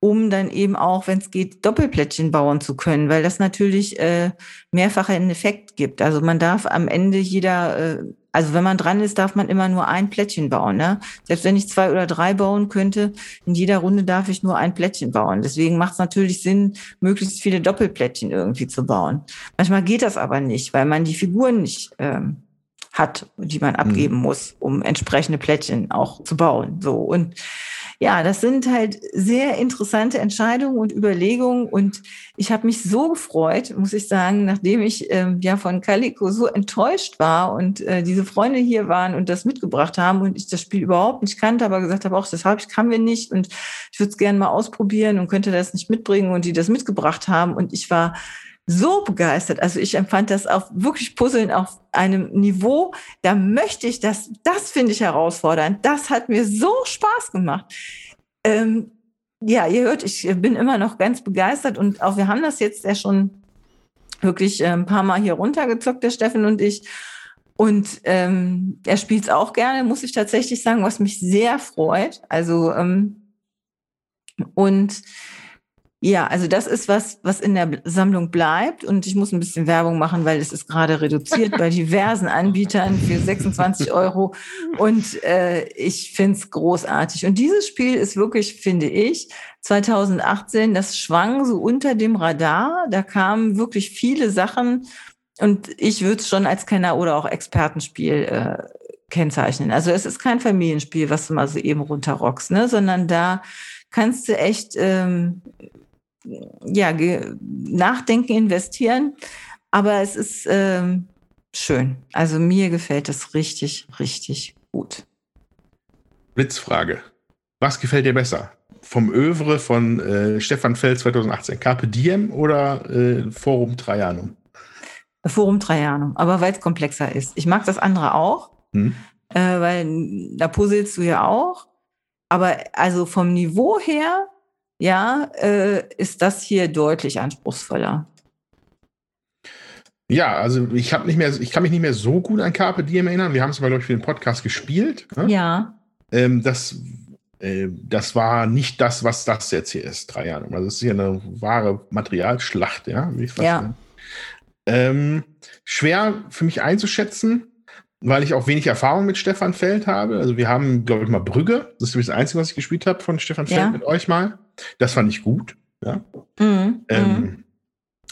um dann eben auch, wenn es geht, Doppelplättchen bauen zu können, weil das natürlich äh, mehrfach einen Effekt gibt. Also man darf am Ende jeder, äh, also wenn man dran ist, darf man immer nur ein Plättchen bauen. Ne? Selbst wenn ich zwei oder drei bauen könnte, in jeder Runde darf ich nur ein Plättchen bauen. Deswegen macht es natürlich Sinn, möglichst viele Doppelplättchen irgendwie zu bauen. Manchmal geht das aber nicht, weil man die Figuren nicht ähm, hat, die man abgeben mhm. muss, um entsprechende Plättchen auch zu bauen. So und ja, das sind halt sehr interessante Entscheidungen und Überlegungen. Und ich habe mich so gefreut, muss ich sagen, nachdem ich ähm, ja von Calico so enttäuscht war und äh, diese Freunde hier waren und das mitgebracht haben und ich das Spiel überhaupt nicht kannte, aber gesagt habe, auch das habe ich, kann wir nicht und ich würde es gerne mal ausprobieren und könnte das nicht mitbringen und die das mitgebracht haben. Und ich war so begeistert. Also ich empfand das auf wirklich Puzzeln auf einem Niveau, da möchte ich das, das finde ich herausfordernd. Das hat mir so Spaß gemacht. Ähm, ja, ihr hört, ich bin immer noch ganz begeistert und auch wir haben das jetzt ja schon wirklich äh, ein paar Mal hier runtergezockt, der Steffen und ich. Und ähm, er spielt es auch gerne, muss ich tatsächlich sagen, was mich sehr freut. Also ähm, und ja, also das ist was, was in der Sammlung bleibt. Und ich muss ein bisschen Werbung machen, weil es ist gerade reduziert bei diversen Anbietern für 26 Euro. Und äh, ich finde es großartig. Und dieses Spiel ist wirklich, finde ich, 2018, das schwang so unter dem Radar. Da kamen wirklich viele Sachen. Und ich würde es schon als Kenner oder auch Expertenspiel äh, kennzeichnen. Also es ist kein Familienspiel, was du mal so eben runterrockst, ne? sondern da kannst du echt ähm, ja, nachdenken, investieren. Aber es ist ähm, schön. Also mir gefällt das richtig, richtig gut. Blitzfrage. Was gefällt dir besser? Vom Övre von äh, Stefan Feld 2018, Carpe Diem oder äh, Forum Trajanum? Forum Trajanum, aber weil es komplexer ist. Ich mag das andere auch, hm. äh, weil da puzzelst du ja auch. Aber also vom Niveau her ja, äh, ist das hier deutlich anspruchsvoller. Ja, also ich habe nicht mehr, ich kann mich nicht mehr so gut an Carpe Diem erinnern. Wir haben es aber, glaube ich, für den Podcast gespielt. Ne? Ja. Ähm, das, äh, das war nicht das, was das jetzt hier ist, drei Jahre. Also es ist hier eine wahre Materialschlacht, ja. ja. Ähm, schwer für mich einzuschätzen weil ich auch wenig Erfahrung mit Stefan Feld habe. Also wir haben, glaube ich, mal Brügge. Das ist das Einzige, was ich gespielt habe von Stefan Feld ja. mit euch mal. Das fand ich gut. Ja. Mhm. Ähm, mhm.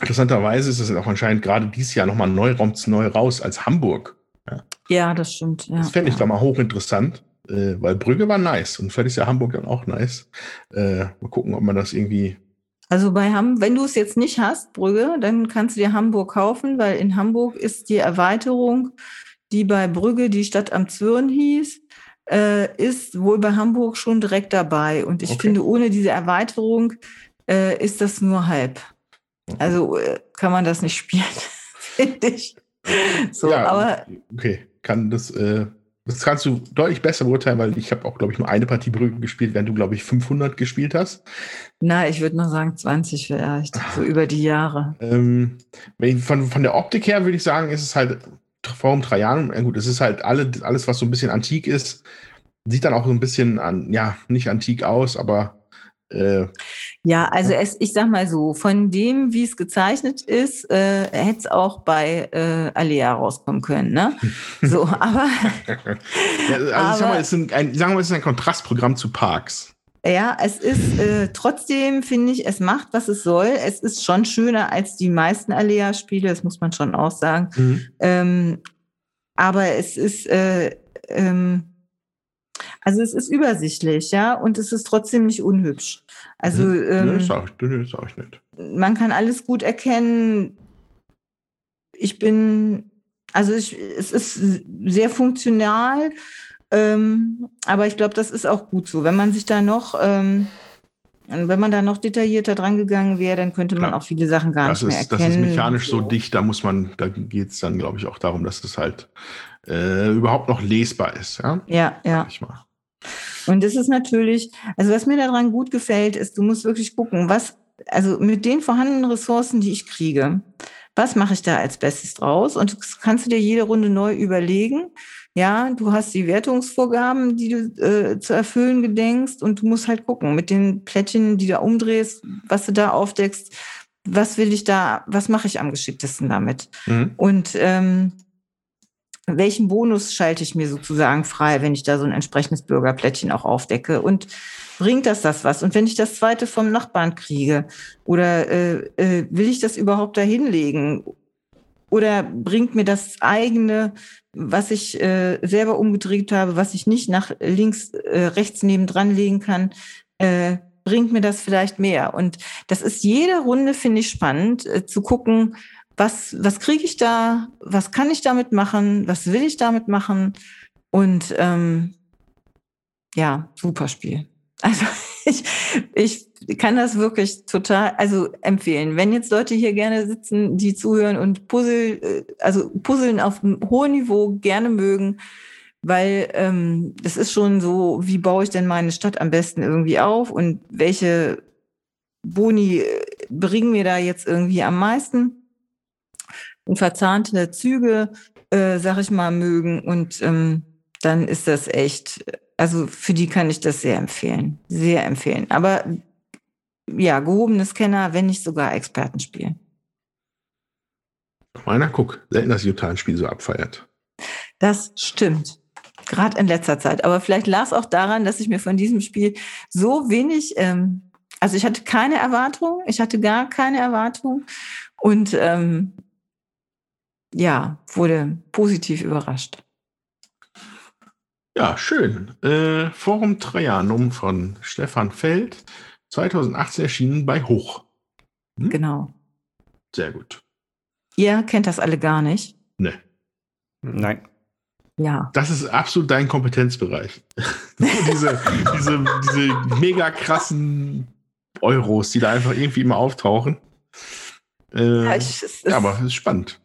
interessanterweise ist es auch anscheinend gerade dieses Jahr nochmal neu, neu raus als Hamburg. Ja, ja das stimmt. Ja, das fände ich ja. da mal hochinteressant, äh, weil Brügge war nice und vielleicht ist ja Hamburg dann auch nice. Äh, mal gucken, ob man das irgendwie also bei Ham, wenn du es jetzt nicht hast, Brügge, dann kannst du dir Hamburg kaufen, weil in Hamburg ist die Erweiterung die bei Brügge die Stadt am Zwirn hieß, äh, ist wohl bei Hamburg schon direkt dabei. Und ich okay. finde, ohne diese Erweiterung äh, ist das nur halb. Also äh, kann man das nicht spielen, finde ich. So, ja, aber okay, kann das, äh, das kannst du deutlich besser beurteilen, weil ich habe auch, glaube ich, nur eine Partie Brügge gespielt, während du, glaube ich, 500 gespielt hast. Na, ich würde noch sagen 20 vielleicht, so über die Jahre. Ähm, von, von der Optik her würde ich sagen, ist es halt Forum Trajanum, ja gut, es ist halt alle, alles, was so ein bisschen antik ist, sieht dann auch so ein bisschen an, ja, nicht antik aus, aber äh, ja, also es, ich sag mal so, von dem, wie es gezeichnet ist, äh, hätte es auch bei äh, Alea rauskommen können, ne? So, aber. ja, also aber, ich sag mal, es ist ein, sagen wir, es ist ein Kontrastprogramm zu Parks. Ja, es ist äh, trotzdem, finde ich, es macht, was es soll. Es ist schon schöner als die meisten Alea-Spiele, das muss man schon auch sagen. Mhm. Ähm, aber es ist, äh, ähm, also es ist übersichtlich, ja, und es ist trotzdem nicht unhübsch. Also mhm. ähm, nee, sag ich, nee, sag ich nicht. Man kann alles gut erkennen. Ich bin Also ich, es ist sehr funktional, ähm, aber ich glaube, das ist auch gut so. Wenn man sich da noch, ähm, wenn man da noch detaillierter dran gegangen wäre, dann könnte man Klar. auch viele Sachen gar das nicht mehr ist, erkennen. Das ist mechanisch so dicht, da muss man, da geht es dann, glaube ich, auch darum, dass das halt äh, überhaupt noch lesbar ist. Ja, Ja, ja. Und das ist natürlich, also was mir daran gut gefällt, ist, du musst wirklich gucken, was, also mit den vorhandenen Ressourcen, die ich kriege, was mache ich da als Bestes draus? Und das kannst du dir jede Runde neu überlegen. Ja, du hast die Wertungsvorgaben, die du äh, zu erfüllen gedenkst und du musst halt gucken, mit den Plättchen, die du umdrehst, was du da aufdeckst, was will ich da, was mache ich am geschicktesten damit? Mhm. Und ähm, welchen Bonus schalte ich mir sozusagen frei, wenn ich da so ein entsprechendes Bürgerplättchen auch aufdecke? Und bringt das das was? Und wenn ich das zweite vom Nachbarn kriege, oder äh, äh, will ich das überhaupt da hinlegen? Oder bringt mir das eigene, was ich äh, selber umgedreht habe, was ich nicht nach links, äh, rechts nebendran legen kann, äh, bringt mir das vielleicht mehr? Und das ist jede Runde, finde ich, spannend, äh, zu gucken, was, was kriege ich da, was kann ich damit machen, was will ich damit machen und ähm, ja, super Spiel. Also ich, ich kann das wirklich total, also empfehlen. Wenn jetzt Leute hier gerne sitzen, die zuhören und Puzzle, äh, also Puzzeln auf einem hohen Niveau gerne mögen, weil ähm, das ist schon so, wie baue ich denn meine Stadt am besten irgendwie auf und welche Boni äh, bringen mir da jetzt irgendwie am meisten? und verzahnte Züge, äh, sag ich mal, mögen. Und ähm, dann ist das echt, also für die kann ich das sehr empfehlen. Sehr empfehlen. Aber ja, gehobenes Kenner, wenn nicht sogar Expertenspiel. Meiner, guck, selten, dass Utah ein Spiel so abfeiert. Das stimmt. Gerade in letzter Zeit. Aber vielleicht lag es auch daran, dass ich mir von diesem Spiel so wenig, ähm, also ich hatte keine Erwartung, ich hatte gar keine Erwartung. Und ähm, ja, wurde positiv überrascht. Ja, schön. Äh, Forum Trajanum von Stefan Feld, 2018 erschienen bei Hoch. Hm? Genau. Sehr gut. Ihr kennt das alle gar nicht. Ne. Nein. Ja. Das ist absolut dein Kompetenzbereich. diese, diese, diese mega krassen Euros, die da einfach irgendwie immer auftauchen. Äh, Ja, ich, es ja, ist, aber es ist spannend.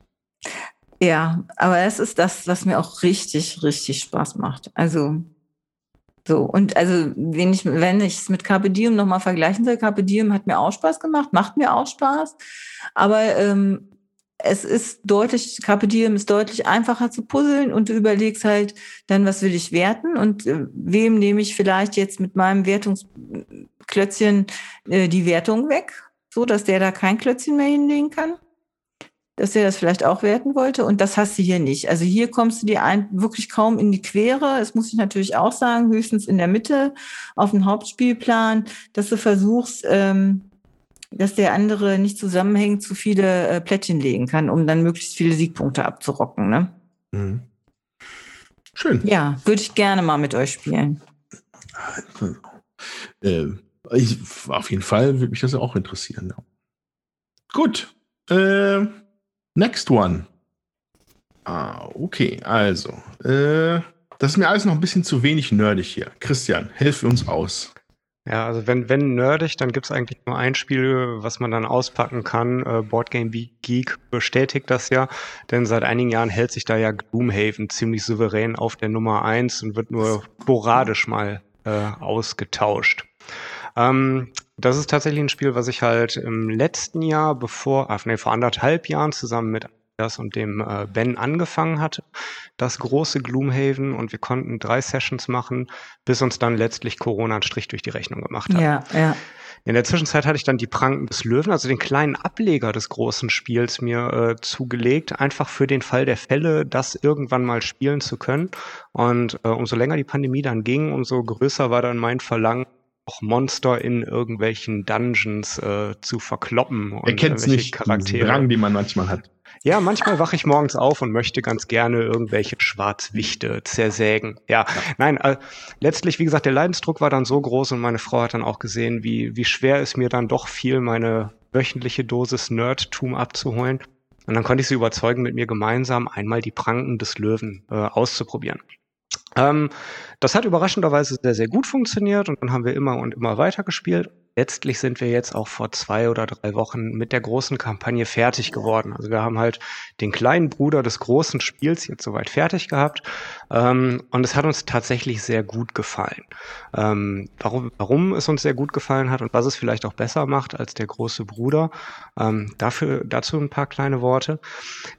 ja, aber es ist das, was mir auch richtig, richtig Spaß macht. Also so, und also wenn ich wenn ich es mit Carpe Diem nochmal vergleichen soll, Carpe Diem hat mir auch Spaß gemacht, macht mir auch Spaß, aber ähm, es ist deutlich, Carpe Diem ist deutlich einfacher zu puzzeln und du überlegst halt dann, was will ich werten und äh, wem nehme ich vielleicht jetzt mit meinem Wertungsklötzchen äh, die Wertung weg, so dass der da kein Klötzchen mehr hinlegen kann dass er das vielleicht auch werten wollte. Und das hast du hier nicht. Also hier kommst du dir ein, wirklich kaum in die Quere. Es muss ich natürlich auch sagen, höchstens in der Mitte auf dem Hauptspielplan, dass du versuchst, ähm, dass der andere nicht zusammenhängend zu viele äh, Plättchen legen kann, um dann möglichst viele Siegpunkte abzurocken. Ne? Mhm. Schön. Ja, würde ich gerne mal mit euch spielen. Äh, ich, auf jeden Fall würde mich das auch interessieren. Ja. Gut. Äh, next one. Ah, okay, also. Äh, das ist mir alles noch ein bisschen zu wenig nerdig hier. Christian, hilf uns aus. Ja, also wenn, wenn nerdig, dann gibt's eigentlich nur ein Spiel, was man dann auspacken kann. Äh, Boardgame Geek bestätigt das ja, denn seit einigen Jahren hält sich da ja Gloomhaven ziemlich souverän auf der Nummer eins und wird nur sporadisch mal äh, ausgetauscht. Ähm, das ist tatsächlich ein Spiel, was ich halt im letzten Jahr, bevor, ah, nee, vor anderthalb Jahren zusammen mit das und dem äh, Ben angefangen hatte, das große Gloomhaven und wir konnten drei Sessions machen, bis uns dann letztlich Corona einen Strich durch die Rechnung gemacht hat. Ja, ja. In der Zwischenzeit hatte ich dann die Pranken des Löwen, also den kleinen Ableger des großen Spiels mir äh, zugelegt, einfach für den Fall der Fälle, das irgendwann mal spielen zu können. Und äh, umso länger die Pandemie dann ging, umso größer war dann mein Verlangen, auch Monster in irgendwelchen Dungeons äh, zu verkloppen und Er kennt nicht, Charaktere. Drang, den man manchmal hat. Ja, manchmal wache ich morgens auf und möchte ganz gerne irgendwelche Schwarzwichte zersägen. Ja, nein, äh, letztlich, wie gesagt, der Leidensdruck war dann so groß und meine Frau hat dann auch gesehen, wie, wie schwer es mir dann doch fiel, meine wöchentliche Dosis Nerdtum abzuholen. Und dann konnte ich sie überzeugen, mit mir gemeinsam einmal die Pranken des Löwen äh, auszuprobieren. Ähm, das hat überraschenderweise sehr, sehr gut funktioniert und dann haben wir immer und immer weiter gespielt letztlich sind wir jetzt auch vor zwei oder drei Wochen mit der großen Kampagne fertig geworden. Also wir haben halt den kleinen Bruder des großen Spiels jetzt soweit fertig gehabt ähm, und es hat uns tatsächlich sehr gut gefallen. Ähm, warum, warum es uns sehr gut gefallen hat und was es vielleicht auch besser macht als der große Bruder, ähm, dafür dazu ein paar kleine Worte.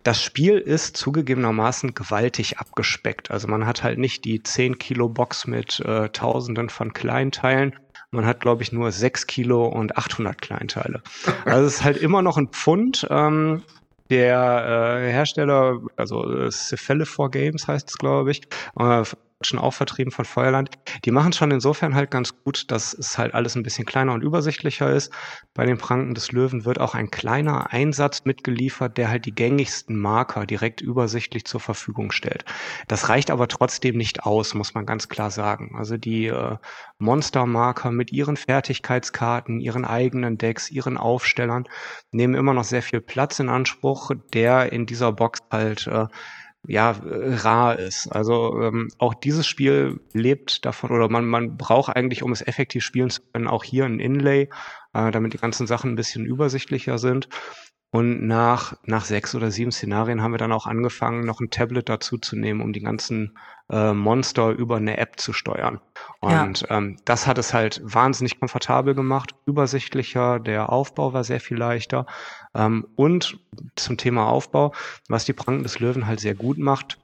Das Spiel ist zugegebenermaßen gewaltig abgespeckt. Also man hat halt nicht die 10 Kilo Box mit äh, Tausenden von Kleinteilen man hat, glaube ich, nur 6 Kilo und 800 Kleinteile. Also es ist halt immer noch ein Pfund. Ähm, der äh, Hersteller, also äh, Cephalophore Games heißt es, glaube ich, äh, schon auch vertrieben von Feuerland. Die machen es schon insofern halt ganz gut, dass es halt alles ein bisschen kleiner und übersichtlicher ist. Bei den Pranken des Löwen wird auch ein kleiner Einsatz mitgeliefert, der halt die gängigsten Marker direkt übersichtlich zur Verfügung stellt. Das reicht aber trotzdem nicht aus, muss man ganz klar sagen. Also die äh, Monster-Marker mit ihren Fertigkeitskarten, ihren eigenen Decks, ihren Aufstellern nehmen immer noch sehr viel Platz in Anspruch, der in dieser Box halt äh, ja, rar ist. Also ähm, auch dieses Spiel lebt davon, oder man, man braucht eigentlich, um es effektiv spielen zu können, auch hier ein Inlay, äh, damit die ganzen Sachen ein bisschen übersichtlicher sind. Und nach, nach sechs oder sieben Szenarien haben wir dann auch angefangen, noch ein Tablet dazu zu nehmen, um die ganzen äh, Monster über eine App zu steuern. Und ja. ähm, das hat es halt wahnsinnig komfortabel gemacht, übersichtlicher, der Aufbau war sehr viel leichter. Ähm, und zum Thema Aufbau, was die Pranken des Löwen halt sehr gut macht,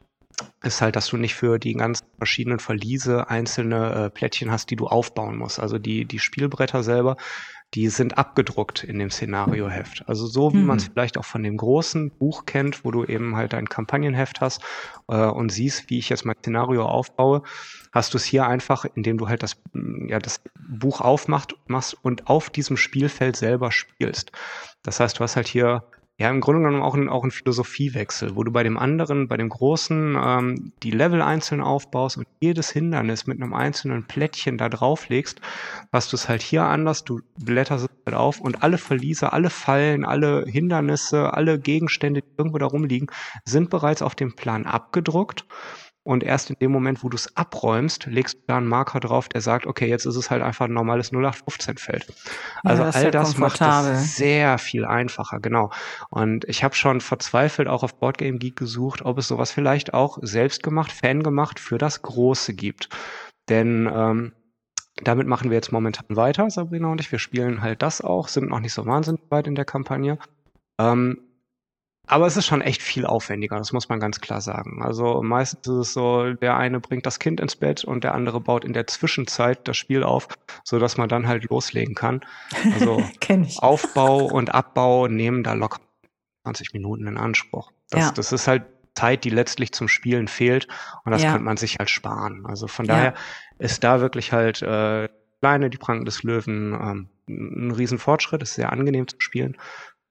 ist halt, dass du nicht für die ganzen verschiedenen Verliese einzelne äh, Plättchen hast, die du aufbauen musst. Also die, die Spielbretter selber die sind abgedruckt in dem Szenarioheft. Also so wie mhm. man es vielleicht auch von dem großen Buch kennt, wo du eben halt ein Kampagnenheft hast äh, und siehst, wie ich jetzt mein Szenario aufbaue, hast du es hier einfach, indem du halt das, mm, ja, das Buch aufmachst machst und auf diesem Spielfeld selber spielst. Das heißt, du hast halt hier ja, im Grunde genommen auch ein, auch ein Philosophiewechsel, wo du bei dem anderen, bei dem Großen, ähm, die Level einzeln aufbaust und jedes Hindernis mit einem einzelnen Plättchen da drauflegst, was du es halt hier anders, du blätterst es halt auf und alle Verliese, alle Fallen, alle Hindernisse, alle Gegenstände, die irgendwo da rumliegen, sind bereits auf dem Plan abgedruckt und erst in dem Moment, wo du es abräumst, legst du da einen Marker drauf, der sagt, okay, jetzt ist es halt einfach ein normales 0815-Feld. Also ja, all das macht es sehr viel einfacher, genau. Und ich habe schon verzweifelt auch auf Boardgame Geek gesucht, ob es sowas vielleicht auch selbst gemacht, Fan gemacht für das Große gibt. Denn ähm, damit machen wir jetzt momentan weiter, Sabrina und ich. Wir spielen halt das auch, sind noch nicht so wahnsinnig weit in der Kampagne. Ähm, aber es ist schon echt viel aufwendiger, das muss man ganz klar sagen. Also meistens ist es so, der eine bringt das Kind ins Bett und der andere baut in der Zwischenzeit das Spiel auf, so dass man dann halt loslegen kann. Also Aufbau und Abbau nehmen da locker 20 Minuten in Anspruch. Das, ja. das ist halt Zeit, die letztlich zum Spielen fehlt und das ja. könnte man sich halt sparen. Also von daher ja. ist da wirklich halt äh, Kleine, die Pranken des Löwen, ähm, ein Riesenfortschritt, ist sehr angenehm zu spielen.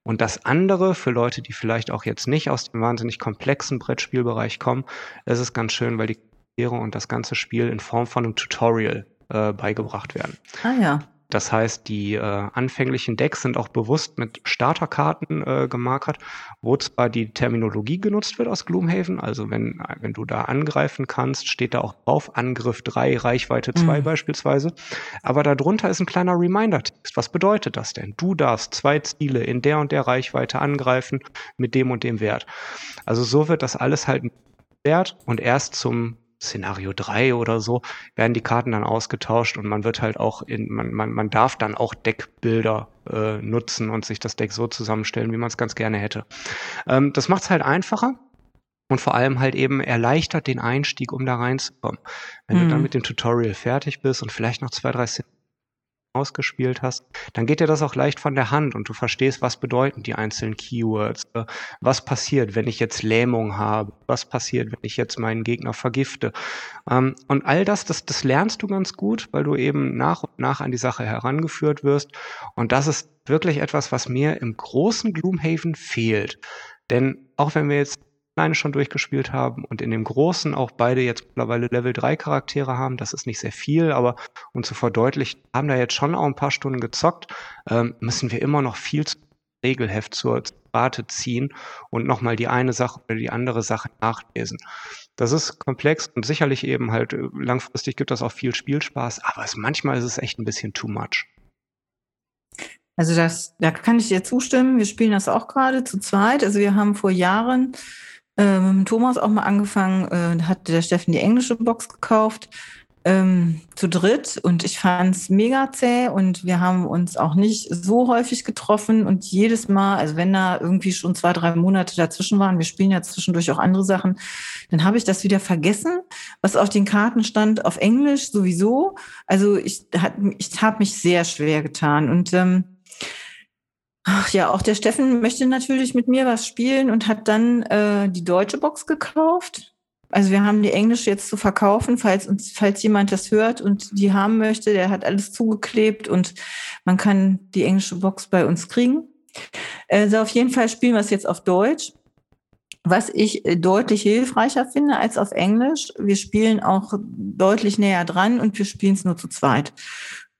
Und das andere, für Leute, die vielleicht auch jetzt nicht aus dem wahnsinnig komplexen Brettspielbereich kommen, ist es ganz schön, weil die Charaktere und das ganze Spiel in Form von einem Tutorial äh, beigebracht werden. Ah ja. Das heißt, die äh, anfänglichen Decks sind auch bewusst mit Starterkarten äh, gemarkert, wo zwar die Terminologie genutzt wird aus Gloomhaven, also wenn, wenn du da angreifen kannst, steht da auch drauf, Angriff 3, Reichweite 2 mhm. beispielsweise, aber darunter ist ein kleiner Reminder-Text. Was bedeutet das denn? Du darfst zwei Ziele in der und der Reichweite angreifen mit dem und dem Wert. Also so wird das alles halt wert und erst zum Szenario 3 oder so, werden die Karten dann ausgetauscht und man wird halt auch in, man, man, man darf dann auch Deckbilder äh, nutzen und sich das Deck so zusammenstellen, wie man es ganz gerne hätte. Ähm, das macht es halt einfacher. Und vor allem halt eben erleichtert den Einstieg, um da reinzukommen. Wenn mhm. du dann mhm. mit dem Tutorial fertig bist und vielleicht noch zwei, drei Szenarien ausgespielt hast, dann geht dir das auch leicht von der Hand und du verstehst, was bedeuten die einzelnen Keywords. Äh, was passiert, wenn ich jetzt Lähmung habe? Was passiert, wenn ich jetzt meinen Gegner vergifte? Ähm, und all das, das, das lernst du ganz gut, weil du eben nach und nach an die Sache herangeführt wirst. Und das ist wirklich etwas, was mir im großen Gloomhaven fehlt. Denn auch wenn wir jetzt Kleine schon durchgespielt haben und in dem Großen auch beide jetzt mittlerweile Level 3 Charaktere haben. Das ist nicht sehr viel, aber um zu verdeutlichen, haben da jetzt schon auch ein paar Stunden gezockt, ähm, müssen wir immer noch viel zu Regelheft zur Rate ziehen und nochmal die eine Sache oder die andere Sache nachlesen. Das ist komplex und sicherlich eben halt äh, langfristig gibt das auch viel Spielspaß, aber es, manchmal ist es echt ein bisschen too much. Also das, da kann ich dir zustimmen. Wir spielen das auch gerade zu zweit. Also wir haben vor Jahren äh, mit Thomas auch mal angefangen, äh, hat der Steffen die englische Box gekauft ähm, zu dritt. Und ich fand es mega zäh und wir haben uns auch nicht so häufig getroffen. Und jedes Mal, also wenn da irgendwie schon zwei, drei Monate dazwischen waren, wir spielen ja zwischendurch auch andere Sachen, dann habe ich das wieder vergessen, was auf den Karten stand, auf Englisch sowieso. Also ich, ich habe mich sehr schwer getan. Und ähm, Ach ja, auch der Steffen möchte natürlich mit mir was spielen und hat dann äh, die deutsche Box gekauft. Also wir haben die englische jetzt zu verkaufen, falls uns, falls jemand das hört und die haben möchte, der hat alles zugeklebt und man kann die englische Box bei uns kriegen. Also auf jeden Fall spielen wir es jetzt auf Deutsch. Was ich äh, deutlich hilfreicher finde als auf Englisch. Wir spielen auch deutlich näher dran und wir spielen es nur zu zweit.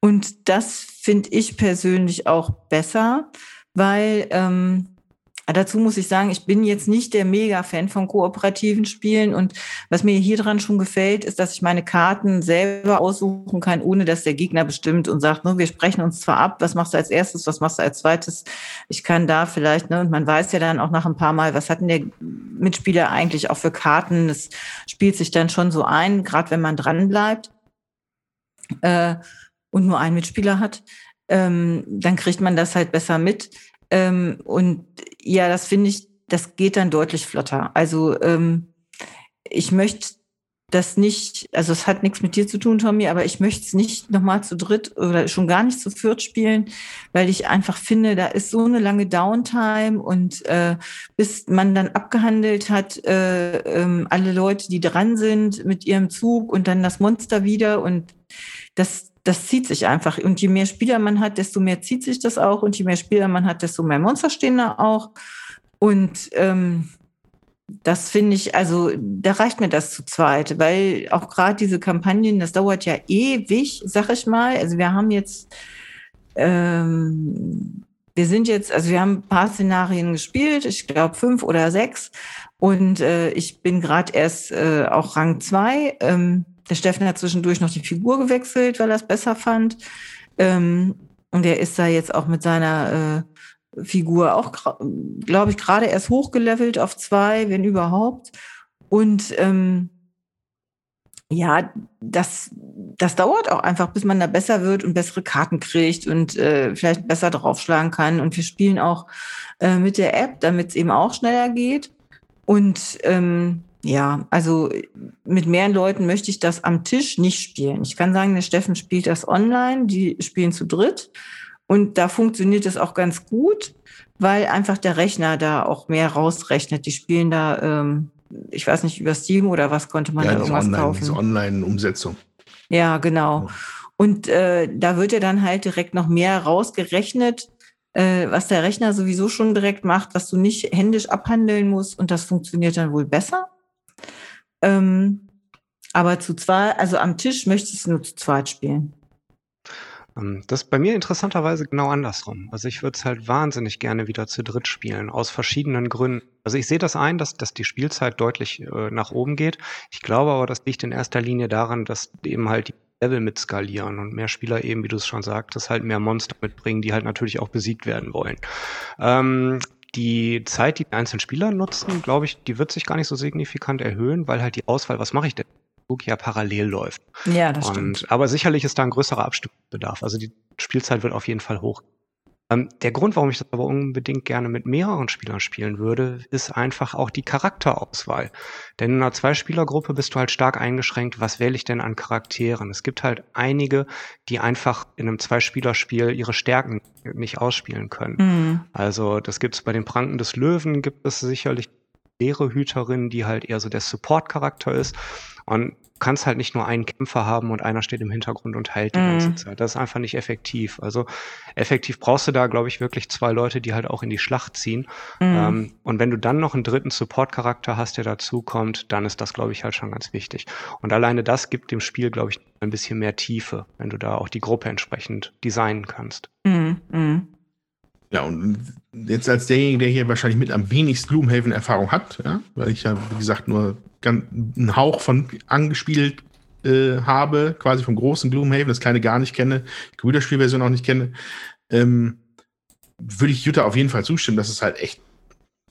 Und das finde ich persönlich auch besser, weil ähm, Dazu muss ich sagen, ich bin jetzt nicht der Mega-Fan von kooperativen Spielen und was mir hier dran schon gefällt, ist, dass ich meine Karten selber aussuchen kann, ohne dass der Gegner bestimmt und sagt, ne, wir sprechen uns zwar ab, was machst du als erstes, was machst du als zweites. Ich kann da vielleicht, ne, und man weiß ja dann auch nach ein paar Mal, was hat denn der Mitspieler eigentlich auch für Karten. Es spielt sich dann schon so ein, gerade wenn man dran bleibt äh, und nur einen Mitspieler hat, ähm, dann kriegt man das halt besser mit. Ähm, und ja, das finde ich, das geht dann deutlich flotter. Also ähm, ich möchte das nicht, also es hat nichts mit dir zu tun, Tommy, aber ich möchte es nicht nochmal zu dritt oder schon gar nicht zu viert spielen, weil ich einfach finde, da ist so eine lange Downtime und äh, bis man dann abgehandelt hat, äh, äh, alle Leute, die dran sind mit ihrem Zug und dann das Monster wieder und das, das zieht sich einfach. Und je mehr Spieler man hat, desto mehr zieht sich das auch. Und je mehr Spieler man hat, desto mehr Monster stehen da auch. Und ähm, das finde ich, also da reicht mir das zu zweit, weil auch gerade diese Kampagnen, das dauert ja ewig, sag ich mal. Also wir haben jetzt, ähm, wir sind jetzt, also wir haben ein paar Szenarien gespielt, ich glaube fünf oder sechs. Und äh, ich bin gerade erst äh, auch Rang zwei. Ähm, der Steffen hat zwischendurch noch die Figur gewechselt, weil er es besser fand. Ähm, und er ist da jetzt auch mit seiner äh, Figur auch, glaube ich, gerade erst hochgelevelt auf zwei, wenn überhaupt. Und ähm, ja, das, das dauert auch einfach, bis man da besser wird und bessere Karten kriegt und äh, vielleicht besser draufschlagen kann. Und wir spielen auch äh, mit der App, damit es eben auch schneller geht. Und ähm, ja, also mit mehreren Leuten möchte ich das am Tisch nicht spielen. Ich kann sagen, der Steffen spielt das online, die spielen zu dritt und da funktioniert es auch ganz gut, weil einfach der Rechner da auch mehr rausrechnet. Die spielen da, ähm, ich weiß nicht, über Steam oder was konnte man ja, da irgendwas online, kaufen. Diese Online-Umsetzung. Ja, genau. Und äh, da wird ja dann halt direkt noch mehr rausgerechnet, äh, was der Rechner sowieso schon direkt macht, was du nicht händisch abhandeln musst und das funktioniert dann wohl besser. Ähm, aber zu zweit, also am Tisch möchtest du nur zu zweit spielen. Ähm, das ist bei mir interessanterweise genau andersrum. Also ich würde es halt wahnsinnig gerne wieder zu dritt spielen, aus verschiedenen Gründen. Also ich sehe das ein, dass, dass die Spielzeit deutlich äh, nach oben geht. Ich glaube aber, das liegt in erster Linie daran, dass eben halt die Level mit skalieren und mehr Spieler eben, wie du es schon sagtest, halt mehr Monster mitbringen, die halt natürlich auch besiegt werden wollen. Ähm, die Zeit, die die einzelnen Spieler nutzen, glaube ich, die wird sich gar nicht so signifikant erhöhen, weil halt die Auswahl, was mache ich denn, ja parallel läuft. Ja, das Und, stimmt. Aber sicherlich ist da ein größerer Abstimmungsbedarf. Also die Spielzeit wird auf jeden Fall hoch. Ähm, der Grund, warum ich das aber unbedingt gerne mit mehreren Spielern spielen würde, ist einfach auch die Charakterauswahl. Denn in einer Zweispielergruppe bist du halt stark eingeschränkt, was wähle ich denn an Charakteren? Es gibt halt einige, die einfach in einem Zweispielerspiel ihre Stärken nicht ausspielen können. Mhm. Also das gibt es bei den Pranken des Löwen, gibt es sicherlich leere Hüterin, die halt eher so der Support-Charakter ist. Und kannst halt nicht nur einen Kämpfer haben und einer steht im Hintergrund und heilt die Mhm. ganze Zeit. Das ist einfach nicht effektiv. Also effektiv brauchst du da, glaube ich, wirklich zwei Leute, die halt auch in die Schlacht ziehen. Mhm. Ähm, und wenn du dann noch einen dritten Support-Charakter hast, der dazukommt, dann ist das, glaube ich, halt schon ganz wichtig. Und alleine das gibt dem Spiel, glaube ich, ein bisschen mehr Tiefe, wenn du da auch die Gruppe entsprechend designen kannst. Mhm. Mhm. Ja, und jetzt als derjenige, der hier wahrscheinlich mit am wenigsten Gloomhaven-Erfahrung hat, ja, weil ich ja, wie gesagt, nur einen Hauch von angespielt äh, habe, quasi vom großen Gloomhaven, das kleine gar nicht kenne, die Brüderspielversion auch nicht kenne, ähm, würde ich Jutta auf jeden Fall zustimmen, dass es halt echt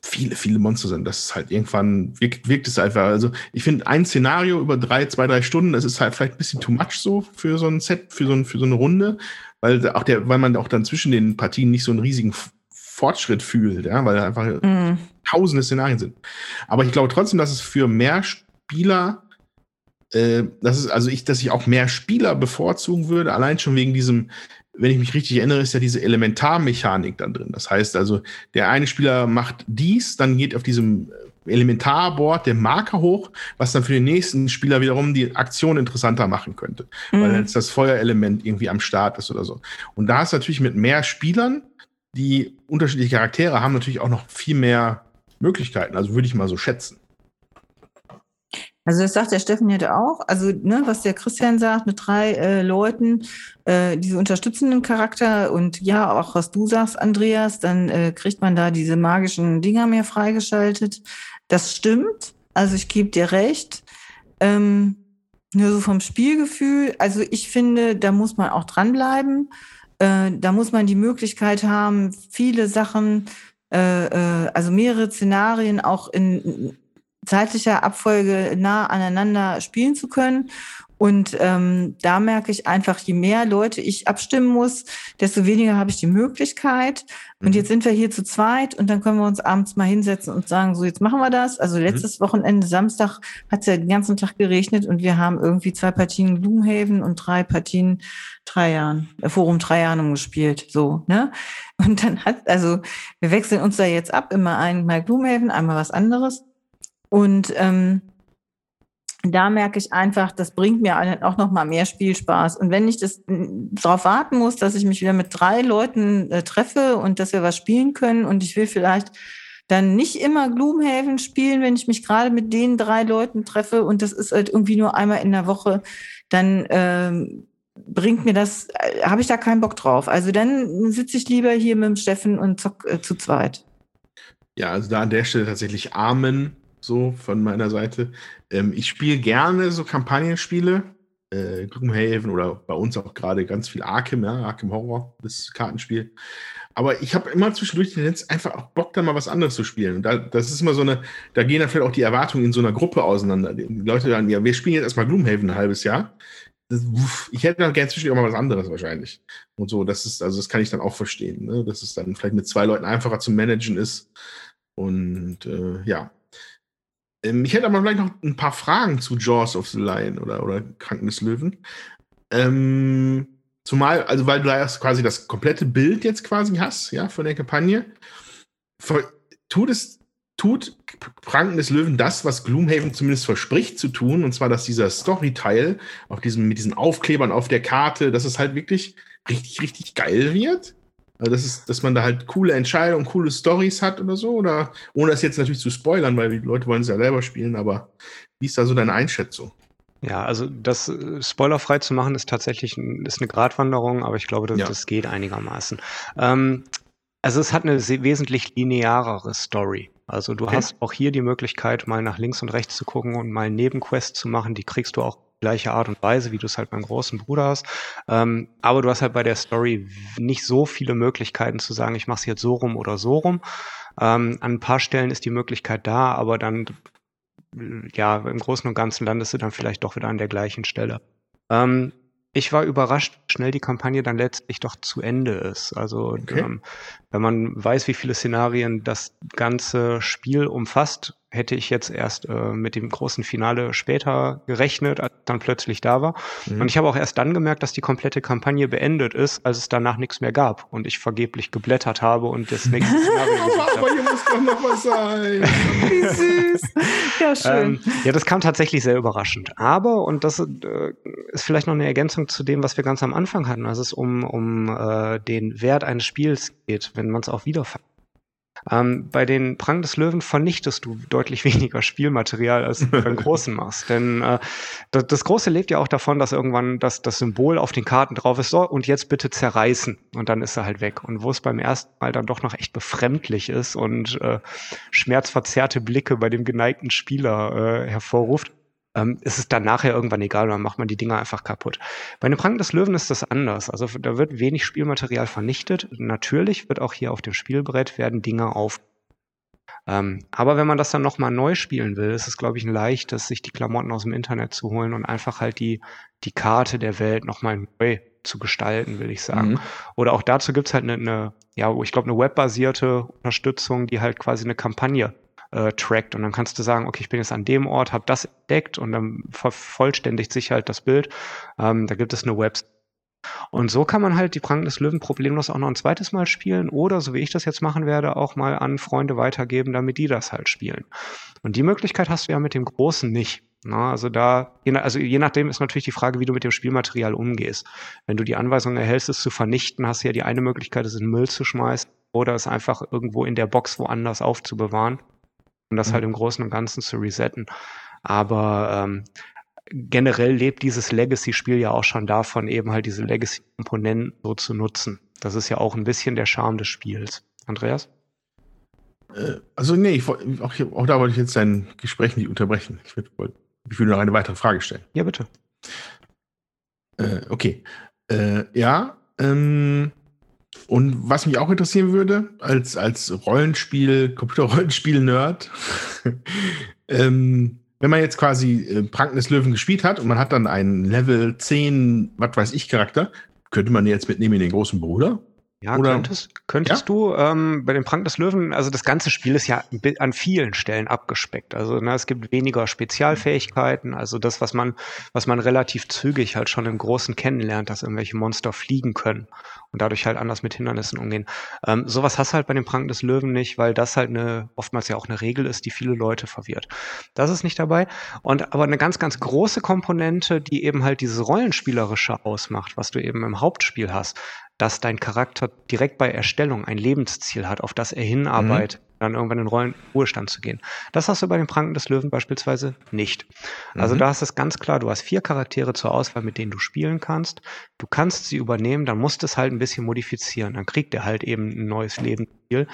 viele, viele Monster sind. Das ist halt irgendwann wirkt, wirkt es einfach. Also ich finde ein Szenario über drei, zwei, drei Stunden, das ist halt vielleicht ein bisschen too much so für so ein Set, für so, ein, für so eine Runde, weil auch der, weil man auch dann zwischen den Partien nicht so einen riesigen Fortschritt fühlt, ja, weil einfach mm. Tausende Szenarien sind. Aber ich glaube trotzdem, dass es für mehr Spieler äh, das ist also ich, dass ich auch mehr Spieler bevorzugen würde, allein schon wegen diesem, wenn ich mich richtig erinnere, ist ja diese Elementarmechanik dann drin. Das heißt also, der eine Spieler macht dies, dann geht auf diesem Elementarboard der Marker hoch, was dann für den nächsten Spieler wiederum die Aktion interessanter machen könnte, mhm. weil jetzt das Feuerelement irgendwie am Start ist oder so. Und da ist natürlich mit mehr Spielern, die unterschiedliche Charaktere haben, natürlich auch noch viel mehr Möglichkeiten. Also würde ich mal so schätzen. Also das sagt der Steffen ja auch. Also ne, was der Christian sagt mit drei äh, Leuten, äh, diese unterstützenden Charakter und ja auch was du sagst, Andreas, dann äh, kriegt man da diese magischen Dinger mehr freigeschaltet. Das stimmt. Also ich gebe dir recht. Ähm, nur so vom Spielgefühl. Also ich finde, da muss man auch dranbleiben. Äh, da muss man die Möglichkeit haben, viele Sachen äh, äh, also mehrere Szenarien auch in zeitlicher Abfolge nah aneinander spielen zu können. Und ähm, da merke ich einfach, je mehr Leute ich abstimmen muss, desto weniger habe ich die Möglichkeit. Und mhm. jetzt sind wir hier zu zweit und dann können wir uns abends mal hinsetzen und sagen, so jetzt machen wir das. Also mhm. letztes. Wochenende, Samstag, hat es ja den ganzen Tag geregnet und wir haben irgendwie zwei Partien Gloomhaven und drei Partien drei Jahren, äh, Forum drei Jahren gespielt. So, ne? Und dann hat, also wir wechseln uns da jetzt ab, immer einmal Gloomhaven, einmal was anderes. Und ähm, da merke ich einfach, das bringt mir auch noch mal mehr Spielspaß. Und wenn ich das darauf warten muss, dass ich mich wieder mit drei Leuten äh, treffe und dass wir was spielen können und ich will vielleicht dann nicht immer Gloomhaven spielen, wenn ich mich gerade mit den drei Leuten treffe und das ist halt irgendwie nur einmal in der Woche, dann ähm, bringt mir das, äh, habe ich da keinen Bock drauf. Also dann sitze ich lieber hier mit dem Steffen und zock äh, zu zweit. Ja, also da an der Stelle tatsächlich Amen so von meiner Seite. Ähm, ich spiele gerne so Kampagnenspiele, äh, Gloomhaven oder bei uns auch gerade ganz viel Arkham, ja, Arkham Horror, das Kartenspiel. Aber ich habe immer zwischendurch die Tendenz, einfach auch Bock, da mal was anderes zu spielen. Und da, das ist immer so eine, da gehen dann vielleicht auch die Erwartungen in so einer Gruppe auseinander. Die Leute sagen, ja, wir spielen jetzt erstmal Gloomhaven ein halbes Jahr. Das, ich hätte dann gerne zwischendurch auch mal was anderes wahrscheinlich. Und so, das ist, also das kann ich dann auch verstehen, ne? dass es dann vielleicht mit zwei Leuten einfacher zu managen ist. Und äh, ja, ich hätte aber vielleicht noch ein paar Fragen zu Jaws of the Lion oder, oder Kranken des Löwen. Ähm, zumal, also weil du da erst quasi das komplette Bild jetzt quasi hast, ja, von der Kampagne. Tut es, tut Kranken des Löwen das, was Gloomhaven zumindest verspricht zu tun, und zwar, dass dieser Story-Teil diesem, mit diesen Aufklebern auf der Karte, dass es halt wirklich richtig, richtig geil wird? Also das ist, dass man da halt coole Entscheidungen, coole Stories hat oder so, oder ohne das jetzt natürlich zu spoilern, weil die Leute wollen es ja selber spielen, aber wie ist da so deine Einschätzung? Ja, also das äh, spoilerfrei zu machen ist tatsächlich ist eine Gratwanderung, aber ich glaube, das, ja. das geht einigermaßen. Ähm, also es hat eine wesentlich linearere Story. Also du okay. hast auch hier die Möglichkeit, mal nach links und rechts zu gucken und mal Nebenquests zu machen. Die kriegst du auch gleiche Art und Weise, wie du es halt beim großen Bruder hast. Ähm, aber du hast halt bei der Story nicht so viele Möglichkeiten zu sagen, ich mache es jetzt so rum oder so rum. Ähm, an ein paar Stellen ist die Möglichkeit da, aber dann, ja, im Großen und Ganzen landest du dann vielleicht doch wieder an der gleichen Stelle. Ähm, ich war überrascht, wie schnell die Kampagne dann letztlich doch zu Ende ist. Also okay. ähm, wenn man weiß, wie viele Szenarien das ganze Spiel umfasst, hätte ich jetzt erst äh, mit dem großen Finale später gerechnet, als dann plötzlich da war. Mhm. Und ich habe auch erst dann gemerkt, dass die komplette Kampagne beendet ist, als es danach nichts mehr gab und ich vergeblich geblättert habe und das nächste Szenario gesucht Aber hier muss doch noch was sein. Wie süß. Ja, schön. Ähm, ja, das kam tatsächlich sehr überraschend. Aber, und das äh, ist vielleicht noch eine Ergänzung zu dem, was wir ganz am Anfang hatten, als es um, um äh, den Wert eines Spiels geht, wenn man es auch wiederfindet Ähm, bei den Prang des Löwen vernichtest du deutlich weniger Spielmaterial, als du beim Großen machst. Denn äh, das, das, Große lebt ja auch davon, dass irgendwann das, das Symbol auf den Karten drauf ist, so, und jetzt bitte zerreißen. Und dann ist er halt weg. Und wo es beim ersten Mal dann doch noch echt befremdlich ist und äh, schmerzverzerrte Blicke bei dem geneigten Spieler äh, hervorruft, ähm, ist es dann nachher irgendwann egal, dann macht man die Dinger einfach kaputt. Bei einem Pranken des Löwen ist das anders. Also da wird wenig Spielmaterial vernichtet. Natürlich wird auch hier auf dem Spielbrett werden Dinge auf. Ähm, aber wenn man das dann nochmal neu spielen will, ist es, glaube ich, ein leichtes, sich die Klamotten aus dem Internet zu holen und einfach halt die, die Karte der Welt nochmal neu zu gestalten, will ich sagen. Mhm. Oder auch dazu gibt's halt eine, eine ja, ich glaube, eine webbasierte Unterstützung, die halt quasi eine Kampagne äh, trackt. Und dann kannst du sagen, okay, ich bin jetzt an dem Ort, habe das entdeckt und dann vervollständigt sich halt das Bild. Ähm, da gibt es eine Website. Und so kann man halt die Pranken des Löwen problemlos auch noch ein zweites Mal spielen oder, so wie ich das jetzt machen werde, auch mal an Freunde weitergeben, damit die das halt spielen. Und die Möglichkeit hast du ja mit dem Großen nicht. Na, also da, also je nachdem ist natürlich die Frage, wie du mit dem Spielmaterial umgehst. Wenn du die Anweisung erhältst, es zu vernichten, hast du ja die eine Möglichkeit, es in Müll zu schmeißen oder es einfach irgendwo in der Box woanders aufzubewahren um das halt mhm. im Großen und Ganzen zu resetten. Aber ähm, generell lebt dieses Legacy-Spiel ja auch schon davon, eben halt diese Legacy-Komponenten so zu nutzen. Das ist ja auch ein bisschen der Charme des Spiels. Andreas? Äh, also nee, ich, auch, auch, da wollte ich jetzt dein Gespräch nicht unterbrechen. Ich, will, ich will noch eine weitere Frage stellen. Ja, bitte. Äh, okay. Äh, ja, ähm, und was mich auch interessieren würde, als, als Rollenspiel, Computerrollenspiel-Nerd, ähm, wenn man jetzt quasi äh, Pranken des Löwen gespielt hat und man hat dann einen Level 10, was weiß ich, Charakter, könnte man jetzt mitnehmen in den großen Bruder? Ja, Oder, könntest, könntest ja? du ähm, bei dem Prank des Löwen, also das ganze Spiel ist ja an vielen Stellen abgespeckt. Also ne, es gibt weniger Spezialfähigkeiten, also das, was man, was man relativ zügig halt schon im Großen kennenlernt, dass irgendwelche Monster fliegen können und dadurch halt anders mit Hindernissen umgehen. Ähm, sowas hast du halt bei dem Prank des Löwen nicht, weil das halt eine, oftmals ja auch eine Regel ist, die viele Leute verwirrt. Das ist nicht dabei. Und aber eine ganz, ganz große Komponente, die eben halt dieses Rollenspielerische ausmacht, was du eben im Hauptspiel hast, dass dein Charakter direkt bei Erstellung ein Lebensziel hat, auf das er hinarbeitet, mhm. dann irgendwann in Rollen Ruhestand zu gehen. Das hast du bei den Pranken des Löwen beispielsweise nicht. Also mhm. da ist es ganz klar, du hast vier Charaktere zur Auswahl, mit denen du spielen kannst. Du kannst sie übernehmen, dann musst du es halt ein bisschen modifizieren. Dann kriegt er halt eben ein neues Lebensziel.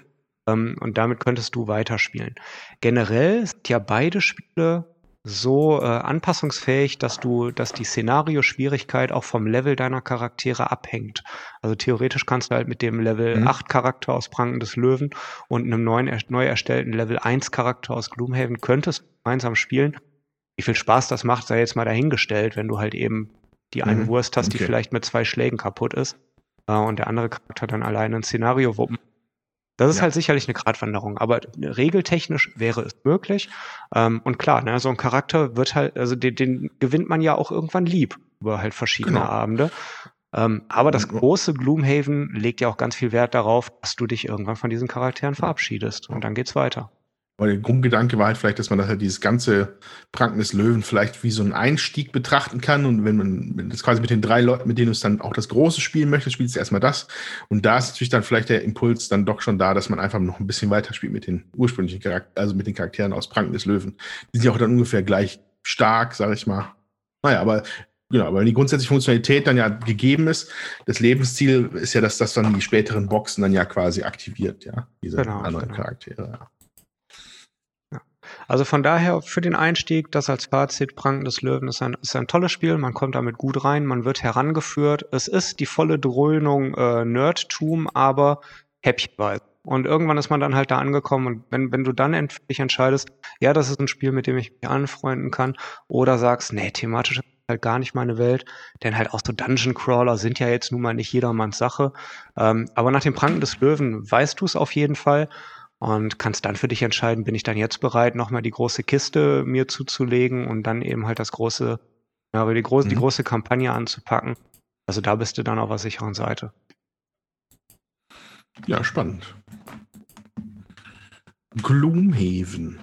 Ähm, und damit könntest du weiterspielen. Generell sind ja beide Spiele so äh, anpassungsfähig, dass du, dass die Szenario-Schwierigkeit auch vom Level deiner Charaktere abhängt. Also theoretisch kannst du halt mit dem Level mhm. 8 Charakter aus Pranken des Löwen und einem neuen, neu erstellten Level 1 Charakter aus Gloomhaven könntest gemeinsam spielen. Wie viel Spaß das macht, sei jetzt mal dahingestellt, wenn du halt eben die eine mhm. Wurst hast, okay. die vielleicht mit zwei Schlägen kaputt ist äh, und der andere Charakter dann alleine ein Szenario wuppen das ist ja. halt sicherlich eine Gratwanderung, aber regeltechnisch wäre es möglich. Ähm, und klar, ne, so ein Charakter wird halt, also den, den gewinnt man ja auch irgendwann lieb über halt verschiedene genau. Abende. Ähm, aber das große Gloomhaven legt ja auch ganz viel Wert darauf, dass du dich irgendwann von diesen Charakteren verabschiedest. Und dann geht's weiter. Aber der Grundgedanke war halt vielleicht, dass man das halt dieses ganze Pranken des Löwen vielleicht wie so einen Einstieg betrachten kann. Und wenn man wenn das quasi mit den drei Leuten, mit denen du es dann auch das große spielen möchtest, spielst du erstmal das. Und da ist natürlich dann vielleicht der Impuls dann doch schon da, dass man einfach noch ein bisschen weiter spielt mit den ursprünglichen Charakteren, also mit den Charakteren aus Pranken des Löwen. Die sind ja auch dann ungefähr gleich stark, sag ich mal. Naja, aber Genau, aber wenn die grundsätzliche Funktionalität dann ja gegeben ist, das Lebensziel ist ja, dass das dann die späteren Boxen dann ja quasi aktiviert, ja, diese genau, anderen genau. Charaktere. Ja. Also von daher für den Einstieg, das als Fazit, Pranken des Löwen ist ein, ist ein tolles Spiel, man kommt damit gut rein, man wird herangeführt. Es ist die volle Dröhnung äh, Nerdtum, aber häppchenweise. Und irgendwann ist man dann halt da angekommen und wenn, wenn du dann endlich entscheidest, ja, das ist ein Spiel, mit dem ich mich anfreunden kann, oder sagst, nee, thematisch ist halt gar nicht meine Welt, denn halt auch so Dungeon Crawler sind ja jetzt nun mal nicht jedermanns Sache. Ähm, aber nach dem Pranken des Löwen weißt du es auf jeden Fall und kannst dann für dich entscheiden, bin ich dann jetzt bereit, nochmal die große Kiste mir zuzulegen und dann eben halt das große, ja, die große, mhm. die große Kampagne anzupacken. Also da bist du dann auf der sicheren Seite. Ja, spannend. Gloomhaven.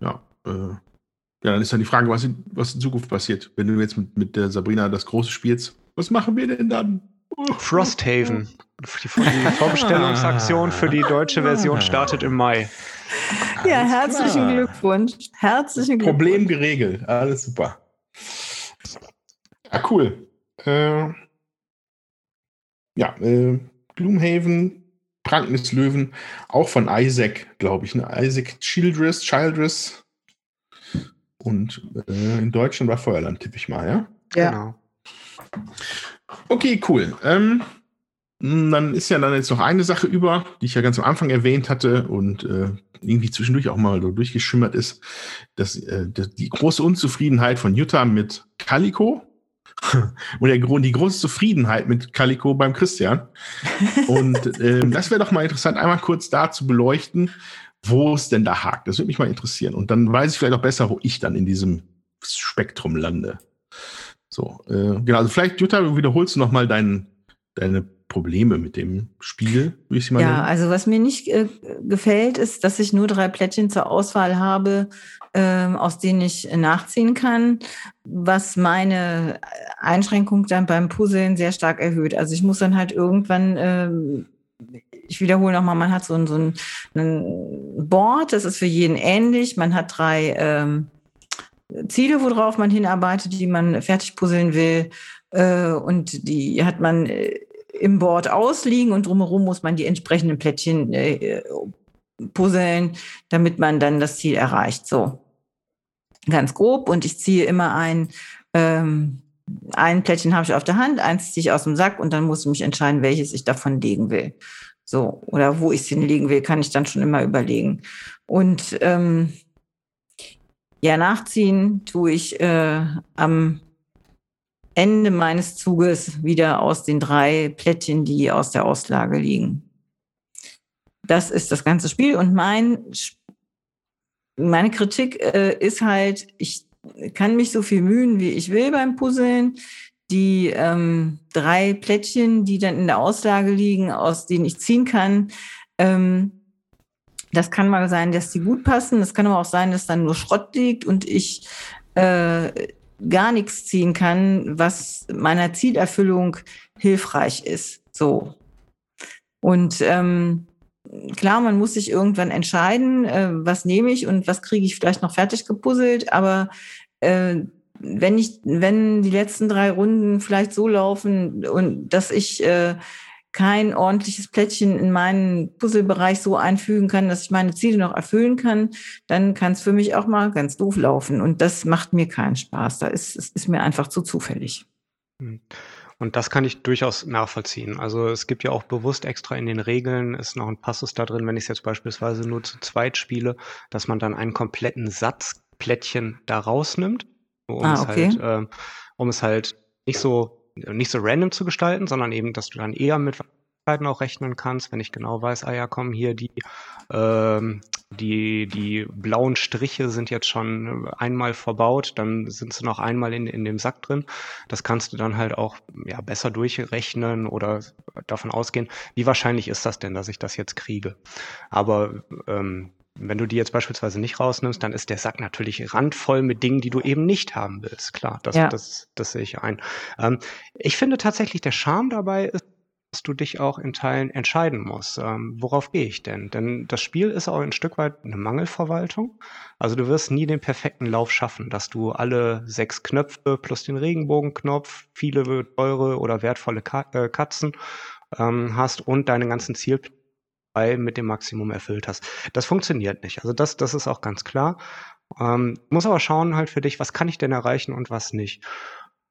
Ja, äh, ja, dann ist dann die Frage, was in, was in Zukunft passiert, wenn du jetzt mit, mit der Sabrina das Große spielst. Was machen wir denn dann? Frosthaven. Die, die Vorbestellungsaktion für die deutsche Version startet im Mai. Ja, herzlichen klar. Glückwunsch. Herzlichen Glückwunsch. Problem geregelt. Alles super. Ja, cool. Äh, ja, äh, Gloomhaven, Pranken des Löwen, auch von Isaac, glaube ich. Ne? Isaac Childress, Childress. Und äh, in Deutschland war Feuerland, tippe ich mal, ja? Ja. Genau. Okay, cool. Ähm, dann ist ja dann jetzt noch eine Sache über, die ich ja ganz am Anfang erwähnt hatte und äh, irgendwie zwischendurch auch mal so durchgeschimmert ist, dass, äh, die große Unzufriedenheit von Jutta mit Calico und der, die große Zufriedenheit mit Calico beim Christian. Und ähm, das wäre doch mal interessant, einmal kurz da zu beleuchten, wo es denn da hakt. Das würde mich mal interessieren. Und dann weiß ich vielleicht auch besser, wo ich dann in diesem Spektrum lande. So, äh, genau. Also vielleicht, Jutta, wiederholst du noch mal dein, deine Probleme mit dem Spiel, würde ich sie mal Ja, nennen. also was mir nicht äh, gefällt, ist, dass ich nur drei Plättchen zur Auswahl habe, ähm, aus denen ich nachziehen kann, was meine Einschränkung dann beim Puzzeln sehr stark erhöht. Also ich muss dann halt irgendwann, ähm, ich wiederhole nochmal, man hat so ein, so ein, ein Board, das ist für jeden ähnlich. Man hat drei ähm, Ziele, worauf man hinarbeitet, die man fertig puzzeln will. Äh, und die hat man äh, im Board ausliegen und drumherum muss man die entsprechenden Plättchen äh, puzzeln, damit man dann das Ziel erreicht. So, ganz grob. Und ich ziehe immer ein, ähm, ein Plättchen habe ich auf der Hand, eins ziehe ich aus dem Sack und dann muss ich mich entscheiden, welches ich davon legen will. So, oder wo ich es hinlegen will, kann ich dann schon immer überlegen. Und ähm, ja, nachziehen tue ich äh, am Ende meines Zuges wieder aus den drei Plättchen, die aus der Auslage liegen. Das ist das ganze Spiel und mein, meine Kritik äh, ist halt, ich kann mich so viel mühen, wie ich will beim Puzzeln. Die ähm, drei Plättchen, die dann in der Auslage liegen, aus denen ich ziehen kann, ähm, das kann mal sein, dass die gut passen. Das kann aber auch sein, dass dann nur Schrott liegt und ich äh, gar nichts ziehen kann, was meiner Zielerfüllung hilfreich ist. So. Und ähm, klar, man muss sich irgendwann entscheiden, äh, was nehme ich und was kriege ich vielleicht noch fertig gepuzzelt, aber äh, wenn ich, wenn die letzten drei Runden vielleicht so laufen und dass ich äh, kein ordentliches Plättchen in meinen Puzzlebereich so einfügen kann, dass ich meine Ziele noch erfüllen kann, dann kann es für mich auch mal ganz doof laufen. Und das macht mir keinen Spaß. Da ist, es ist mir einfach zu zufällig. Und das kann ich durchaus nachvollziehen. Also es gibt ja auch bewusst extra in den Regeln ist noch ein Passus da drin, wenn ich es jetzt beispielsweise nur zu zweit spiele, dass man dann einen kompletten Satz Plättchen da rausnimmt, um Ah, es okay. halt, ähm, um es halt nicht so nicht so random zu gestalten, sondern eben, dass du dann eher mit auch rechnen kannst, wenn ich genau weiß, ah ja, komm, hier die ähm, die, die blauen Striche sind jetzt schon einmal verbaut, dann sind sie noch einmal in, in dem Sack drin. Das kannst du dann halt auch ja, besser durchrechnen oder davon ausgehen, wie wahrscheinlich ist das denn, dass ich das jetzt kriege. Aber ähm, wenn du die jetzt beispielsweise nicht rausnimmst, dann ist der Sack natürlich randvoll mit Dingen, die du eben nicht haben willst. Klar, das, Ja. das, das sehe ich ein. Ähm, ich finde tatsächlich, der Charme dabei ist, dass du dich auch in Teilen entscheiden musst. Ähm, worauf gehe ich denn? Denn das Spiel ist auch ein Stück weit eine Mangelverwaltung. Also du wirst nie den perfekten Lauf schaffen, dass du alle sechs Knöpfe plus den Regenbogenknopf, viele teure oder wertvolle Ka äh, Katzen ähm, hast und deine ganzen Zielpläne mit dem Maximum erfüllt hast. Das funktioniert nicht. Also das, das ist auch ganz klar. Ähm, muss aber schauen halt für dich, was kann ich denn erreichen und was nicht.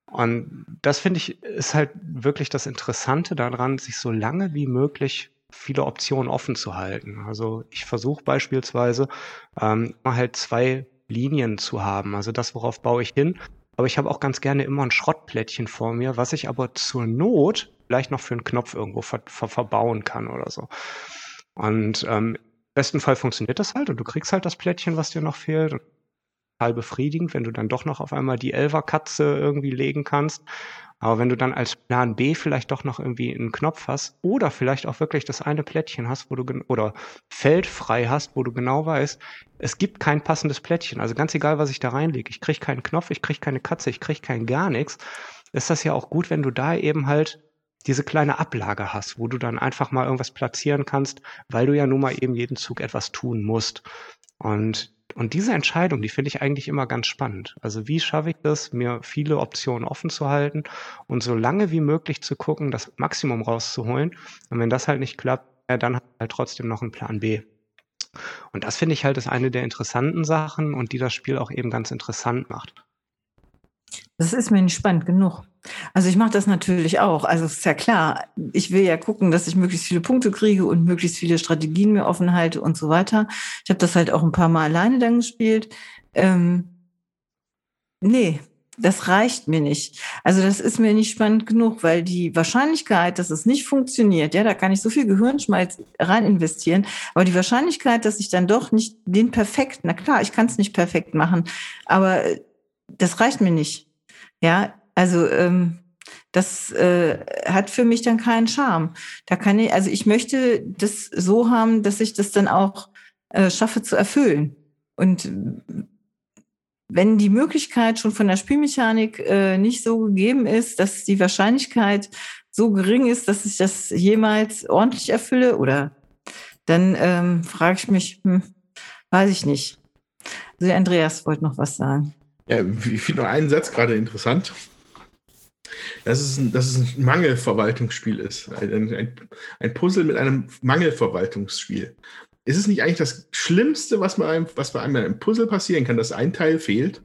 Und das finde ich ist halt wirklich das Interessante daran, sich so lange wie möglich viele Optionen offen zu halten. Also ich versuche beispielsweise ähm, halt zwei Linien zu haben. Also das, worauf baue ich hin. Aber ich habe auch ganz gerne immer ein Schrottplättchen vor mir, was ich aber zur Not vielleicht noch für einen Knopf irgendwo ver ver verbauen kann oder so. Und ähm, im besten Fall funktioniert das halt und du kriegst halt das Plättchen, was dir noch fehlt. Und total befriedigend, wenn du dann doch noch auf einmal die Elferkatze irgendwie legen kannst. Aber wenn du dann als Plan B vielleicht doch noch irgendwie einen Knopf hast oder vielleicht auch wirklich das eine Plättchen hast, wo du oder Feld frei hast, wo du genau weißt, es gibt kein passendes Plättchen. Also ganz egal, was ich da reinlege, ich kriege keinen Knopf, ich kriege keine Katze, ich kriege kein gar nichts, ist das ja auch gut, wenn du da eben halt diese kleine Ablage hast, wo du dann einfach mal irgendwas platzieren kannst, weil du ja nun mal eben jeden Zug etwas tun musst. Und, und diese Entscheidung, die finde ich eigentlich immer ganz spannend. Also wie schaffe ich das, mir viele Optionen offen zu halten und so lange wie möglich zu gucken, das Maximum rauszuholen. Und wenn das halt nicht klappt, ja, dann halt trotzdem noch einen Plan B. Und das finde ich halt ist eine der interessanten Sachen und die das Spiel auch eben ganz interessant macht. Das ist mir nicht spannend genug. Also ich mache das natürlich auch. Also ist ja klar, ich will ja gucken, dass ich möglichst viele Punkte kriege und möglichst viele Strategien mir offen halte und so weiter. Ich habe das halt auch ein paar Mal alleine dann gespielt. Ähm, nee, das reicht mir nicht. Also das ist mir nicht spannend genug, weil die Wahrscheinlichkeit, dass es nicht funktioniert, ja, da kann ich so viel Gehirnschmalz rein investieren, aber die Wahrscheinlichkeit, dass ich dann doch nicht den perfekt, na klar, ich kann es nicht perfekt machen, aber das reicht mir nicht. Ja, also ähm, das äh, hat für mich dann keinen Charme. Da kann ich, also ich möchte das so haben, dass ich das dann auch äh, schaffe zu erfüllen. Und wenn die Möglichkeit schon von der Spielmechanik äh, nicht so gegeben ist, dass die Wahrscheinlichkeit so gering ist, dass ich das jemals ordentlich erfülle, oder dann ähm, frage ich mich, hm, weiß ich nicht. Also Andreas wollte noch was sagen. Ja, ich finde noch einen Satz gerade interessant. Dass es ein, dass es ein Mangelverwaltungsspiel ist. Ein, ein, ein Puzzle mit einem Mangelverwaltungsspiel. Ist es nicht eigentlich das Schlimmste, was, man, was bei einem im Puzzle passieren kann, dass ein Teil fehlt?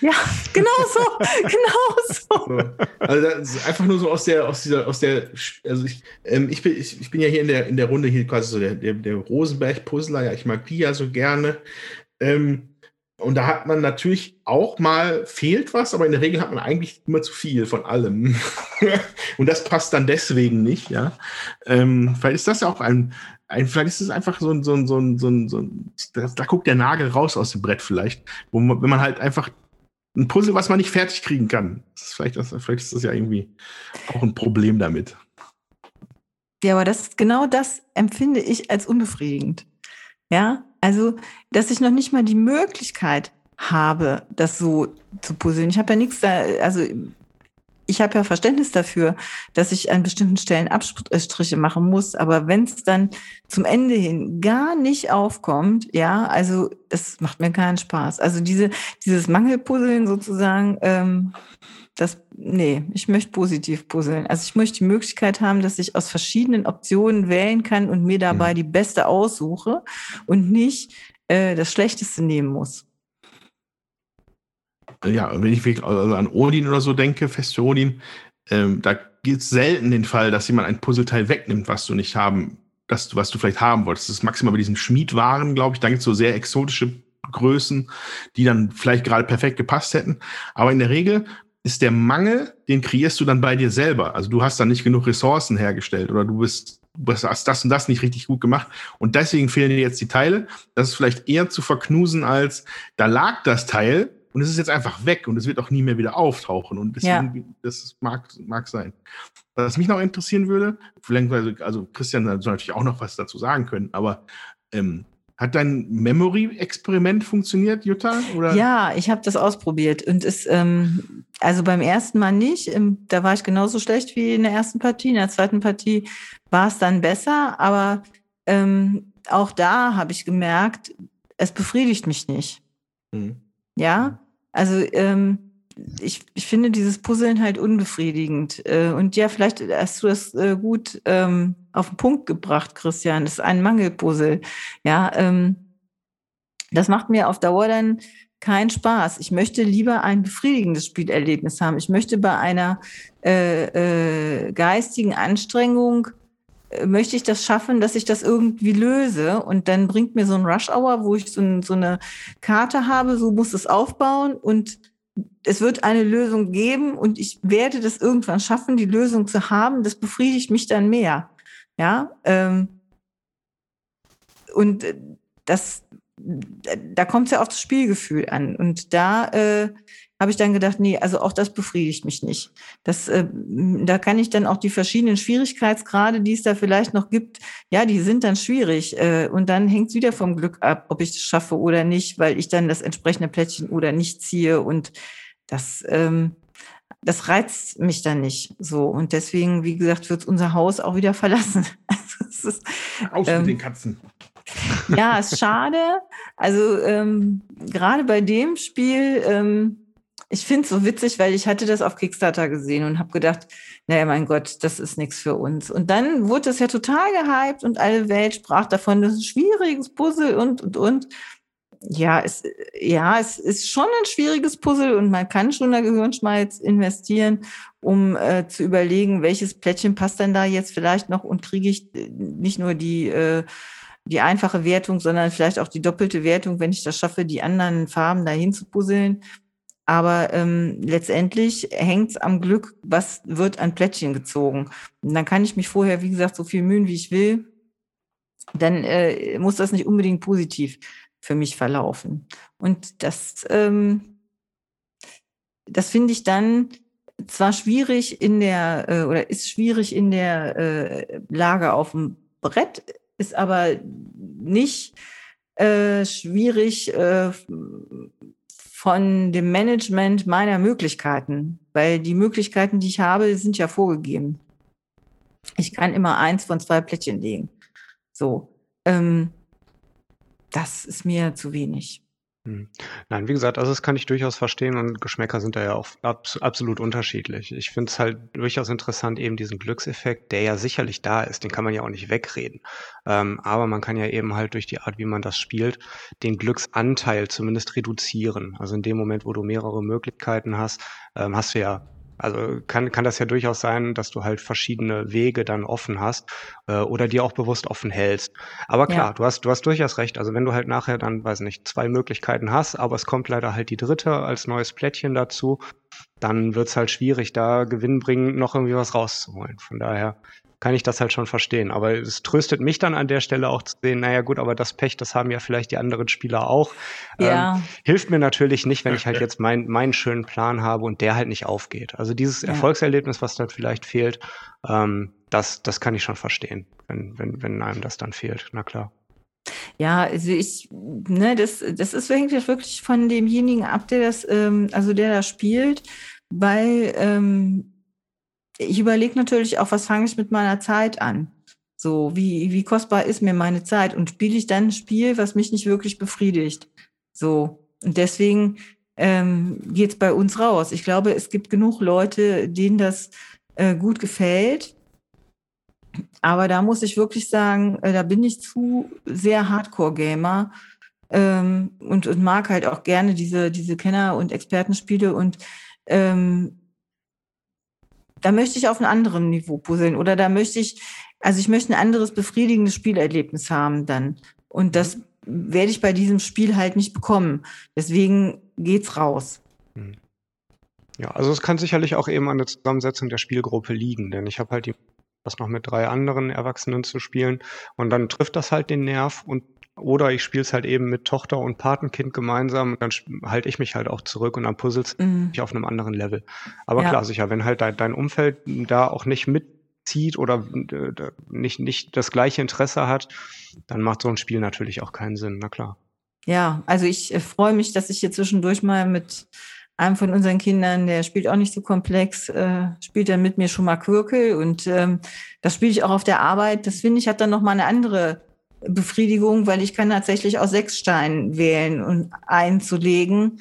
Ja, genau so, genau so. Also das ist einfach nur so aus der, aus dieser, aus der, also ich, ähm, ich, bin, ich, ich bin ja hier in der, in der Runde hier quasi so der, der, der Rosenberg-Puzzler, ja, ich mag die ja so gerne. Ähm, und da hat man natürlich auch mal fehlt was, aber in der Regel hat man eigentlich immer zu viel von allem. und das passt dann deswegen nicht, ja. Ähm, vielleicht ist das ja auch ein, ein, vielleicht ist es einfach so ein, so ein, so ein, so ein, so ein da, da, guckt der Nagel raus aus dem Brett vielleicht, wo man, wenn man halt einfach ein Puzzle, was man nicht fertig kriegen kann. Das ist vielleicht, das, vielleicht ist das ja irgendwie auch ein Problem damit. Ja, aber das genau das empfinde ich als unbefriedigend. Ja, also, dass ich noch nicht mal die Möglichkeit habe, das so zu puzzeln. Ich habe ja nichts da, also ich habe ja Verständnis dafür, dass ich an bestimmten Stellen Abstriche machen muss, aber wenn es dann zum Ende hin gar nicht aufkommt, ja, also das macht mir keinen Spaß. Also diese, dieses Mangelpuzzeln sozusagen, ähm, das, nee, ich möchte positiv puzzeln. Also ich möchte die Möglichkeit haben, dass ich aus verschiedenen Optionen wählen kann und mir dabei mhm. die beste aussuche und nicht äh, das Schlechteste nehmen muss ja, wenn ich wirklich also an Odin oder so denke, feste Odin, ähm, da gibt es selten den Fall, dass jemand ein Puzzleteil wegnimmt, was du nicht haben, das, was du vielleicht haben wolltest. Das ist maximal bei diesen Schmiedwaren, glaube ich. Da gibt es so sehr exotische Größen, die dann vielleicht gerade perfekt gepasst hätten. Aber in der Regel ist der Mangel, den kreierst du dann bei dir selber. Also du hast dann nicht genug Ressourcen hergestellt oder du bist du hast das und das nicht richtig gut gemacht und deswegen fehlen dir jetzt die Teile. Das ist vielleicht eher zu verknusen als da lag das Teil und es ist jetzt einfach weg und es wird auch nie mehr wieder auftauchen. Und deswegen, ja. das mag, mag sein. Was mich noch interessieren würde, vielleicht, also Christian soll natürlich auch noch was dazu sagen können, aber ähm, hat dein Memory-Experiment funktioniert, Jutta? Oder? Ja, ich habe das ausprobiert und es, ähm, also beim ersten Mal nicht. Ähm, da war ich genauso schlecht wie in der ersten Partie. In der zweiten Partie war es dann besser, aber ähm, auch da habe ich gemerkt, es befriedigt mich nicht. Mhm. Ja, also ähm, ich, ich finde dieses Puzzeln halt unbefriedigend. Äh, und ja, vielleicht hast du das äh, gut ähm, auf den Punkt gebracht, Christian. Das ist ein Mangelpuzzle. Ja, ähm, das macht mir auf Dauer dann keinen Spaß. Ich möchte lieber ein befriedigendes Spielerlebnis haben. Ich möchte bei einer äh, äh, geistigen Anstrengung äh, möchte ich das schaffen, dass ich das irgendwie löse. Und dann bringt mir so ein Rush Hour, wo ich so, ein, so eine Karte habe, so muss es aufbauen und es wird eine Lösung geben und ich werde das irgendwann schaffen, die Lösung zu haben. Das befriedigt mich dann mehr. Ja, ähm, und äh, das, da kommt es ja auf das Spielgefühl an. Und da äh, habe ich dann gedacht, nee, also auch das befriedigt mich nicht. Das, äh, da kann ich dann auch die verschiedenen Schwierigkeitsgrade, die es da vielleicht noch gibt, ja, die sind dann schwierig. Äh, und dann hängt es wieder vom Glück ab, ob ich es schaffe oder nicht, weil ich dann das entsprechende Plättchen oder nicht ziehe. Und das, ähm, das reizt mich dann nicht so. Und deswegen, wie gesagt, wird unser Haus auch wieder verlassen. Also ist, Aus ähm, mit den Katzen. Ja, ist schade. Also ähm, gerade bei dem Spiel, ähm, ich finde es so witzig, weil ich hatte das auf Kickstarter gesehen und habe gedacht, naja, mein Gott, das ist nichts für uns. Und dann wurde das ja total gehypt und alle Welt sprach davon, das ist ein schwieriges Puzzle und, und, und. Ja, es, ja, es ist schon ein schwieriges Puzzle und man kann schon da Gehirnschmalz investieren, um äh, zu überlegen, welches Plättchen passt denn da jetzt vielleicht noch und kriege ich äh, nicht nur die äh, die einfache Wertung, sondern vielleicht auch die doppelte Wertung, wenn ich das schaffe, die anderen Farben dahin zu puzzeln. Aber ähm, letztendlich hängt es am Glück, was wird an Plättchen gezogen. Und dann kann ich mich vorher, wie gesagt, so viel mühen, wie ich will. Dann äh, muss das nicht unbedingt positiv für mich verlaufen. Und das, ähm, das finde ich dann zwar schwierig in der, äh, oder ist schwierig in der äh, Lage auf dem Brett, ist aber nicht äh, schwierig äh, von dem Management meiner Möglichkeiten, weil die Möglichkeiten, die ich habe, sind ja vorgegeben. Ich kann immer eins von zwei Plättchen legen. So, ähm, das ist mir zu wenig. Hm. Nein, wie gesagt, also das kann ich durchaus verstehen und Geschmäcker sind da ja auch abs absolut unterschiedlich. Ich finde es halt durchaus interessant, eben diesen Glückseffekt, der ja sicherlich da ist, den kann man ja auch nicht wegreden. Ähm, aber man kann ja eben halt durch die Art, wie man das spielt, den Glücksanteil zumindest reduzieren. Also in dem Moment, wo du mehrere Möglichkeiten hast, ähm, hast du ja also kann, kann das ja durchaus sein, dass du halt verschiedene Wege dann offen hast äh, oder die auch bewusst offen hältst. Aber klar, ja. du hast, du hast durchaus recht. Also wenn du halt nachher dann, weiß nicht, zwei Möglichkeiten hast, aber es kommt leider halt die dritte als neues Plättchen dazu, dann wird's halt schwierig, da gewinnbringend noch irgendwie was rauszuholen. Von daher kann ich das halt schon verstehen. Aber es tröstet mich dann an der Stelle auch zu sehen, naja gut, aber das Pech, das haben ja vielleicht die anderen Spieler auch. Ja. Ähm, hilft mir natürlich nicht, wenn ich halt jetzt mein, meinen schönen Plan habe und der halt nicht aufgeht. Also dieses ja. Erfolgserlebnis, was dann vielleicht fehlt, ähm, das, das kann ich schon verstehen, wenn, wenn, wenn einem das dann fehlt. Na klar. Ja, also ich, ne, das, das ist wirklich von demjenigen ab, der das, ähm, also der da spielt, weil ähm, ich überlege natürlich auch, was fange ich mit meiner Zeit an? So, wie, wie kostbar ist mir meine Zeit? Und spiele ich dann ein Spiel, was mich nicht wirklich befriedigt? So. Und deswegen ähm, geht es bei uns raus. Ich glaube, es gibt genug Leute, denen das äh, gut gefällt. Aber da muss ich wirklich sagen, äh, da bin ich zu sehr Hardcore-Gamer ähm, und, und mag halt auch gerne diese, diese Kenner- und Expertenspiele und ähm, da möchte ich auf einem anderen Niveau puzzeln oder da möchte ich, also ich möchte ein anderes befriedigendes Spielerlebnis haben dann. Und das werde ich bei diesem Spiel halt nicht bekommen. Deswegen geht's raus. Hm. Ja, also es kann sicherlich auch eben an der Zusammensetzung der Spielgruppe liegen, denn ich habe halt die was noch mit drei anderen Erwachsenen zu spielen und dann trifft das halt den Nerv und oder ich spiele es halt eben mit Tochter und Patenkind gemeinsam und dann halte ich mich halt auch zurück und dann puzzelt mhm. mich auf einem anderen Level. Aber ja. klar, sicher, wenn halt dein, dein Umfeld da auch nicht mitzieht oder äh, nicht, nicht das gleiche Interesse hat, dann macht so ein Spiel natürlich auch keinen Sinn, na klar. Ja, also ich äh, freue mich, dass ich hier zwischendurch mal mit einem von unseren Kindern, der spielt auch nicht so komplex, äh, spielt dann mit mir schon mal Quirkel und ähm, das spiele ich auch auf der Arbeit. Das finde ich hat dann noch mal eine andere Befriedigung, weil ich kann tatsächlich aus sechs Steinen wählen und einzulegen.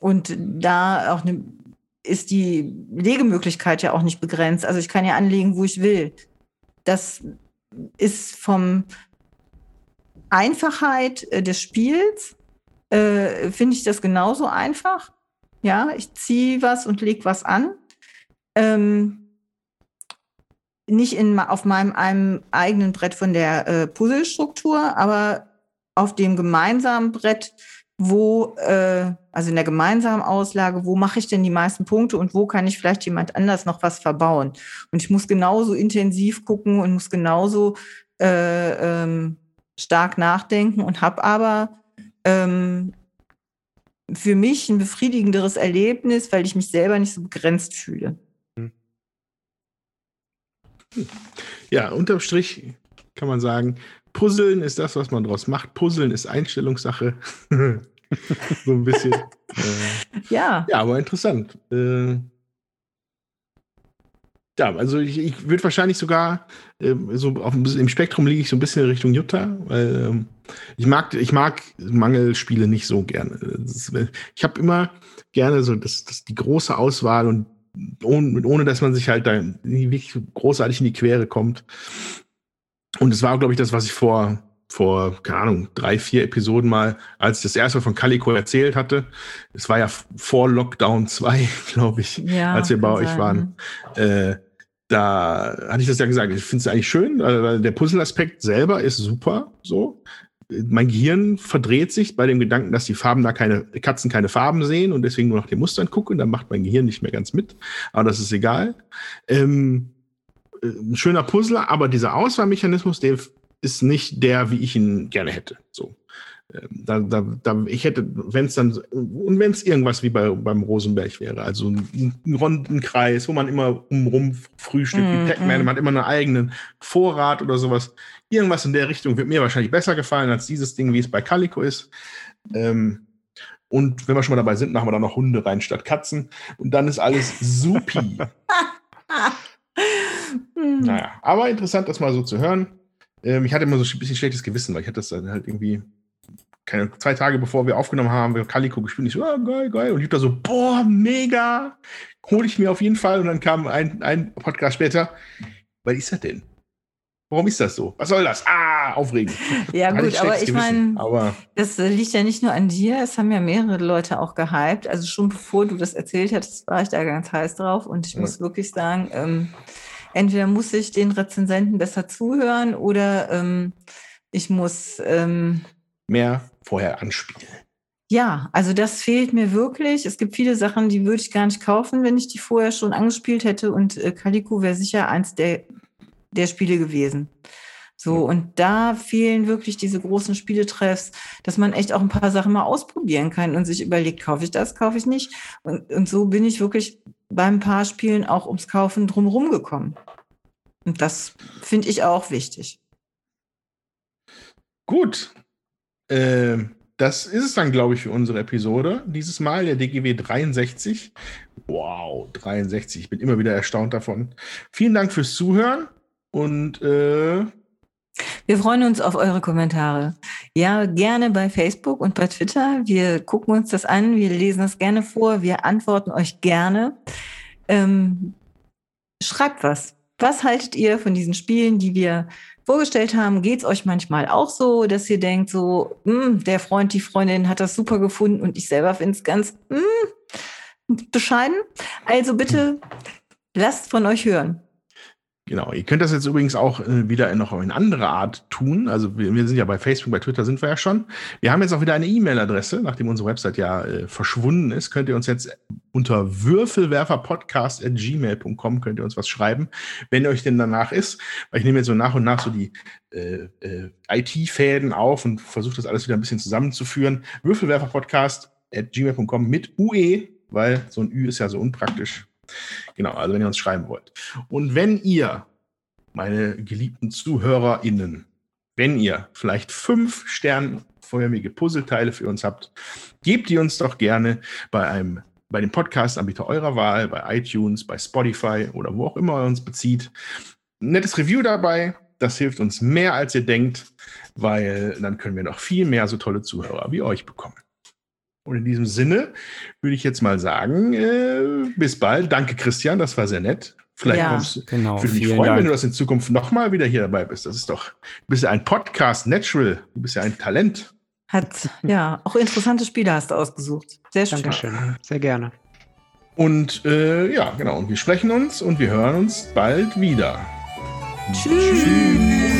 Und da auch eine, ist die Legemöglichkeit ja auch nicht begrenzt. Also ich kann ja anlegen, wo ich will. Das ist vom Einfachheit äh, des Spiels, äh, finde ich das genauso einfach. Ja, ich ziehe was und lege was an. Ähm, nicht in, auf meinem einem eigenen Brett von der äh, Puzzlestruktur, aber auf dem gemeinsamen Brett, wo, äh, also in der gemeinsamen Auslage, wo mache ich denn die meisten Punkte und wo kann ich vielleicht jemand anders noch was verbauen? Und ich muss genauso intensiv gucken und muss genauso äh, ähm, stark nachdenken und habe aber ähm, für mich ein befriedigenderes Erlebnis, weil ich mich selber nicht so begrenzt fühle. Ja, unterm Strich kann man sagen, Puzzeln ist das, was man daraus macht. Puzzeln ist Einstellungssache. so ein bisschen. Äh, ja. Ja, aber interessant. Äh, ja, also ich, ich würde wahrscheinlich sogar äh, so auf im Spektrum liege ich so ein bisschen in Richtung Jutta, weil ähm, ich mag ich mag Mangelspiele nicht so gerne. Ist, ich habe immer gerne so das, das die große Auswahl und ohne, ohne dass man sich halt da wirklich großartig in die Quere kommt. Und es war, glaube ich, das, was ich vor vor, keine Ahnung, drei, vier Episoden mal, als ich das erste Mal von Calico erzählt hatte. Es war ja vor Lockdown 2, glaube ich, ja, als wir bei euch sein. waren. Äh, da hatte ich das ja gesagt, ich finde es eigentlich schön, weil der Puzzle-Aspekt selber ist super, so. Mein Gehirn verdreht sich bei dem Gedanken, dass die Farben da keine, Katzen keine Farben sehen und deswegen nur nach den Mustern gucken, dann macht mein Gehirn nicht mehr ganz mit. Aber das ist egal. Ähm, äh, ein schöner Puzzler, aber dieser Auswahlmechanismus, der ist nicht der, wie ich ihn gerne hätte. So. Ähm, da, da, da, ich hätte, wenn es dann, und wenn es irgendwas wie bei, beim Rosenberg wäre, also einen, einen runden Kreis, wo man immer umrum frühstückt, mm, wie Pac-Man, mm. man hat immer einen eigenen Vorrat oder sowas. Irgendwas in der Richtung wird mir wahrscheinlich besser gefallen als dieses Ding, wie es bei Calico ist. Ähm, und wenn wir schon mal dabei sind, machen wir da noch Hunde rein statt Katzen. Und dann ist alles supi. naja, aber interessant, das mal so zu hören. Ähm, ich hatte immer so ein bisschen schlechtes Gewissen, weil ich hatte das dann halt irgendwie keine zwei Tage bevor wir aufgenommen haben, wir Calico gespielt. Ich so, oh, geil, geil. Und ich da so, boah, mega. Hole ich mir auf jeden Fall. Und dann kam ein, ein Podcast später. Was ist das denn? Warum ist das so? Was soll das? Ah, aufregend. Ja, gut, aber ich meine, das liegt ja nicht nur an dir. Es haben ja mehrere Leute auch gehypt. Also schon bevor du das erzählt hattest, war ich da ganz heiß drauf. Und ich ja. muss wirklich sagen, ähm, entweder muss ich den Rezensenten besser zuhören oder ähm, ich muss ähm, mehr vorher anspielen. Ja, also das fehlt mir wirklich. Es gibt viele Sachen, die würde ich gar nicht kaufen, wenn ich die vorher schon angespielt hätte. Und äh, Calico wäre sicher eins der, der Spiele gewesen. So, und da fehlen wirklich diese großen Spieletreffs, dass man echt auch ein paar Sachen mal ausprobieren kann und sich überlegt, kaufe ich das, kaufe ich nicht. Und, und so bin ich wirklich beim paar Spielen auch ums Kaufen drumherum gekommen. Und das finde ich auch wichtig. Gut. Äh, das ist es dann, glaube ich, für unsere Episode. Dieses Mal der DGW 63. Wow, 63. Ich bin immer wieder erstaunt davon. Vielen Dank fürs Zuhören und äh, wir freuen uns auf eure Kommentare. Ja, gerne bei Facebook und bei Twitter. Wir gucken uns das an, wir lesen das gerne vor, wir antworten euch gerne. Ähm, schreibt was. Was haltet ihr von diesen Spielen, die wir vorgestellt haben? Geht es euch manchmal auch so, dass ihr denkt, so, hm, der Freund, die Freundin hat das super gefunden und ich selber finde es ganz mh, hm, bescheiden? Also bitte lasst von euch hören. Genau, ihr könnt das jetzt übrigens auch äh, wieder noch in andere Art tun. Also wir, wir, sind ja bei Facebook, bei Twitter sind wir ja schon. Wir haben jetzt auch wieder eine E-Mail-Adresse, nachdem unsere Website ja äh, verschwunden ist, könnt ihr uns jetzt unter würfelwerferpodcast.gmail.com könnt ihr uns was schreiben, wenn euch denn danach ist. Weil ich nehme jetzt so nach und nach so die äh, äh IT-Fäden auf und versuche das alles wieder ein bisschen zusammenzuführen. Würfelwerferpodcast.gmail.com mit UE, weil so ein Ü ist ja so unpraktisch. Genau, also wenn ihr uns schreiben wollt. Und wenn ihr, meine geliebten ZuhörerInnen, wenn ihr vielleicht fünf sternförmige Puzzleteile für uns habt, gebt die uns doch gerne bei einem bei dem Podcast-Anbieter eurer Wahl, bei iTunes, bei Spotify oder wo auch immer ihr uns bezieht. Ein nettes Review dabei, das hilft uns mehr, als ihr denkt, weil dann können wir noch viel mehr so tolle Zuhörer wie euch bekommen. Und in diesem Sinne würde ich jetzt mal sagen, äh, bis bald. Danke, Christian, das war sehr nett. Vielleicht ja, kommst, genau, würde mich freuen, Dank. wenn du das in Zukunft nochmal wieder hier dabei bist. Das ist doch, du bist ja ein Podcast, Natural, du bist ja ein Talent. Hat, ja, auch interessante Spiele hast du ausgesucht. Sehr schön. Dankeschön, sehr gerne. Und äh, ja, genau, und wir sprechen uns und wir hören uns bald wieder. Tschüss. Tschüss.